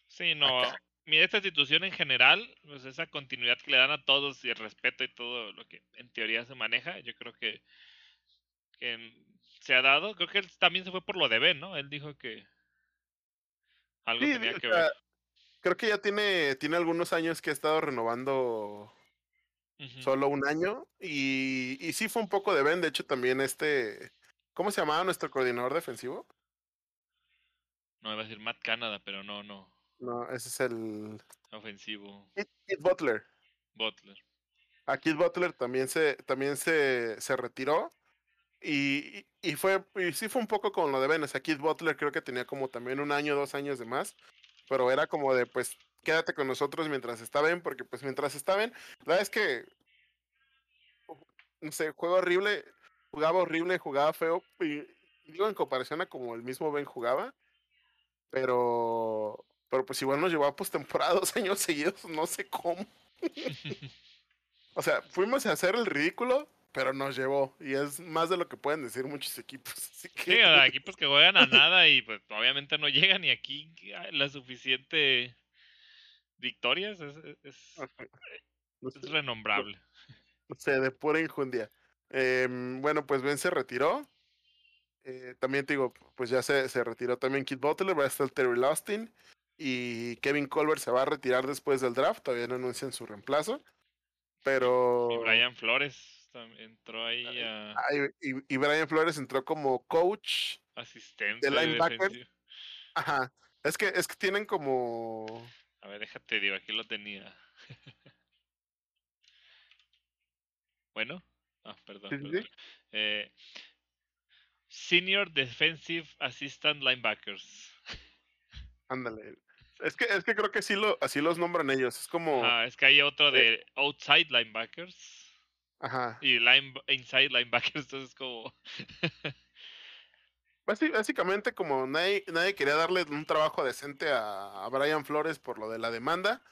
Speaker 2: Sí, no. Mira, esta institución en general, pues esa continuidad que le dan a todos y el respeto y todo lo que en teoría se maneja, yo creo que, se ha dado. Creo que él también se fue por lo de Ben, ¿no? Él dijo que algo tenía que ver.
Speaker 1: Creo que ya tiene, tiene algunos años que ha estado renovando solo un año y, y sí fue un poco de Ben. De hecho, también este, ¿cómo se llamaba nuestro coordinador defensivo?
Speaker 2: No, iba a decir Matt Canada, pero no, no.
Speaker 1: No, ese es el.
Speaker 2: Ofensivo.
Speaker 1: Kid, Butler.
Speaker 2: Butler.
Speaker 1: A Kid Butler también se, también se, se retiró. Y, y, fue, y sí fue un poco con lo de Ben. O sea, Kid Butler creo que tenía como también un año, dos años de más. Pero era como de, pues, quédate con nosotros mientras está Ben, porque pues mientras está Ben, la verdad es que, no sé, juego horrible, jugaba horrible, jugaba feo. Y digo en comparación a como el mismo Ben jugaba. Pero pero pues igual nos llevó a postemporada dos años seguidos, no sé cómo. o sea, fuimos a hacer el ridículo, pero nos llevó. Y es más de lo que pueden decir muchos equipos. Sí,
Speaker 2: equipos que juegan a nada y pues obviamente no llegan y aquí la suficiente victorias es, es, renombrable.
Speaker 1: O sea, de pura injundia. Em, bueno, pues Ben se retiró. Eh, también te digo, pues ya se, se retiró también Kid Butler, va a estar Terry Lastin y Kevin Colbert se va a retirar después del draft, todavía no anuncian su reemplazo. Pero.
Speaker 2: Y Brian Flores entró ahí a.
Speaker 1: y, Brian Flores entró como coach.
Speaker 2: Asistente.
Speaker 1: De linebacker. Ajá. Es que, es que tienen como.
Speaker 2: A ver, déjate, digo, aquí lo tenía. bueno. Ah, perdón. Eh, senior Defensive Assistant Linebackers.
Speaker 1: Ándale. Es que, es que creo que sí lo, así los nombran ellos. Es como.
Speaker 2: Ah, es que hay otro de outside linebackers.
Speaker 1: Ajá.
Speaker 2: Y line, inside linebackers, entonces como.
Speaker 1: Básicamente, como nadie, nadie quería darle un trabajo decente a, Brian Flores por lo de la demanda,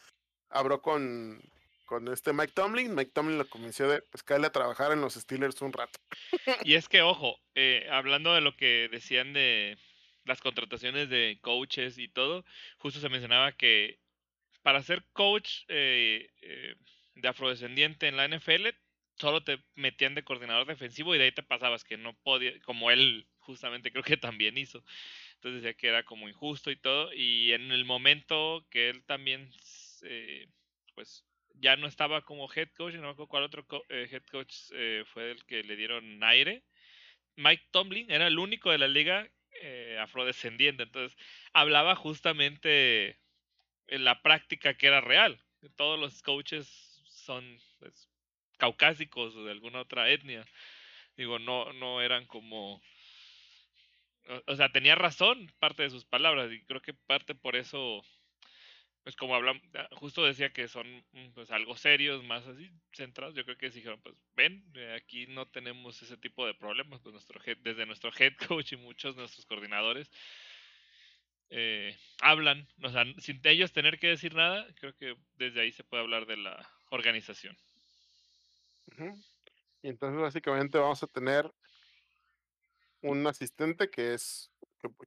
Speaker 1: habló con, con este Mike Tomlin. Mike Tomlin lo convenció de pues caerle a trabajar en los Steelers un rato.
Speaker 2: y es que, ojo, eh, hablando de lo que decían de, las contrataciones de coaches y todo, justo se mencionaba que para ser coach eh, eh, de afrodescendiente en la NFL, solo te metían de coordinador defensivo y de ahí te pasabas que no podía, como él justamente creo que también hizo. Entonces decía que era como injusto y todo. Y en el momento que él también, eh, pues ya no estaba como head coach, no me acuerdo cuál otro head coach fue el que le dieron aire. Mike Tomlin era el único de la liga eh, afrodescendiente. Entonces, hablaba justamente en la práctica que era real. Todos los coaches son pues, caucásicos o de alguna otra etnia. Digo, no, no eran como... O sea, tenía razón parte de sus palabras y creo que parte por eso pues como hablamos, ah, justo decía que son mm, pues algo serios, más así centrados, yo creo que dijeron, pues ven, eh, aquí no tenemos ese tipo de problemas, pues nuestro desde nuestro head coach y muchos de nuestros coordinadores eh, hablan, o sea, sin ellos tener que decir nada, creo que desde ahí se puede hablar de la organización.
Speaker 1: Y entonces básicamente vamos a tener un asistente que es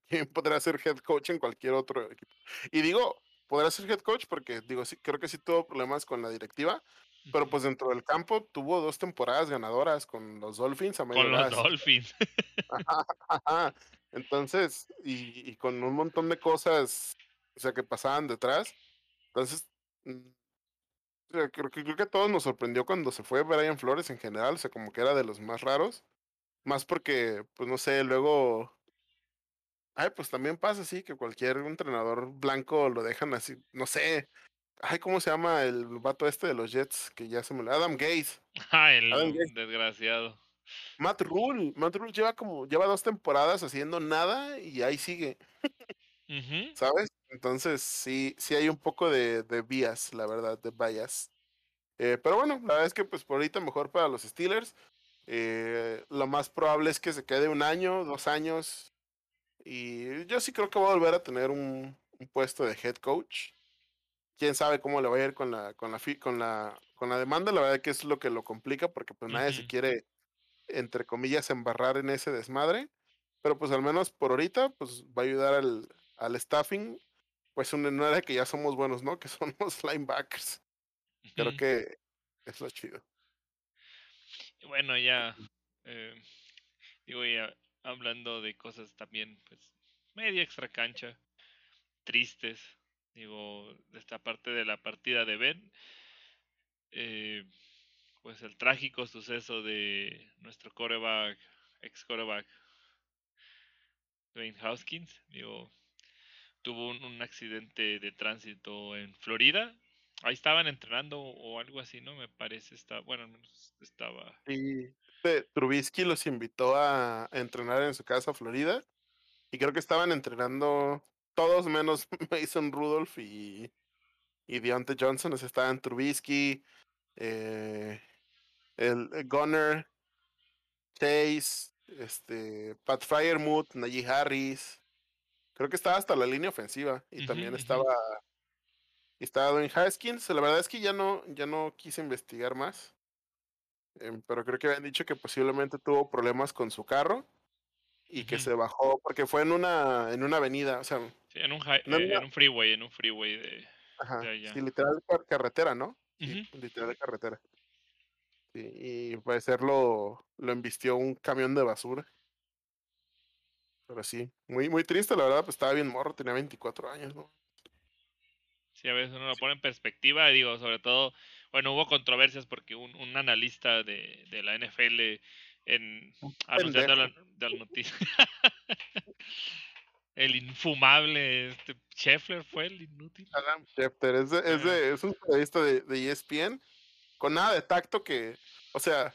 Speaker 1: que podrá ser head coach en cualquier otro equipo. Y digo, podrá ser head coach porque digo, sí, creo que sí tuvo problemas con la directiva, pero pues dentro del campo tuvo dos temporadas ganadoras con los Dolphins
Speaker 2: a Con los Dolphins.
Speaker 1: Entonces, y, con un montón de cosas, o sea, que pasaban detrás. Entonces, mm, creo, que, creo que a todos nos sorprendió cuando se fue Brian Flores en general, o sea, como que era de los más raros. Más porque, pues no sé, luego. Ay, pues también pasa así que cualquier entrenador blanco lo dejan así, no sé. Ay, ¿cómo se llama el vato este de los Jets? Que ya se me. Adam Gaze.
Speaker 2: Ah, el desgraciado.
Speaker 1: Matt Rule. Matt Rule lleva como. Lleva dos temporadas haciendo nada y ahí sigue. ¿Sabes? Entonces sí, sí hay un poco de, de vías, la verdad, de bias. Eh, pero bueno, la verdad es que pues por ahorita mejor para los Steelers. Eh, lo más probable es que se quede un año, dos años. Y yo sí creo que va a volver a tener un, puesto de head coach. Quién sabe cómo le va a ir con la, con la, con la, con la demanda. La verdad que es lo que lo complica porque pues nadie se quiere, entre comillas, embarrar en ese desmadre. Pero pues al menos por ahorita, pues va a ayudar al, al staffing. Pues un, no era que ya somos buenos, ¿no? Que son los linebackers. Creo que es lo chido.
Speaker 2: Bueno, ya, eh, digo, ya hablando de cosas también, pues, media extra cancha, tristes, digo, esta parte de la partida de Ben, eh, pues el trágico suceso de nuestro coreback, ex coreback, Dwayne Houskins, digo, tuvo un, accidente de tránsito en Florida. Ahí estaban entrenando o algo así, ¿no? Me parece, está, bueno, estaba.
Speaker 1: Sí, Trubisky los invitó a entrenar en su casa, Florida. Y creo que estaban entrenando todos menos Mason Rudolph y, y Deontay Johnson. O sea, estaban Trubisky, eh, el, Gunner, Chase, este, Pat Fryermuth, Najee Harris. Creo que estaba hasta la línea ofensiva. Y también estaba. Estaba Dwayne Haskins. La verdad es que ya no, ya no quise investigar más. Em, pero creo que habían dicho que posiblemente tuvo problemas con su carro y que se bajó porque fue en una en una avenida, o sea,
Speaker 2: sí, en un, eh, en un freeway, en un freeway de,
Speaker 1: Ajá, Sí, literal carretera, ¿no? literal carretera. Sí, y parecer lo, lo embistió un camión de basura. Pero sí, muy, muy triste, la verdad, pues estaba bien morro, tenía 24 años, ¿no?
Speaker 2: Sí, a veces uno lo pone en perspectiva, digo, sobre todo bueno, hubo controversias porque un, un analista de, de, la NFL en anunciando la, la noticia. el infumable este Scheffler fue el inútil.
Speaker 1: Adam Schefter, es, de, es, de, es un periodista de, de, ESPN con nada de tacto que, o sea,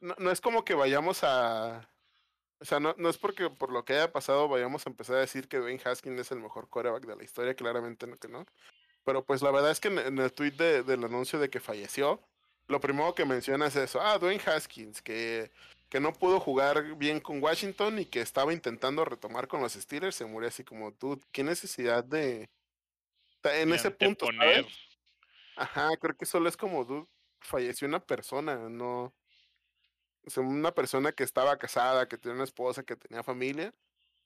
Speaker 1: no, no es como que vayamos a, o sea, no, no es porque por lo que haya pasado vayamos a empezar a decir que Dwayne Haskins es el mejor quarterback de la historia, claramente no que no. Pero pues la verdad es que en, el tweet del anuncio de que falleció, lo primero que menciona es eso. Ah, Dwayne Haskins, que, que no pudo jugar bien con Washington y que estaba intentando retomar con los Steelers, se murió así como tú. ¿Qué necesidad de... En ese punto, Ajá, creo que solo es como, dude, falleció una persona, no... O sea, una persona que estaba casada, que tenía una esposa, que tenía familia.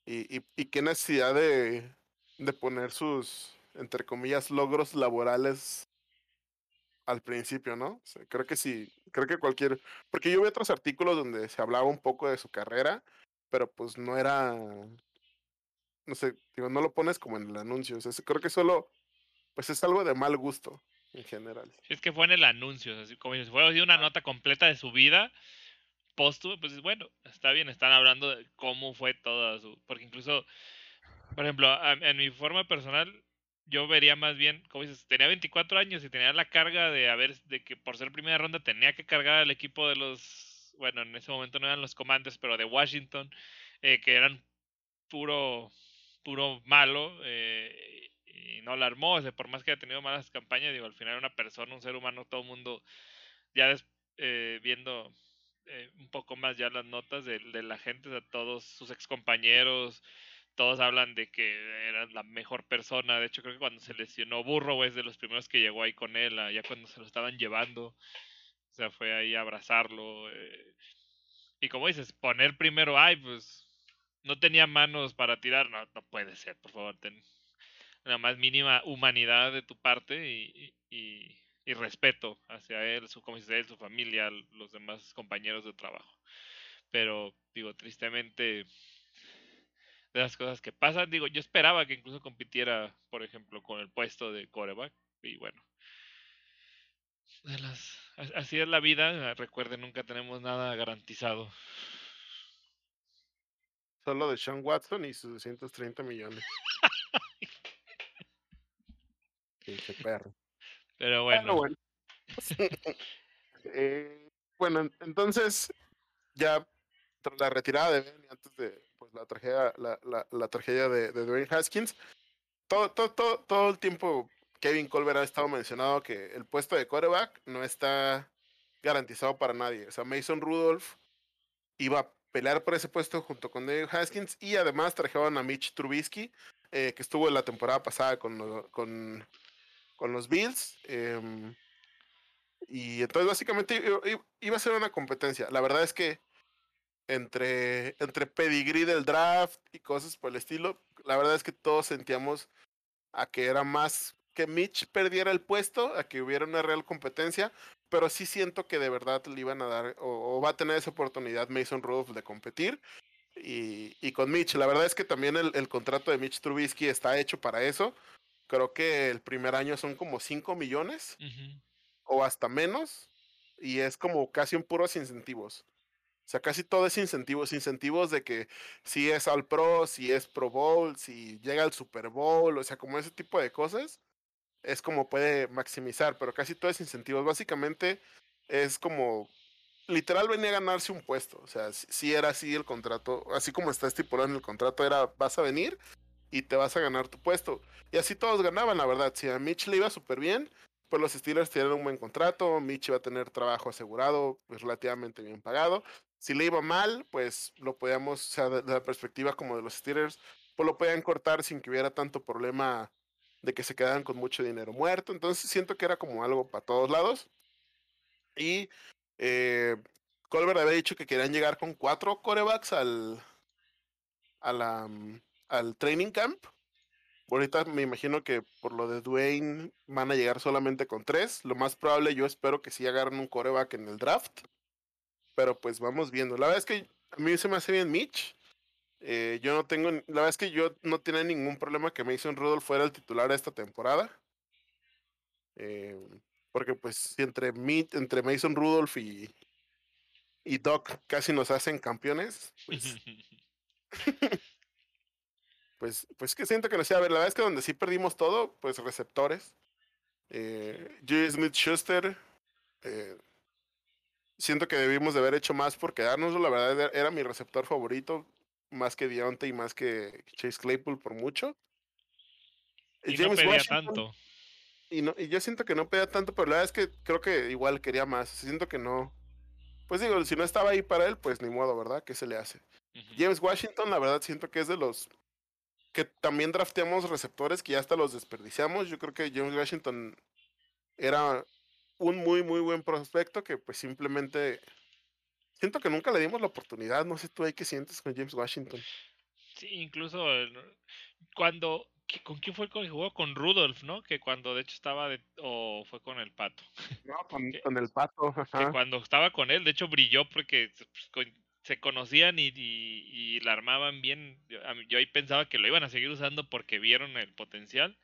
Speaker 1: Y, y, y qué necesidad de, de poner sus, entre comillas, logros laborales al principio, ¿no? creo que sí, creo que cualquier, porque yo vi otros artículos donde se hablaba un poco de su carrera, pero pues no era, no sé, digo, no lo pones como en el anuncio, o sea, creo que solo, pues es algo de mal gusto en general.
Speaker 2: Es que fue en el anuncio, así como si fuera una nota completa de su vida, póstumo, pues bueno, está bien, están hablando de cómo fue toda su, porque incluso, por ejemplo, en mi forma personal, yo vería más bien, como dices, tenía 24 años y tenía la carga de haber, de que por ser primera ronda tenía que cargar al equipo de los, bueno, en ese momento no eran los comandos, pero de Washington, eh, que eran puro, puro malo, eh, y no la armó, o sea, por más que haya tenido malas campañas, digo, al final una persona, un ser humano, todo el mundo, ya eh, viendo un poco más ya las notas de, la gente, de todos sus ex compañeros, todos hablan de que era la mejor persona. De hecho, creo que cuando se lesionó Burro, es de los primeros que llegó ahí con él, ya cuando se lo estaban llevando. O sea, fue ahí a abrazarlo. Eh. Y como dices, poner primero, ay, pues no tenía manos para tirar. No, no puede ser, por favor, ten la más mínima humanidad de tu parte y, y, y respeto hacia él, su, como él, su familia, los demás compañeros de trabajo. Pero, digo, tristemente de las cosas que pasan. Digo, yo esperaba que incluso compitiera, por ejemplo, con el puesto de coreback. Y bueno, de las, a- así es la vida. Recuerden, nunca tenemos nada garantizado.
Speaker 1: Solo de Sean Watson y sus 230 millones. Pinche perro.
Speaker 2: Pero
Speaker 1: Bueno,
Speaker 2: bueno,
Speaker 1: bueno. Eh, bueno, en- entonces, ya tras la retirada de Ben y antes de pues, la tragedia, la, la, la de, de Dwayne Haskins, todo, todo, todo, todo el tiempo Kevin Colbert ha estado mencionado que el puesto de quarterback no está garantizado para nadie. O sea, Mason Rudolph iba a pelear por ese puesto junto con Dwayne Haskins y además trajeron a Mitch Trubisky, eh, que estuvo la temporada pasada con, con, con los Bills. em, y entonces básicamente iba a ser una competencia. La verdad es que entre, entre pedigrí del draft y cosas por el estilo, la verdad es que todos sentíamos a que era más que Mitch perdiera el puesto, a que hubiera una real competencia, pero sí siento que de verdad le iban a dar o, o va a tener esa oportunidad Mason Rudolph de competir. Y, y con Mitch, la verdad es que también el, el contrato de Mitch Trubisky está hecho para eso. Creo que el primer año son como 5 millones o hasta menos, y es como casi un puros incentivos. O sea, casi todo es incentivos, incentivos de que si es al Pro, si es Pro Bowl, si llega al Super Bowl, o sea, como ese tipo de cosas, es como puede maximizar, pero casi todo es incentivos. Básicamente es como, literal venía a ganarse un puesto, o sea, si, era así el contrato, así como está estipulado en el contrato, era vas a venir y te vas a ganar tu puesto. Y así todos ganaban, la verdad. Si a Mitch le iba súper bien, pues los Steelers tienen un buen contrato, Mitch iba a tener trabajo asegurado, pues relativamente bien pagado. Si le iba mal, pues lo podíamos, o sea, la perspectiva como de los Steelers, pues lo podían cortar sin que hubiera tanto problema de que se quedaran con mucho dinero muerto. Entonces siento que era como algo para todos lados. Y eh, Colbert había dicho que querían llegar con cuatro corebacks al, a la, mm, al training camp. Ahorita me imagino que por lo de Dwayne van a llegar solamente con tres. Lo más probable, yo espero que sí agarren un coreback en el draft. Pero pues vamos viendo. La verdad es que a mí se me hace bien Mitch. Eh, yo no tengo, la verdad es que yo no tenía ningún problema que Mason Rudolph fuera el titular esta temporada. Eh, porque pues si entre, Mitch, entre Mason Rudolph y, y Doc casi nos hacen campeones, pues pues, pues que siento que no sé. A ver, la verdad es que donde sí perdimos todo, pues receptores. Eh, J. Smith Schuster. eh, siento que debimos de haber hecho más por quedarnos. La verdad era, mi receptor favorito. Más que Deontay y más que Chase Claypool por mucho.
Speaker 2: Y no
Speaker 1: James
Speaker 2: pedía
Speaker 1: Washington,
Speaker 2: tanto.
Speaker 1: Y, no, y yo siento que no pedía tanto, pero la verdad es que creo que igual quería más. Siento que no. Pues digo, si no estaba ahí para él, pues ni modo, ¿verdad? ¿Qué se le hace? James Washington, la verdad, siento que es de los que también drafteamos receptores que ya hasta los desperdiciamos. Yo creo que James Washington era un muy, muy buen prospecto que pues simplemente siento que nunca le dimos la oportunidad. No sé tú ahí qué sientes con James Washington.
Speaker 2: Sí, incluso cuando ¿qué- ¿con quién fue el que jugó? Con Rudolph, ¿no? Que cuando de hecho estaba de, o fue con el pato.
Speaker 1: No, con,
Speaker 2: Que-
Speaker 1: con el pato.
Speaker 2: Que
Speaker 1: ajá.
Speaker 2: cuando estaba con él, de hecho brilló porque se- pues, conocían y, y, y la armaban bien. Yo, ahí pensaba que lo iban a seguir usando porque vieron el potencial.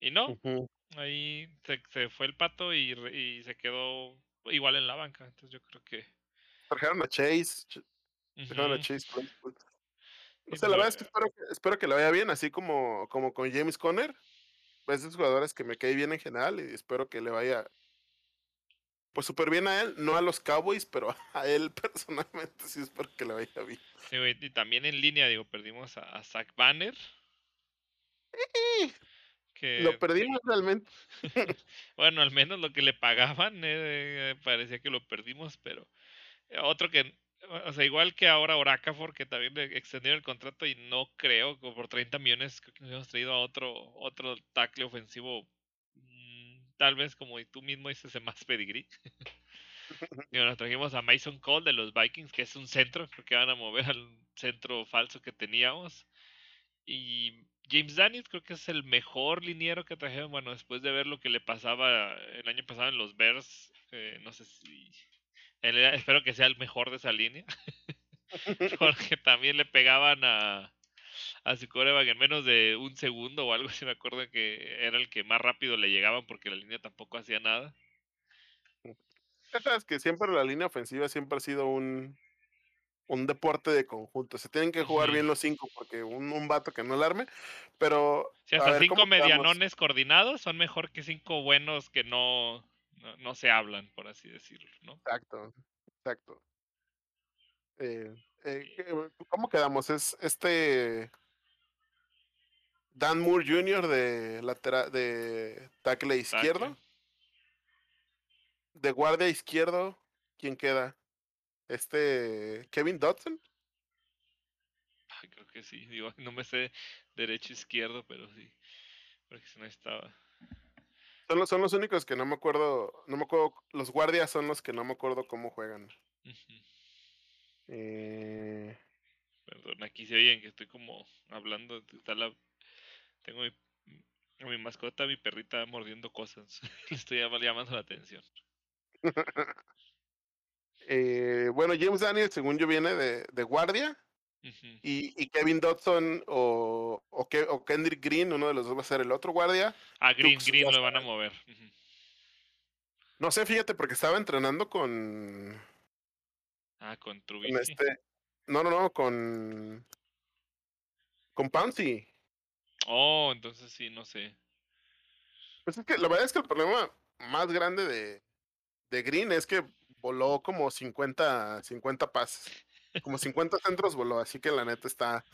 Speaker 2: Y no. Ahí se, se fue el pato y, y se quedó igual en la banca. Entonces yo creo que...
Speaker 1: Trajeron a Chase. ch- Trajeron a Chase O sea, la verdad es que espero, que espero que le vaya bien, así como, como con James Conner. Es de esos jugadores que me cae bien en general y espero que le vaya pues súper bien a él, no a los Cowboys, pero a él personalmente sí espero que le vaya bien.
Speaker 2: sí, güey, y también en línea, digo, perdimos a, a Zach Banner. Que,
Speaker 1: Lo perdimos realmente.
Speaker 2: bueno, al menos lo que le pagaban, eh, parecía que lo perdimos, pero eh, otro que, o sea, igual que ahora Oracafor, que también le extendieron el contrato y no creo que por 30 millones creo que nos hemos traído a otro, otro tackle ofensivo, mm, tal vez como tú mismo dices, de más pedigrí. Y nos trajimos a Mason Cole de los Vikings, que es un centro, creo que van a mover al centro falso que teníamos. Y James Daniels creo que es el mejor liniero que trajeron. Bueno, después de ver lo que le pasaba el año pasado en los Bears, eh, no sé si. espero que sea el mejor de esa línea. Porque también le pegaban a, a su coreback en menos de un segundo o algo así. Me acuerdo que era el que más rápido le llegaban porque la línea tampoco hacía nada.
Speaker 1: Sabes que siempre la línea ofensiva siempre ha sido un, un deporte de conjunto. Se tienen que jugar bien los cinco porque un, un vato que no la arme. Pero,
Speaker 2: Si
Speaker 1: a
Speaker 2: hasta
Speaker 1: ver,
Speaker 2: cinco medianones coordinados son mejor que cinco buenos que no, no, no se hablan, por así decirlo, ¿no?
Speaker 1: Exacto, exacto. Eh, eh, ¿qué- ¿Cómo quedamos? Es este Dan Moore Jr. de lateral de tackle izquierdo.
Speaker 2: Tackle.
Speaker 1: De guardia izquierdo, ¿quién queda? Este Kevin Dodson.
Speaker 2: Creo que sí. Digo, no me sé derecho izquierdo, pero sí. Porque si no estaba.
Speaker 1: Son los, son los únicos que no me acuerdo. No me acuerdo. Los guardias son los que no me acuerdo cómo juegan. Eh,
Speaker 2: Perdón, aquí se oyen que estoy como hablando. Está la... Tengo mi, mi mascota, mi perrita mordiendo cosas. Le estoy llam- llamando la atención.
Speaker 1: eh, bueno, James Daniel, según yo, viene de, de guardia. Y, y Kevin Dodson o, o, Ke- o Kendrick Green, uno de los dos va a ser el otro guardia.
Speaker 2: A Green,
Speaker 1: Dux
Speaker 2: Green
Speaker 1: ya
Speaker 2: lo van a mover.
Speaker 1: No sé, fíjate, porque estaba entrenando con,
Speaker 2: Ah, con
Speaker 1: con
Speaker 2: Trubisky.
Speaker 1: este. No, no, no, con. Con Pouncy.
Speaker 2: Oh, entonces sí, no sé.
Speaker 1: Pues es que la verdad es que el problema más grande de, de Green es que voló como 50, 50 pases. Como 50 centros voló, así que la neta está.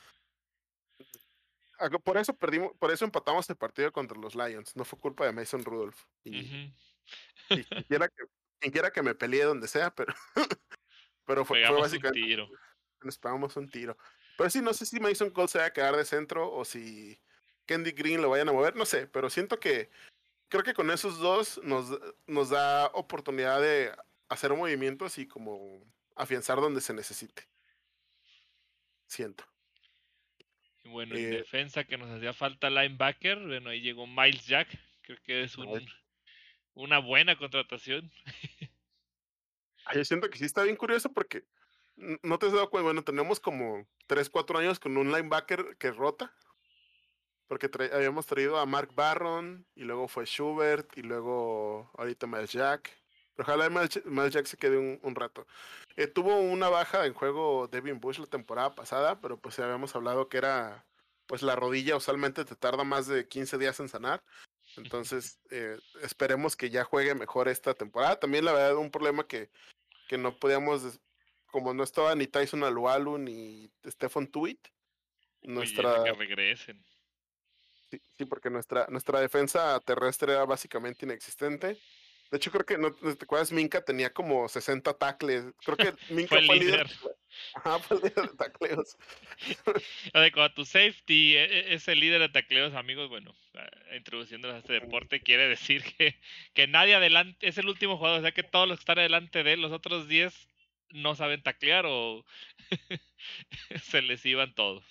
Speaker 1: Por eso perdimos, por eso empatamos el partido contra los Lions. No fue culpa de Mason Rudolph. Y, quien, quiera que, quien quiera que me pelee donde sea, pero, pero fue, fue
Speaker 2: Pegamos un
Speaker 1: básicamente
Speaker 2: tiro.
Speaker 1: nos pegamos un tiro. Pero sí, no sé si Mason Cole se va a quedar de centro o si Candy Green lo vayan a mover, no sé, pero siento que creo que con esos dos nos, nos da oportunidad de hacer movimientos y como afianzar donde se necesite. Siento.
Speaker 2: Y bueno, en
Speaker 1: Eh,
Speaker 2: defensa que nos hacía falta linebacker, bueno, ahí llegó Miles Jack. Creo que es un, una buena contratación.
Speaker 1: Yo siento que sí está bien curioso porque no te has dado cuenta, bueno, tenemos como 3, 4 años con un linebacker que rota. Porque tra- habíamos traído a Mark Barron y luego fue Schubert y luego ahorita Miles Jack. Pero ojalá Miles Jack se quede un, un rato. Eh, tuvo una baja en juego Devin Bush la temporada pasada, pero pues ya habíamos hablado que era, pues la rodilla usualmente te tarda más de 15 días en sanar. Entonces eh, esperemos que ya juegue mejor esta temporada. También la verdad un problema que, que no podíamos, como no estaba ni Tyson Alualu ni Stefan Tuitt,
Speaker 2: Oye,
Speaker 1: nuestra...
Speaker 2: que regresen.
Speaker 1: Sí, sí, porque nuestra, nuestra defensa terrestre era básicamente inexistente. De hecho, creo que, ¿no te acuerdas? Minka tenía como 60 tackles. Creo que Minka
Speaker 2: Fue el
Speaker 1: fue,
Speaker 2: líder.
Speaker 1: líder. Ajá, fue el líder de tacleos.
Speaker 2: O cuando tu safety e- e- es el líder de tacleos, amigos, bueno, ah, introduciéndolos a este deporte, quiere decir que, que nadie adelante, es el último jugador, o sea que todos los que están adelante de él, los otros 10 no saben taclear o se les iban todos.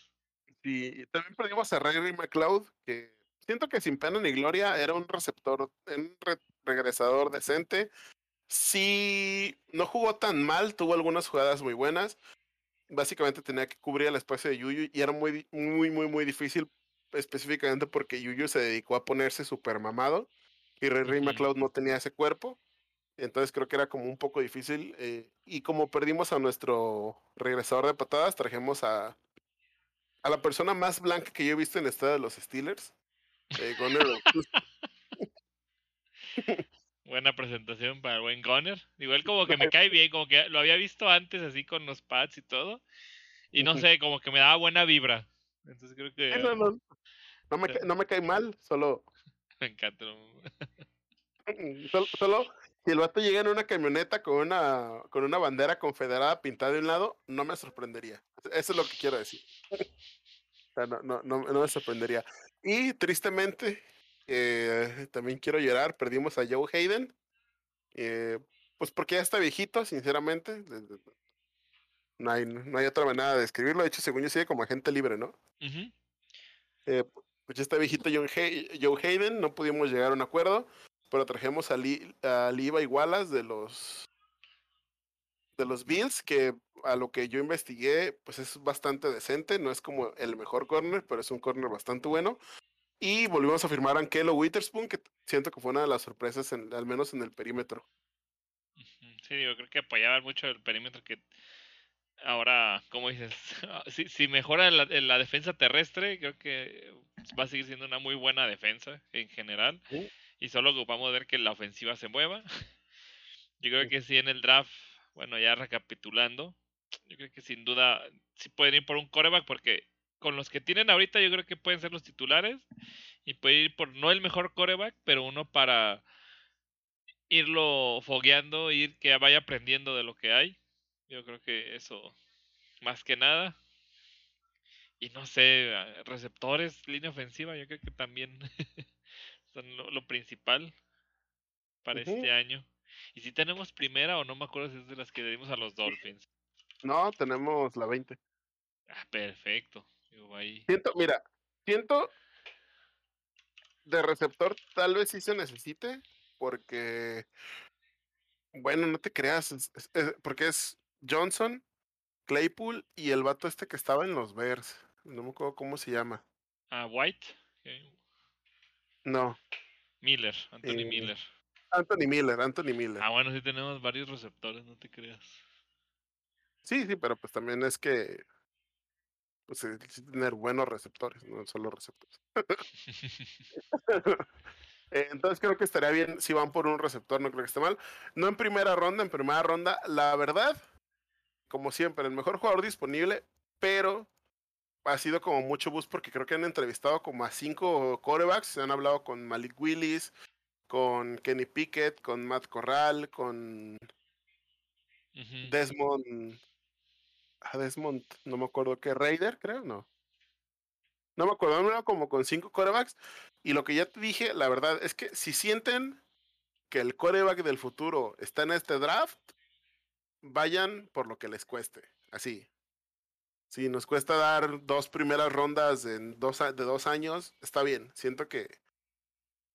Speaker 1: Sí, y también perdimos a Ray McLeod, que siento que sin pena ni gloria era un receptor, un re- regresador decente. Sí, no jugó tan mal, tuvo algunas jugadas muy buenas. Básicamente tenía que cubrir el espacio de Yuyu y era muy, muy, muy, muy difícil, específicamente porque Yuyu se dedicó a ponerse super mamado y Ray Ray
Speaker 2: Ujú.
Speaker 1: McLeod no tenía ese cuerpo. Entonces creo que era como un poco difícil. eh, y como perdimos a nuestro regresador de patadas, trajimos a, a la persona más blanca que yo he visto en el estadio de los Steelers. Eh,
Speaker 2: Buena presentación para el buen Gunner. Igual como que me cae bien, como que lo había visto antes así con los pads y todo. Y no sé, como que me daba buena vibra. Entonces creo que
Speaker 1: Eh, no, no, no me, ca- no me cae mal, solo,
Speaker 2: me encanta.
Speaker 1: solo, solo si el vato llega en una camioneta con una, con una bandera confederada pintada de un lado, no me sorprendería. Eso es lo que quiero decir. O sea, no, no, no, no me sorprendería. Y tristemente, eh, también quiero llorar, perdimos a Joe Hayden. eh, pues porque ya está viejito, sinceramente. No hay, no hay otra manera de describirlo. De hecho, según yo, sigue como agente libre, ¿no? Eh, pues ya está viejito John Hay- Joe Hayden, no pudimos llegar a un acuerdo, pero trajimos a, Lee, a Wallace de los de los Bills, que a lo que yo investigué, pues es bastante decente, no es como el mejor corner, pero es un corner bastante bueno. Y volvimos a firmar a Ankelo Witherspoon, que siento que fue una de las sorpresas, en- al menos en el perímetro.
Speaker 2: Sí, yo creo que apoyaba mucho el perímetro que ahora, como dices, si, si mejora la, la, defensa terrestre, creo que va a seguir siendo una muy buena defensa en general. Y solo ocupamos ver que la ofensiva se mueva. Yo creo que sí en el draft, bueno, ya recapitulando, yo creo que sin duda sí pueden ir por un coreback porque con los que tienen ahorita yo creo que pueden ser los titulares y pueden ir por no el mejor coreback, pero uno para irlo fogueando, ir que vaya aprendiendo de lo que hay. Yo creo que eso, más que nada. Y no sé, receptores, línea ofensiva, yo creo que también son lo, principal para este año. Y si tenemos primera o no me acuerdo si es de las que dimos a los Dolphins.
Speaker 1: No, tenemos la 20.
Speaker 2: Ah, perfecto.
Speaker 1: Siento, mira, siento de receptor tal vez sí se necesite, porque, bueno, no te creas, porque es Johnson, Claypool y el vato este que estaba en los Bears. No me acuerdo cómo se llama.
Speaker 2: Ah, White.
Speaker 1: No.
Speaker 2: Miller, Anthony eh, Miller.
Speaker 1: Anthony Miller, Anthony Miller.
Speaker 2: Ah, bueno, sí tenemos varios receptores, no te creas.
Speaker 1: Sí, sí, pero pues también es que pues tener buenos receptores, no solo receptores. Eh, entonces creo que estaría bien si van por un receptor, no creo que esté mal. No en primera ronda, en primera ronda, la verdad, como siempre, el mejor jugador disponible, pero ha sido como mucho bus porque creo que han entrevistado como a cinco corebacks, se han hablado con Malik Willis, con Kenny Pickett, con Matt Corral, con Desmond a Desmond, no me acuerdo qué, Raider, creo, no. No me acuerdo, me como con cinco corebacks. Y lo que ya te dije, la verdad es que si sienten que el coreback del futuro está en este draft, vayan por lo que les cueste. Así. Si nos cuesta dar dos primeras rondas en dos, de dos años, está bien. Siento que.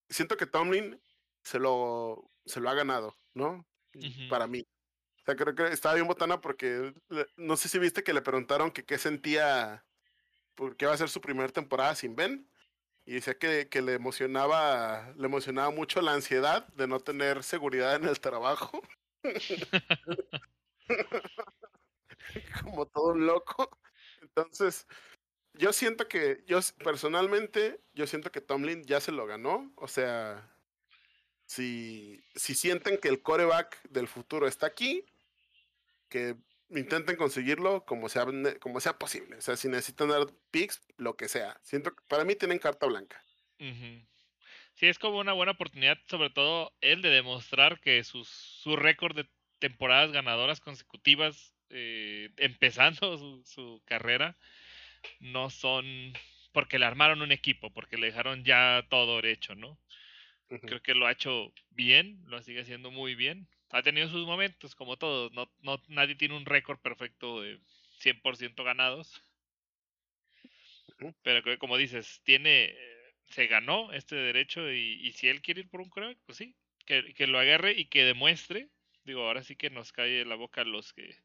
Speaker 1: Siento que Tomlin se lo, se lo ha ganado, ¿no? Para mí sea, creo que estaba bien botana porque no sé si viste que le preguntaron que qué sentía, porque va a ser su primera temporada sin Ben. Y decía que, que le emocionaba, le emocionaba mucho la ansiedad de no tener seguridad en el trabajo. Como todo un loco. Entonces, yo siento que, yo personalmente, yo siento que Tomlin ya se lo ganó. O sea, si, si sienten que el coreback del futuro está aquí, que intenten conseguirlo como sea, como sea posible. O sea, si necesitan dar picks, lo que sea. Siento que para mí tienen carta blanca.
Speaker 2: Sí, es como una buena oportunidad, sobre todo él, de demostrar que sus, su récord de temporadas ganadoras consecutivas, eh, empezando su, su carrera, no son porque le armaron un equipo, porque le dejaron ya todo hecho, ¿no? Creo que lo ha hecho bien, lo sigue haciendo muy bien ha tenido sus momentos, como todos. No, no, nadie tiene un récord perfecto de 100% ganados. Pero que, como dices, tiene, se ganó este derecho y, y si él quiere ir por un coreback, pues sí, que, que, lo agarre y que demuestre. Digo, ahora sí que nos cae la boca los que,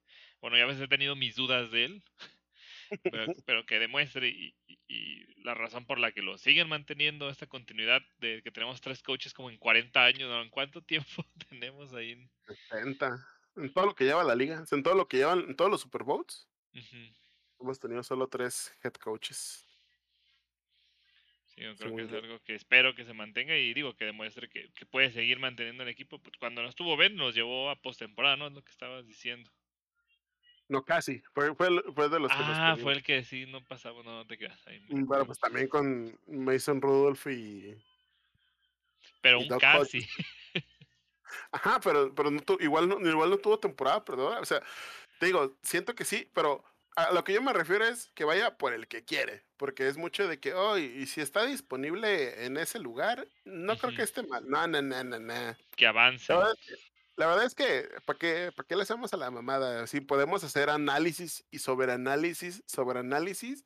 Speaker 2: bueno, ya a veces he tenido mis dudas de él, pero, que demuestre y, la razón por la que lo siguen manteniendo esta continuidad de que tenemos tres coaches como en 40 años, ¿no? ¿En cuánto tiempo tenemos ahí? En...
Speaker 1: 60. En todo lo que lleva la liga, en todo lo que llevan, en todos los Super Bowls. Hemos tenido solo tres head coaches.
Speaker 2: Sí, yo creo que es algo que espero que se mantenga y digo que demuestre que, que puede seguir manteniendo el equipo. Pues cuando no estuvo Ben nos llevó a postemporada, ¿no? Es lo que estabas diciendo.
Speaker 1: No, casi. Fue, fue, fue de los
Speaker 2: que Ah, fue el que sí no pasaba, no, te quedas ahí.
Speaker 1: Mm, bueno, pues también con Mason Rudolph y.
Speaker 2: Pero un casi.
Speaker 1: Ajá, pero, pero no igual, no, igual no tuvo temporada perdón. O sea, te digo, siento que sí, pero a lo que yo me refiero es que vaya por el que quiere, porque es mucho de que, oh, y, si está disponible en ese lugar, no creo que esté mal. No, no, no, no, no.
Speaker 2: Que avance.
Speaker 1: La verdad es que, ¿para qué, ¿para qué le hacemos a la mamada? Sí, podemos hacer análisis y sobre análisis, sobre análisis,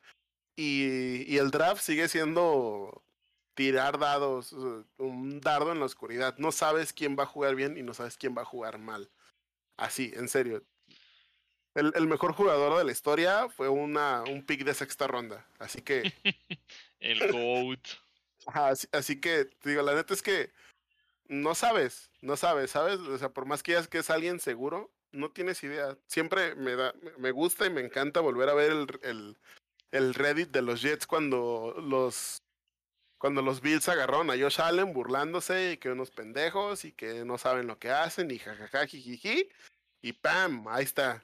Speaker 1: y, y el draft sigue siendo tirar dados, un dardo en la oscuridad. No sabes quién va a jugar bien y no sabes quién va a jugar mal. Así, en serio. El, el mejor jugador de la historia fue una, un pick de sexta ronda. Así que.
Speaker 2: el GOAT.
Speaker 1: así, así, que, digo, la neta es que no sabes, no sabes, ¿sabes? O sea, por más que digas que es alguien seguro, no tienes idea. Siempre me da, me gusta y me encanta volver a ver el, el, el Reddit de los Jets cuando los cuando los Bills agarraron a Josh Allen burlándose y que unos pendejos y que no saben lo que hacen y jajaja jijiji y pam, ahí está.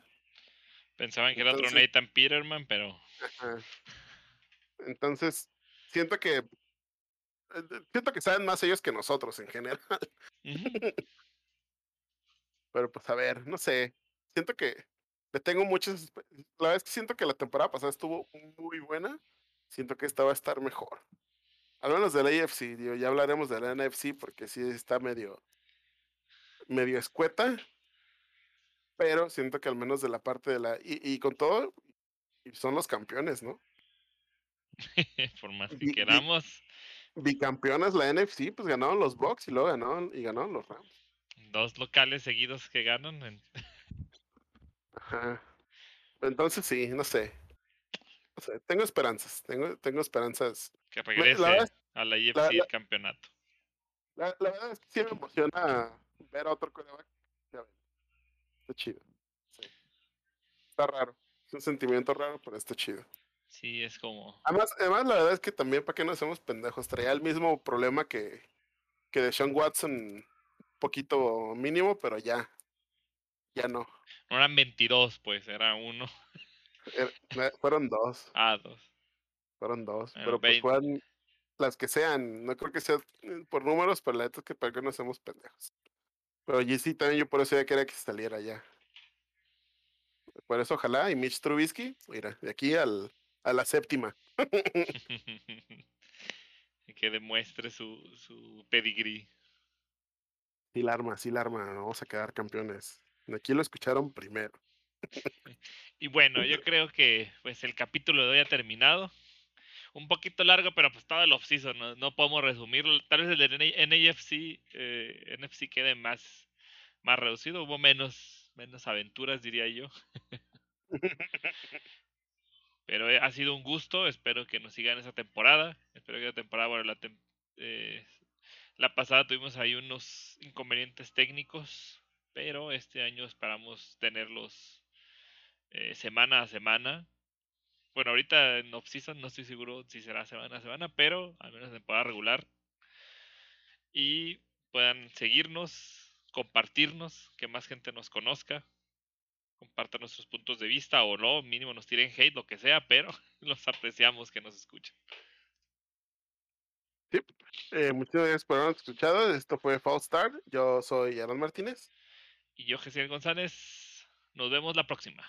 Speaker 2: Pensaban que era otro Nathan Peterman, pero
Speaker 1: entonces siento que siento que saben más ellos que nosotros en general. pero pues a ver, no sé. Siento que le tengo muchas la verdad es que siento que la temporada pasada estuvo muy buena. Siento que esta va a estar mejor. Al menos del AFC, digo, ya hablaremos de la NFC porque sí está medio, medio escueta, pero siento que al menos de la parte de la... Y, con todo, son los campeones, ¿no?
Speaker 2: Por más que queramos.
Speaker 1: Bicampeones la NFC, pues ganaron los Bucks y luego ganaron, y ganaron los Rams.
Speaker 2: Dos locales seguidos que ganan.
Speaker 1: Ajá. Entonces sí, no sé tengo esperanzas, tengo, tengo esperanzas.
Speaker 2: Que regrese a la IFC el campeonato.
Speaker 1: La, verdad es que sí me emociona ver a otro coreback. Está chido. Está raro. Es un sentimiento raro, pero está chido.
Speaker 2: Sí, es como.
Speaker 1: Además, además la verdad es que también, ¿para qué no hacemos pendejos? Traía el mismo problema que, que de Sean Watson, un poquito mínimo, pero ya. Ya no.
Speaker 2: No eran 22, pues, era uno.
Speaker 1: Fueron dos.
Speaker 2: Ah, dos.
Speaker 1: Fueron dos. pero pues fueron las que sean. No creo que sea eh, por números, pero la neta es que para que no hacemos pendejos. Pero sí también yo por eso ya quería que saliera ya. Por eso ojalá. Y Mitch Trubisky, mira, de aquí al, a la séptima.
Speaker 2: que demuestre su, su pedigrí.
Speaker 1: Sí, la arma, sí, la arma. Vamos a quedar campeones. Aquí lo escucharon primero.
Speaker 2: Y bueno, yo creo que pues el capítulo de hoy ha terminado. Un poquito largo, pero pues todo el off-season, ¿no? no podemos resumirlo. Tal vez el de NFC, eh, NFC quede más, más reducido. Hubo menos, menos aventuras, diría yo. pero eh, ha sido un gusto. Espero que nos sigan esa temporada. Espero que la temporada, bueno, la, eh, la pasada tuvimos ahí unos inconvenientes técnicos. Pero este año esperamos tenerlos eh, semana a semana. Bueno, ahorita en off-season no estoy seguro si será semana a semana, pero al menos en temporada regular. Y puedan seguirnos, compartirnos, que más gente nos conozca, compartan nuestros puntos de vista o no, mínimo nos tiren hate, lo que sea, pero los apreciamos que nos escuchen.
Speaker 1: Sí, eh, muchas gracias por habernos escuchado. Esto fue False Start. Yo soy Aaron Martínez.
Speaker 2: Y yo, Jesús González. Nos vemos la próxima.